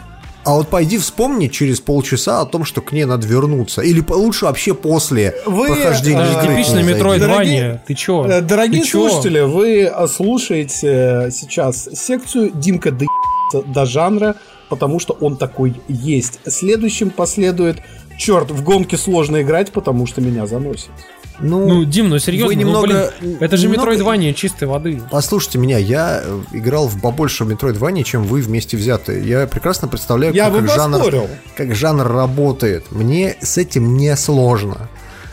а вот пойди вспомни через полчаса о том, что к ней надо вернуться. Или лучше вообще после Вы, прохождения э, игры. зайди. метроидвание. Ты чё? Э, Дорогие Ты чё? слушатели, вы э, слушаете сейчас секцию Димка до до жанра, потому что он такой есть. Следующим последует Черт, в гонке сложно играть, потому что меня заносит. Ну, Дим, ну серьезно, вы ну, немного- блин, это же немного- метроидвание чистой воды. Послушайте меня, я э, играл в побольше Metroidvania, чем вы вместе взятые. Я прекрасно представляю, Я как, бы жанр, поспорил. как жанр работает. Мне с этим не сложно.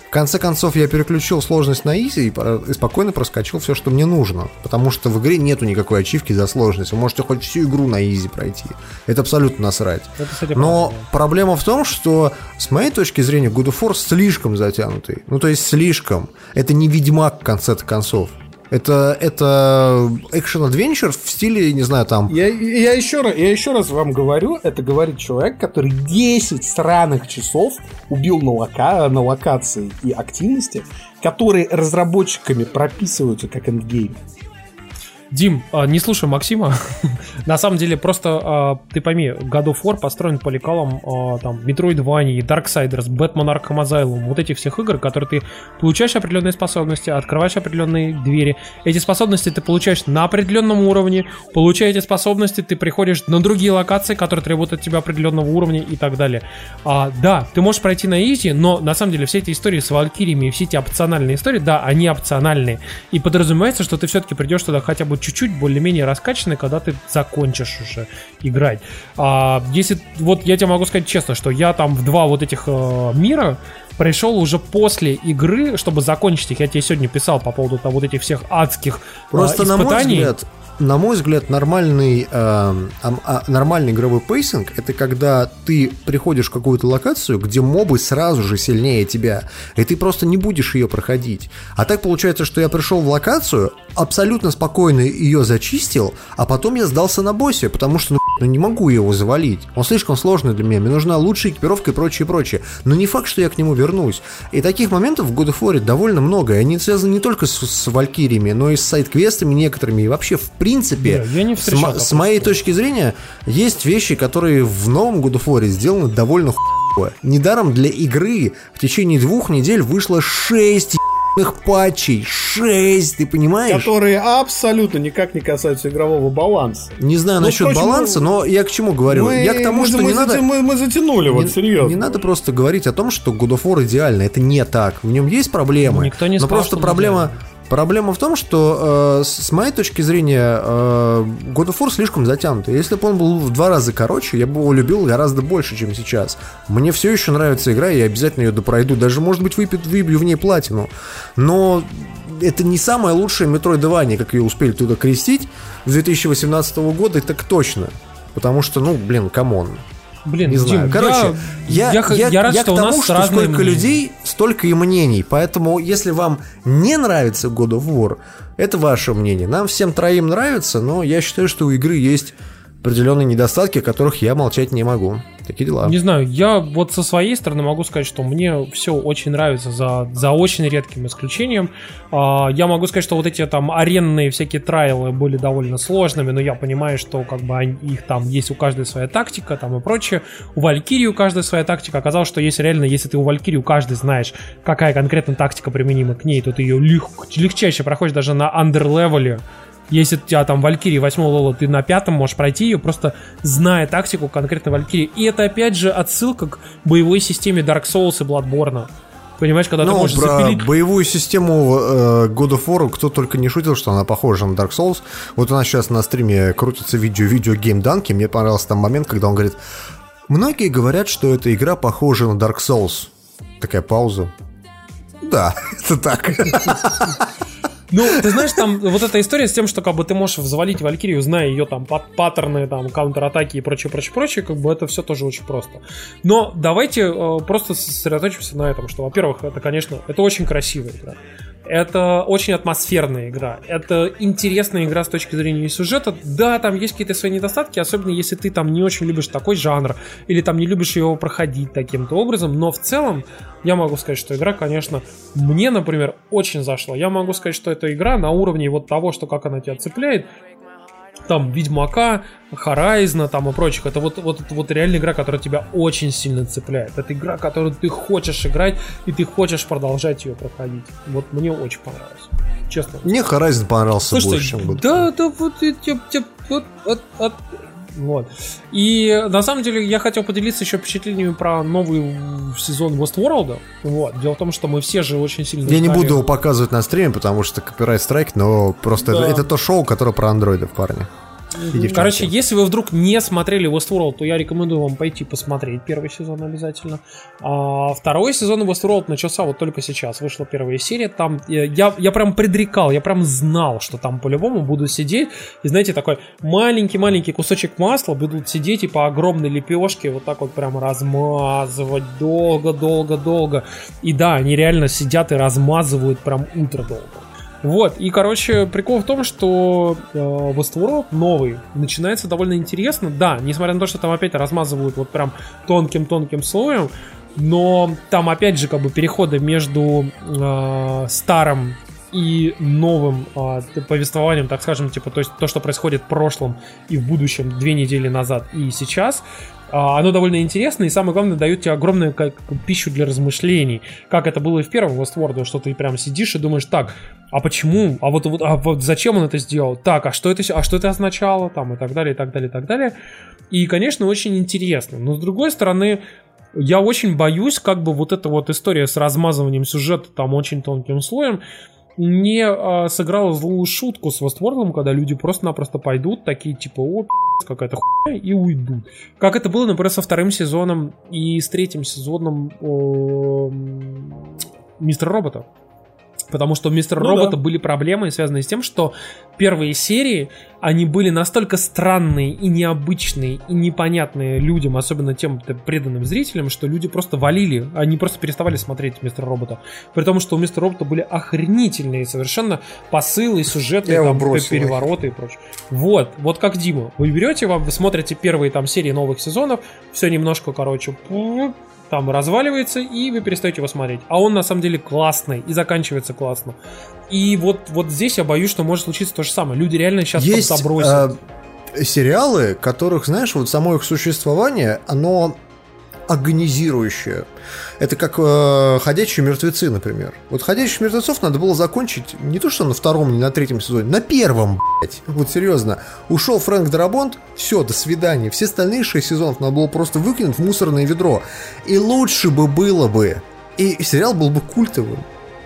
В конце концов, я переключил сложность на изи и, спокойно проскочил все, что мне нужно. Потому что в игре нету никакой ачивки за сложность. Вы можете хоть всю игру на изи пройти. Это абсолютно насрать. Это, кстати, Но правда, проблема в том, что с моей точки зрения God of War слишком затянутый. Ну, то есть слишком. Это не Ведьмак в конце концов. Это, это экшен-адвенчер в стиле, не знаю, там... Я, я, еще раз, я еще раз вам говорю, это говорит человек, который 10 странных часов убил на, лока, на локации и активности, которые разработчиками прописываются как эндгейм. Дим, а, не слушай Максима. На самом деле, просто а, ты пойми, God of War построен по лекалам а, там Metroidvania, Darksiders, Batman Arkham Asylum, вот этих всех игр, которые ты получаешь определенные способности, открываешь определенные двери. Эти способности ты получаешь на определенном уровне, получая эти способности, ты приходишь на другие локации, которые требуют от тебя определенного уровня и так далее. А, да, ты можешь пройти на easy, но на самом деле все эти истории с Валькириями все эти опциональные истории, да, они опциональные. И подразумевается, что ты все-таки придешь туда хотя бы чуть-чуть более-менее раскачанный, когда ты закончишь уже играть. А если, вот я тебе могу сказать честно, что я там в два вот этих э, мира пришел уже после игры, чтобы закончить их. Я тебе сегодня писал по поводу там, вот этих всех адских Просто, э, на мой испытаний. взгляд, на мой взгляд, нормальный, э, а, нормальный игровой pacing это когда ты приходишь в какую-то локацию, где мобы сразу же сильнее тебя, и ты просто не будешь ее проходить. А так получается, что я пришел в локацию, абсолютно спокойно ее зачистил, а потом я сдался на боссе, потому что ну, ну, не могу его завалить. Он слишком сложный для меня, мне нужна лучшая экипировка и прочее, прочее. Но не факт, что я к нему вернусь. И таких моментов в God of War довольно много, и они связаны не только с, с Валькириями, но и с сайт-квестами некоторыми, и вообще в принципе, Не, я не с, мо- с моей точки зрения, есть вещи, которые в новом God of War сделаны довольно хуево. Недаром для игры в течение двух недель вышло 6 патчей. 6, ты понимаешь? Которые абсолютно никак не касаются игрового баланса. Не знаю Ну, насчет впрочем, баланса, но я к чему говорю? Мы- я к тому, мы- что мы не зати- надо... Мы, мы затянули, вот не, серьезно. не надо просто говорить о том, что God of War идеально. Это не так. В нем есть проблемы. Никто не но сказал, просто что он проблема. В том, что э, с моей точки зрения э, God of War слишком затянутый. Если бы он был в два раза короче, я бы его любил гораздо больше, чем сейчас. Мне все еще нравится игра, и я обязательно ее допройду. Даже, может быть, выпью, выбью в ней платину. Но это не самая лучшая Metroidvania, как ее успели тут окрестить с 2018 года, так точно. Потому что, ну, блин, come on. Блин, Не Дим, знаю. Короче, я, я, я, я рад, я что к у тому, нас что сколько мнения. людей, столько и мнений. Поэтому, если вам не нравится God of War, это ваше мнение. Нам всем троим нравится, но я считаю, что у игры есть определенные недостатки, о которых я молчать не могу. Такие дела. Не знаю, я вот со своей стороны могу сказать, что мне все очень нравится за, за очень редким исключением. А, я могу сказать, что вот эти там аренные всякие трайлы были довольно сложными, но я понимаю, что как бы они- их там есть у каждой своя тактика там и прочее. У Валькирии у каждой своя тактика. Оказалось, что если реально, если ты у Валькирии у каждой знаешь, какая конкретно тактика применима к ней, то ты ее лег- легчайше проходишь даже на андерлевеле. Если у тебя там Валькирии 8 левела, ты на пятом можешь пройти ее, просто зная тактику конкретно Валькирии. И это опять же отсылка к боевой системе Dark Souls и Bloodborne. Понимаешь, когда ты Ну, можешь про запилить... боевую систему э, God of War кто только не шутил, что она похожа на Dark Souls. Вот у нас сейчас на стриме крутится видео видео Game Данки. Мне понравился там момент, когда он говорит, многие говорят, что эта игра похожа на Dark Souls. Такая пауза. Да, это так. Ну, ты знаешь, там вот эта история с тем, что как бы ты можешь взвалить Валькирию, зная ее там пат- паттерны, там, контратаки и прочее, прочее, прочее, как бы это все тоже очень просто. Но давайте э, просто сосредоточимся на этом, что, во-первых, это, конечно, это очень красивая игра. Это очень атмосферная игра. Это интересная игра с точки зрения сюжета. Да, там есть какие-то свои недостатки, особенно если ты там не очень любишь такой жанр, или там не любишь его проходить таким-то образом. Но в целом, я могу сказать, что игра, конечно, мне, например, очень зашла. Я могу сказать, что эта игра на уровне вот того, что как она тебя цепляет, там Ведьмака, Хорайзна там и прочих. Это вот, вот, вот реальная игра, которая тебя очень сильно цепляет. Это игра, которую ты хочешь играть, и ты хочешь продолжать ее проходить. Вот мне очень понравилось. Честно. Мне Horizon понравился больше, Слушайте, чем of War. да, да, вот, я- я- я- вот, вот, вот. И на самом деле я хотел поделиться еще впечатлениями про новый сезон Westworld. Вот. Дело в том, что мы все же очень сильно... Я не ждали- буду его показывать на стриме, потому что копирайт страйк, но просто Да. это, это то шоу, которое про андроидов, парни. И. Короче, если вы вдруг не смотрели Westworld, то я рекомендую вам пойти посмотреть первый сезон обязательно. А второй сезон Westworld начался вот только сейчас. Вышла первая серия. Там э, я, я прям предрекал, я прям знал, что там по-любому буду сидеть. И знаете, такой маленький-маленький кусочек масла будут сидеть и по огромной лепешке вот так вот прям размазывать долго-долго-долго. И да, они реально сидят и размазывают прям ультра долго. Вот, и, короче, прикол в том, что э, Westworld новый начинается довольно интересно. Да, несмотря на то, что там опять размазывают вот прям тонким-тонким слоем, но там опять же как бы переходы между э, старым и новым а, повествованием, так скажем, типа, то есть то, что происходит в прошлом и в будущем две недели назад и сейчас, а, оно довольно интересно, и самое главное, дает тебе огромную как, пищу для размышлений. Как это было и в первом Westworld, что ты прям сидишь и думаешь, так, а почему? А вот, вот, а вот зачем он это сделал? Так, а что это, а что это означало? Там, и так далее, и так далее, и так далее. И, конечно, очень интересно. Но, с другой стороны, я очень боюсь, как бы вот эта вот история с размазыванием сюжета там очень тонким слоем, не а, сыграла злую шутку с Westworld, когда люди просто-напросто пойдут, такие типа, о, какая-то хуйня, и уйдут. Как это было, например, со вторым сезоном и с третьим сезоном о, Мистера Робота. Потому что у Мистера Ну Робота да. были проблемы, связанные с тем, что первые серии, они были настолько странные и необычные, и непонятные людям, особенно тем преданным зрителям, что люди просто валили, они просто переставали смотреть Мистера Робота. При том, что у Мистера Робота были охренительные совершенно посылы, сюжеты, там, перевороты и прочее. Вот, вот как Дима. Вы берете, вам, вы смотрите первые там серии новых сезонов, все немножко, короче, там разваливается, и вы перестаете его смотреть. А он на самом деле классный и заканчивается классно. И вот, вот здесь я боюсь, что может случиться то же самое. Люди реально сейчас Есть забросят. э, сериалы, которых, знаешь, вот само их существование, оно агонизирующее. Это как э, «Ходячие мертвецы», например. Вот «Ходячих мертвецов» надо было закончить не то, что на втором, не на третьем сезоне, на первом, блядь. Вот серьезно. Ушел Фрэнк Дарабонт, все, до свидания. Все остальные шесть сезонов надо было просто выкинуть в мусорное ведро. И лучше бы было бы. И сериал был бы культовым.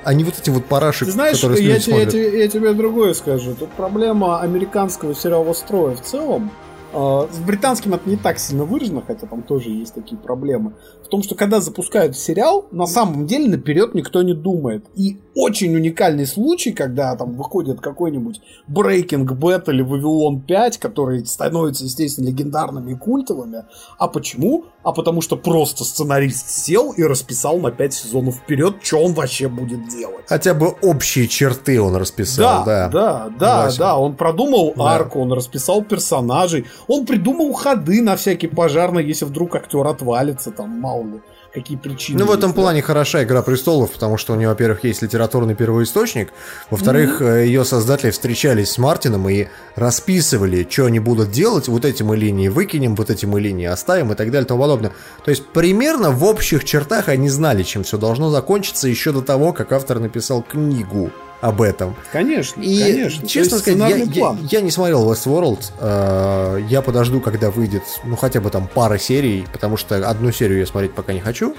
А не вот эти вот параши, Ты знаешь, которые я, я, тебе, я тебе другое скажу. Тут проблема американского сериала строя в целом. Э, С британским это не так сильно выражено, хотя там тоже есть такие проблемы. В том, что когда запускают сериал, на самом деле наперед никто не думает. И очень уникальный случай, когда там выходит какой-нибудь Breaking Bad или Вавилон 5, которые становятся, естественно, легендарными и культовыми. А почему? А потому что просто сценарист сел и расписал на 5 сезонов вперед, что он вообще будет делать. Хотя бы общие черты он расписал, да. Да, да, да, да. Он продумал Да. арку, он расписал персонажей, он придумал ходы на всякий пожарный, если вдруг актер отвалится, там, мало ли, какие причины. Ну, в этом есть, да. плане хороша «Игра престолов», потому что у нее, во-первых, есть литературный первоисточник, во-вторых, э, ее создатели встречались с Мартином и расписывали, что они будут делать, вот эти мы линии выкинем, вот эти мы линии оставим и так далее и тому подобное. То есть, примерно в общих чертах они знали, чем все должно закончиться еще до того, как автор написал книгу об этом. Конечно, И, конечно. честно есть сказать, я, я- я не смотрел Westworld. э, я подожду, когда выйдет, ну, хотя бы там пара серий, потому что одну серию я смотреть пока не хочу.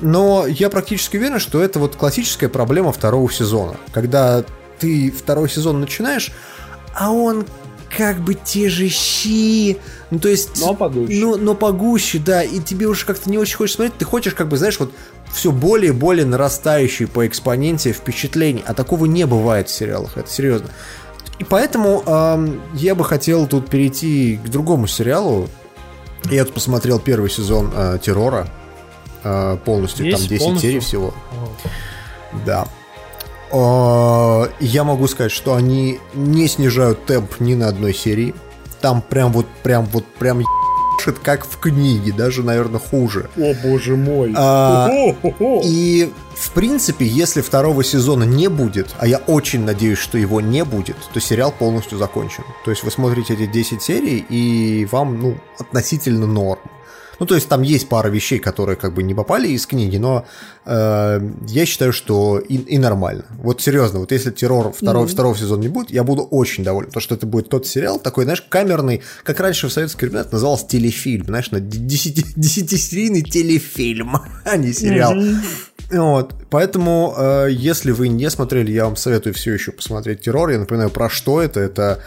Но я практически уверен, что это вот классическая проблема второго сезона. Когда ты второй сезон начинаешь, а он как бы те же щи. Ну, то есть... Но погуще. Ну, но погуще, да. И тебе уже как-то не очень хочешь смотреть. Ты хочешь, как бы, знаешь, вот все более и более нарастающие по экспоненте впечатлений. А такого не бывает в сериалах. Это серьезно. И поэтому эм, я бы хотел тут перейти к другому сериалу. Я тут посмотрел первый сезон э, Террора. э, полностью, Весь там 10 полностью? серий всего. Да. Э, Я могу сказать, что они не снижают темп ни на одной серии. Там прям вот, прям вот, прям ебашит, как в книге, даже, наверное, хуже. О, боже мой. А. И, в принципе, если второго сезона не будет, а я очень надеюсь, что его не будет, то сериал полностью закончен. То есть вы смотрите эти 10 серий, и вам, ну, относительно норм. Ну, то есть там есть пара вещей, которые как бы не попали из книги, но э, я считаю, что и, и нормально. Вот серьезно, вот если террор второго, второго сезона не будет, я буду очень доволен, потому что это будет тот сериал, такой, знаешь, камерный, как раньше в советских временах назывался телефильм, знаешь, на 10 десятисерийный телефильм, а не сериал. Вот, поэтому, э, если вы не смотрели, я вам советую все еще посмотреть «Террор». Я напоминаю, про что это. Это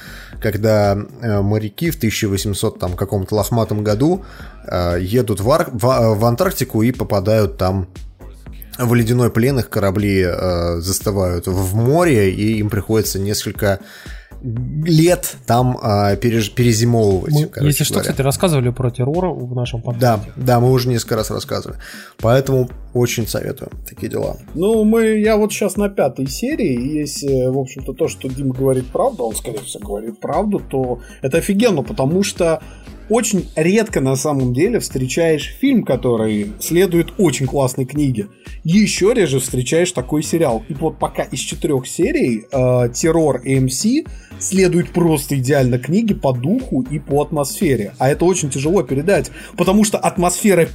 когда э, моряки в 1800 там каком-то лохматом году э, едут в, Ар- в, а- в Антарктику и попадают там в ледяной плен, их корабли э, застывают в море, и им приходится несколько лет там э, переж- перезимовывать. Мы, короче если что, говоря. кстати, рассказывали про террор в нашем Да, подкасте. да, мы уже несколько раз рассказывали. Поэтому очень советую такие дела. Ну, мы, я вот сейчас на пятой серии, и если, в общем-то, то, что Дима говорит правду, а он, скорее всего, говорит правду, то это офигенно, потому что очень редко на самом деле встречаешь фильм, который следует очень классной книге. Еще реже встречаешь такой сериал. И вот пока из четырех серий э, Террор AMC следует просто идеально книге по духу и по атмосфере. А это очень тяжело передать, потому что атмосфера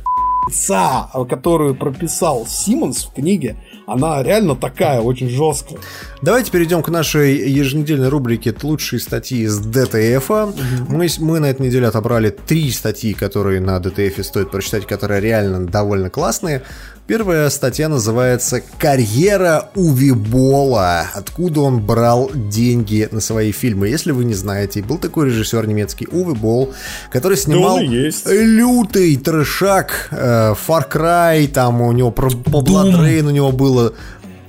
которую прописал Симмонс в книге, она реально такая, очень жесткая. Давайте перейдем к нашей еженедельной рубрике «Лучшие статьи из ДТФ». Мы, мы на этой неделе отобрали три статьи, которые на ДТФ стоит прочитать, которые реально довольно классные. Первая статья называется «Карьера Уве Болла. Откуда он брал деньги на свои фильмы?» Если вы не знаете, был такой режиссер немецкий Уве Болл, который снимал есть. лютый трешак, э, Far Cry, там у него про по Blood Rain у него было...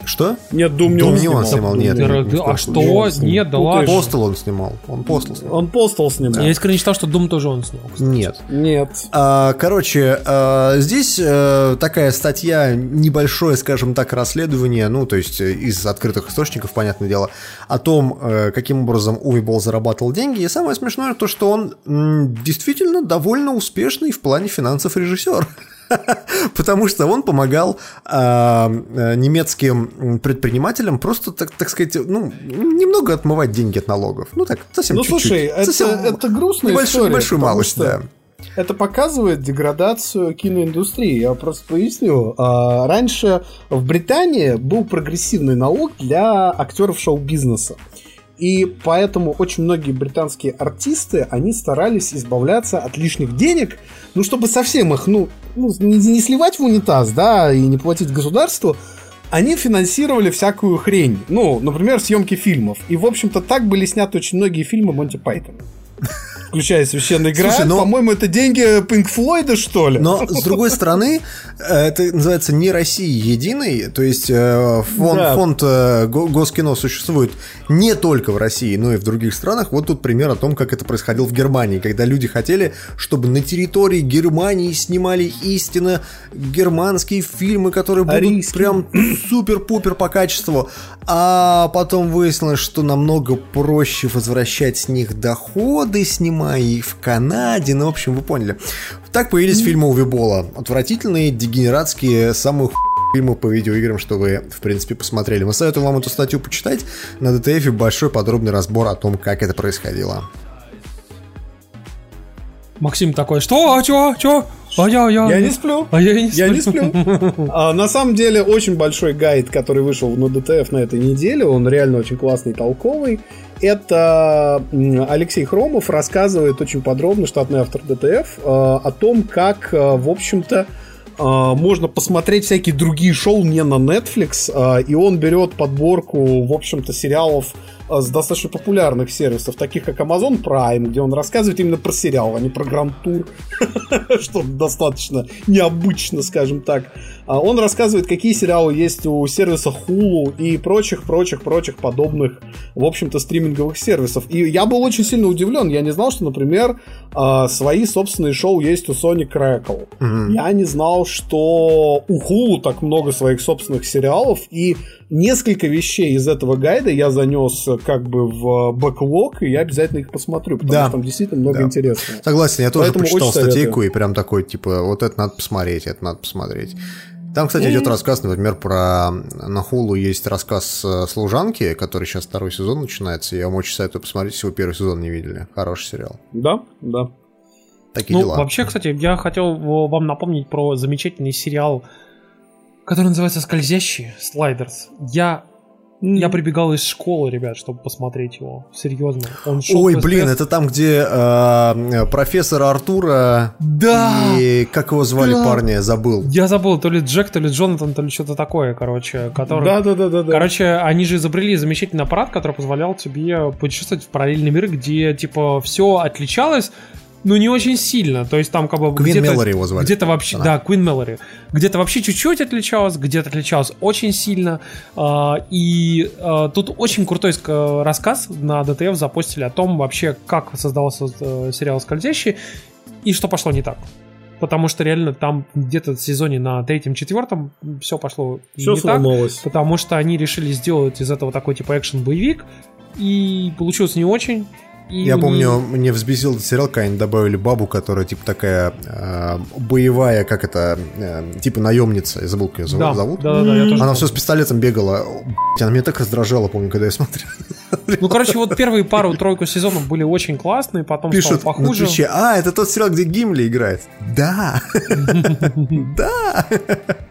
Что? Нет, Дум не он не он снимал. снимал, нет. Да, нет, в а что? случае. Нет, да ладно. Постел он снимал. Он Постел снимал. Он постол снимал. Я искренне считал, что Дум тоже он снял. кстати. Нет. Нет. А, Короче, а, здесь э, такая статья, небольшое, скажем так, расследование, ну, то есть э, из открытых источников, понятное дело, о том, э, каким образом Уви Болл зарабатывал деньги. И самое смешное то, что он м, действительно довольно успешный в плане финансов режиссер. Потому что он помогал а, э, немецким предпринимателям просто, так, так сказать, ну, немного отмывать деньги от налогов. Ну так, совсем Ну, чуть-чуть. слушай, это, Совсем это грустная небольшую, история. небольшую малость, что да. Это показывает деградацию киноиндустрии. Я просто поясню. А, Раньше в Британии был прогрессивный налог для актеров шоу-бизнеса. И поэтому очень многие британские артисты, они старались избавляться от лишних денег, ну, чтобы совсем их, ну, ну, не, не сливать в унитаз, да, и не платить государству, они финансировали всякую хрень. Ну, например, съемки фильмов. И, в общем-то, так были сняты очень многие фильмы Монти Пайтона. Включая священный град. Слушай, ну- По-моему, это деньги Пинк Флойда, что ли? Но, с другой стороны, э, это называется не России единой, то есть э, фонд, Да. фонд э, Го- Госкино существует не только в России, но и в других странах. Вот тут пример о том, как это происходило в Германии, когда люди хотели, чтобы на территории Германии снимали истинно германские фильмы, которые будут Арийские. прям супер-пупер по качеству. А потом выяснилось, что намного проще возвращать с них доходы, снимая их в Канаде. Ну, в общем, вы поняли. Так появились фильмы Уве Болла. Отвратительные, дегенератские, самые ху- фильмы по видеоиграм, что вы, в принципе, посмотрели. Мы советуем вам эту статью почитать. На ДТФ большой подробный разбор о том, как это происходило. Максим такой, что? А чё? Чё? А я, я, Я не сплю. А я и не Я не сплю. сплю. А, на самом деле, очень большой гайд, который вышел на ДТФ на этой неделе, он реально очень классный, толковый. Это Алексей Хромов рассказывает очень подробно, штатный автор ДТФ, э, о том, как, э, в общем-то, э, можно посмотреть всякие другие шоу не на Netflix, и он берет подборку, в общем-то, сериалов с достаточно популярных сервисов, таких как Amazon Prime, где он рассказывает именно про сериал, а не про гранд-тур, что достаточно необычно, скажем так. А Он рассказывает, какие сериалы есть у сервиса Hulu и прочих-прочих-прочих подобных, в общем-то, стриминговых сервисов. И я был очень сильно удивлен. Я не знал, что, например, а, свои собственные шоу есть у Sony Crackle. Я не знал, что у Hulu так много своих собственных сериалов. И несколько вещей из этого гайда я занес как бы в бэклог, и я обязательно их посмотрю, потому Да. что там действительно много Да. интересного. Согласен, я тоже Поэтому почитал очень советую. статейку и прям такой, типа, вот это надо посмотреть, это надо посмотреть. Там, кстати, идет рассказ, например, про... На Хулу есть рассказ э, «Служанки», который сейчас второй сезон начинается. Я вам очень советую посмотреть, если вы первый сезон не видели. Хороший сериал. Да, да. Такие Ну, дела. вообще, кстати, я хотел э, вам напомнить про замечательный сериал, который называется «Скользящие», «Слайдерс». Я, я прибегал из школы, ребят, чтобы посмотреть его. Серьезно. Он шел Ой, блин, это там, где э, профессора Артура Да! и как его звали Да. парня, забыл. Я забыл, то ли Джек, то ли Джонатан, то ли что-то такое, короче, который... Да, да, да, да, да. Короче, они же изобрели замечательный аппарат, который позволял тебе путешествовать в параллельные миры, где, типа, все отличалось, но не очень сильно. То есть там как бы Квин где-то, Меллори его звали. где-то вообще, Она. да, Квин Меллори. Где-то вообще чуть-чуть отличалось, где-то отличалось очень сильно. А, И а, тут очень крутой ск- рассказ на ДТФ запостили о том вообще, как создался э, сериал «Скользящий» и что пошло не так. Потому что реально там где-то в сезоне на третьем-четвертом все пошло Все не так. сломалось. Потому что они решили сделать из этого такой типа экшен-боевик. И получилось не очень. И Я помню, мне взбесил этот сериал, когда они добавили бабу, которая типа такая э, боевая, как это, э, типа наемница. Я забыл, как ее зовут. Да, зовут? да, да, да, я тоже Она все с пистолетом бегала. Она меня так раздражала, помню, когда я смотрел. Ну, короче, вот первые пару-тройку сезонов были очень классные, потом стало Пишут на похуже. Твиче, а, это тот сериал, где Гимли играет. Да. Да.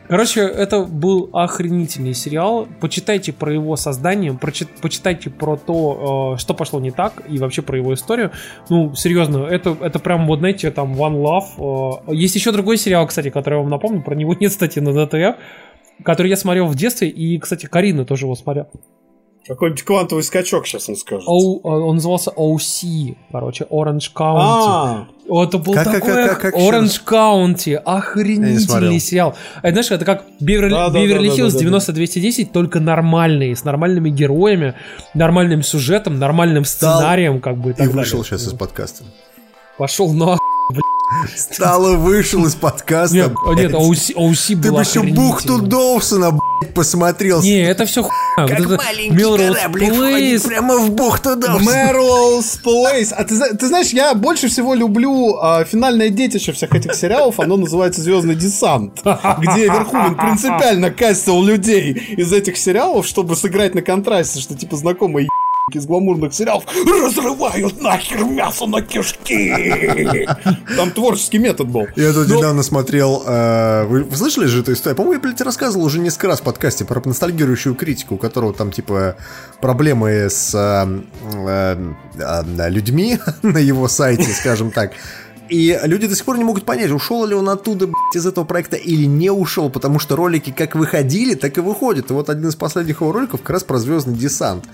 Короче, это был охренительный сериал. Почитайте про его создание, почитайте про то, э, что пошло не так, и вообще про его историю. Ну, серьезно, это, это прям, вот знаете, там One Love. э, Есть еще другой сериал, кстати, который я вам напомню, про него нет, кстати, на ДТФ, который я смотрел в детстве, и, кстати, Карина тоже его смотрела. Какой-нибудь квантовый скачок сейчас он скажет. Э, он назывался OC, короче, Orange County. А, Это был Как- как- такой как- как еще Orange County, охренительный сериал. Это, знаешь, это как Беверли, Да, Беверли да, да, Хиллз да, да. 90210, только нормальный, с нормальными героями, нормальным сюжетом, нормальным сценарием, как бы и И вышел сейчас из подкаста. Пошел на Стало вышел из подкаста. Нет, блядь. нет, OC, OC Ты был бы еще бухту. Доусона, блядь, посмотрел. Не, это все хуйня. Как вот маленький Melrose кораблик Place. прямо в бухту Доусона. Melrose Place. А ты, ты знаешь, я больше всего люблю а, финальное детище всех этих сериалов. Оно называется Звездный десант, где Верховен принципиально кастил людей из этих сериалов, чтобы сыграть на контрасте, что типа знакомые из гламурных сериалов разрывают нахер мясо на кишки. Там творческий метод был. Я тут Ну- недавно смотрел... э, вы, вы слышали же эту историю? По-моему, я, блядь, рассказывал уже несколько раз в подкасте про ностальгирующую критику, у которого там, типа, проблемы с э, э, э, людьми на его сайте, скажем так. И люди до сих пор не могут понять, ушел ли он оттуда, блядь, из этого проекта или не ушел, потому что ролики как выходили, так и выходят. И вот один из последних его роликов как раз про звездный десант.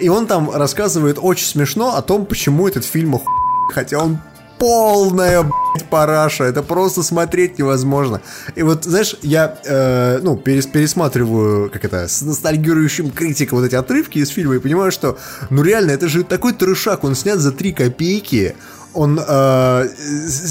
И он там рассказывает очень смешно о том, почему этот фильм оху... хотя он полная, блядь, параша. Это просто смотреть невозможно. И вот, знаешь, я, э, ну, перес- пересматриваю, как это, с ностальгирующим критиком вот эти отрывки из фильма и понимаю, что, ну, реально, это же такой трешак, он снят за 3 копейки. Он, э,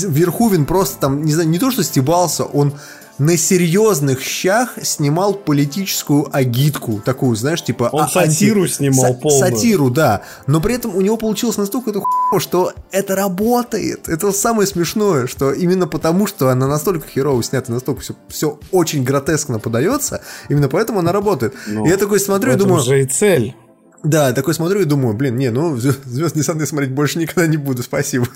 Верхувин просто там, не знаю, не то что стебался, он на серьезных щах снимал политическую агитку, такую, знаешь, типа... Он а- сатиру снимал полную. Сатиру, да. Но при этом у него получилось настолько это хуево, что это работает. Это самое смешное, что именно потому, что она настолько херово снята, настолько все, все очень гротескно подается, именно поэтому она работает. Ну, и я такой смотрю и думаю... же и цель. Да, такой смотрю и думаю, блин, не, ну, Звездный десант я смотреть больше никогда не буду, спасибо.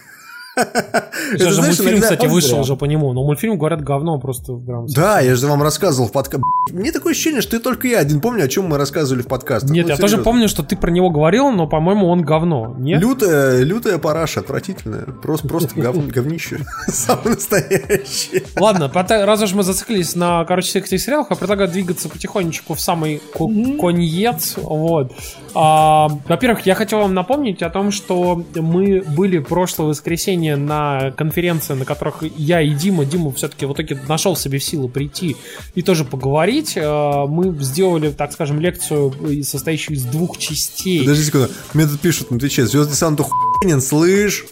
Это, же мультфильм, кстати, вышел уже по нему. Но мультфильм, говорят, говно просто. прям. Да, я же вам рассказывал в подкасте. Мне такое ощущение, что ты только я один помню, о чем мы рассказывали в подкастах. Нет, Ну, я тоже помню, что ты про него говорил, но, по-моему, он говно. Нет? Лютая, лютая параша, отвратительная. Просто, просто гов- говнище. Самое настоящее. Ладно, раз уж мы зациклились на, короче, всех этих сериалах, я предлагаю двигаться потихонечку в самый ко- конец. Вот. А, во-первых, я хотел вам напомнить о том, что мы были прошлое воскресенье на конференции, на которых я и Дима, Дима все-таки в итоге нашел себе в силу прийти и тоже поговорить. А, Мы сделали, так скажем, лекцию, э, состоящую из двух частей. Подожди секунду. Мне тут пишут на Твиче, Звездный десант охуенен, слышь?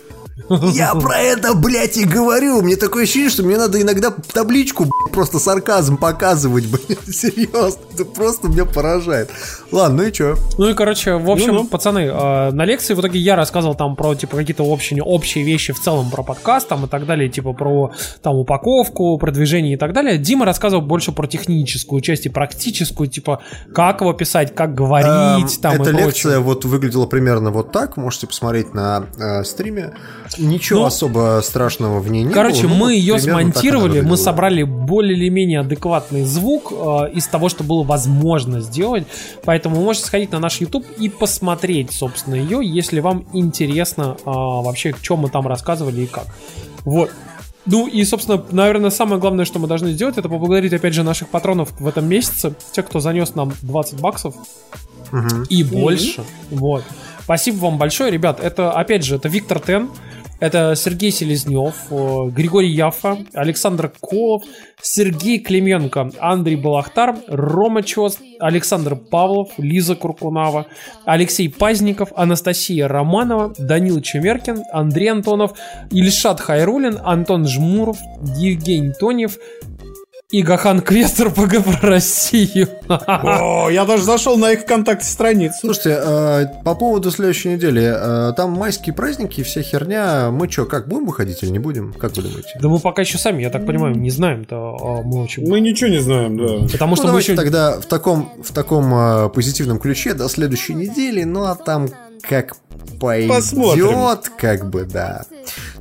Я про это, блядь, и говорю. Мне такое ощущение, что мне надо иногда табличку, блядь, просто сарказм показывать, блядь. Серьезно, это просто меня поражает. Ладно, ну и чё? Ну и, короче, в общем, Ну-ну. пацаны, э, на лекции в итоге я рассказывал там про, типа, какие-то общие, общие вещи в целом про подкаст там и так далее, типа, про там упаковку, продвижение и так далее. Дима рассказывал больше про техническую часть и практическую, типа, как его писать, как говорить, Эм, там Эта и прочее. лекция вот выглядела примерно вот так. Можете посмотреть на э, стриме. Ничего Ну, особо страшного в ней не Короче, было. ну, мы вот ее смонтировали, мы собрали более или менее адекватный звук э, из того, что было возможно сделать. Поэтому вы можете сходить на наш YouTube и посмотреть, собственно, ее, если вам интересно э, вообще, что мы там рассказывали и как. Вот. Ну и, собственно, наверное, самое главное, что мы должны сделать, это поблагодарить, опять же, наших патронов в этом месяце, тех, кто занес нам 20 баксов Мгм. и больше. Вот. Спасибо вам большое, ребят. Это, опять же, это Виктор Тен, это Сергей Селезнев, э, Григорий Яфа, Александр Колов, Сергей Клименко, Андрей Балахтар, Рома Чост, Александр Павлов, Лиза Куркунава, Алексей Пазников, Анастасия Романова, Данил Чемеркин, Андрей Антонов, Ильшат Хайрулин, Антон Жмуров, Евгений Тонев, И Гахан Квестер ПГ про Россию. О, я даже зашел на их ВКонтакте страницу. Слушайте, э, по поводу следующей недели. э, там майские праздники, вся херня. Мы что, как, будем выходить или не будем? Как вы думаете? Да мы пока еще сами, я так понимаю, не знаем-то. а Мы очень... Мы ничего не знаем, да. Потому Ну, что мы давайте еще... тогда в таком, в таком э, позитивном ключе до следующей недели. Ну, а там как пойдет, Посмотрим. как бы, да.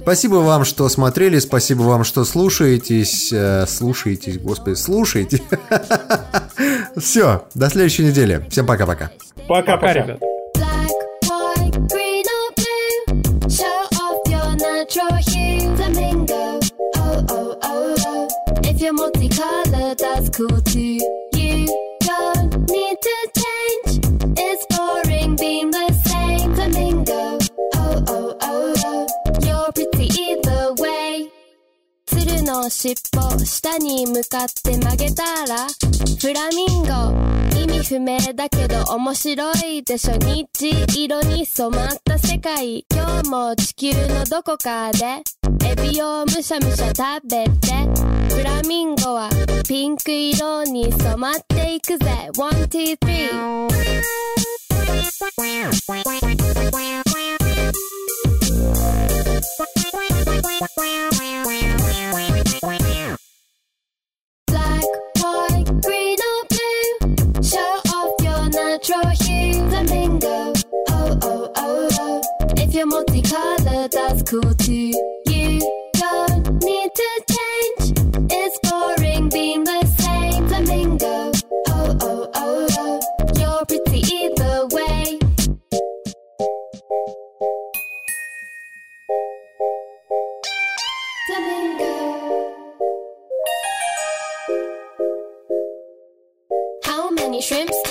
Спасибо вам, что смотрели, спасибо вам, что слушаетесь, э, слушаетесь, господи, слушаете. Все, до следующей недели. Всем пока-пока. Пока, Пока-пока. ребят. Black, white, green or blue. Show off your natural の尻尾下に向かって曲げたらフラミンゴ意味不明だけど面白いでしょ。日色に染まった世界。今日も地球のどこかでエビをむしゃむしゃ食べてフラミンゴはピンク色に染まっていくぜ。ワン、ツー、スリー Black, natural hue. Flamingo. Oh, oh, oh, oh. If you're multicolored, that's cool too.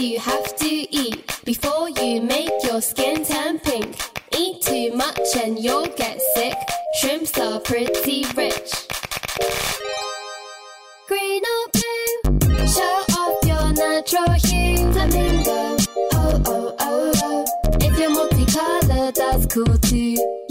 You have to eat before you make your skin turn pink? Eat too much and you'll get sick. Shrimps are pretty rich. Green or blue, show off your natural hue. Flamingo, oh oh oh oh. If you're multicolored, that's cool too.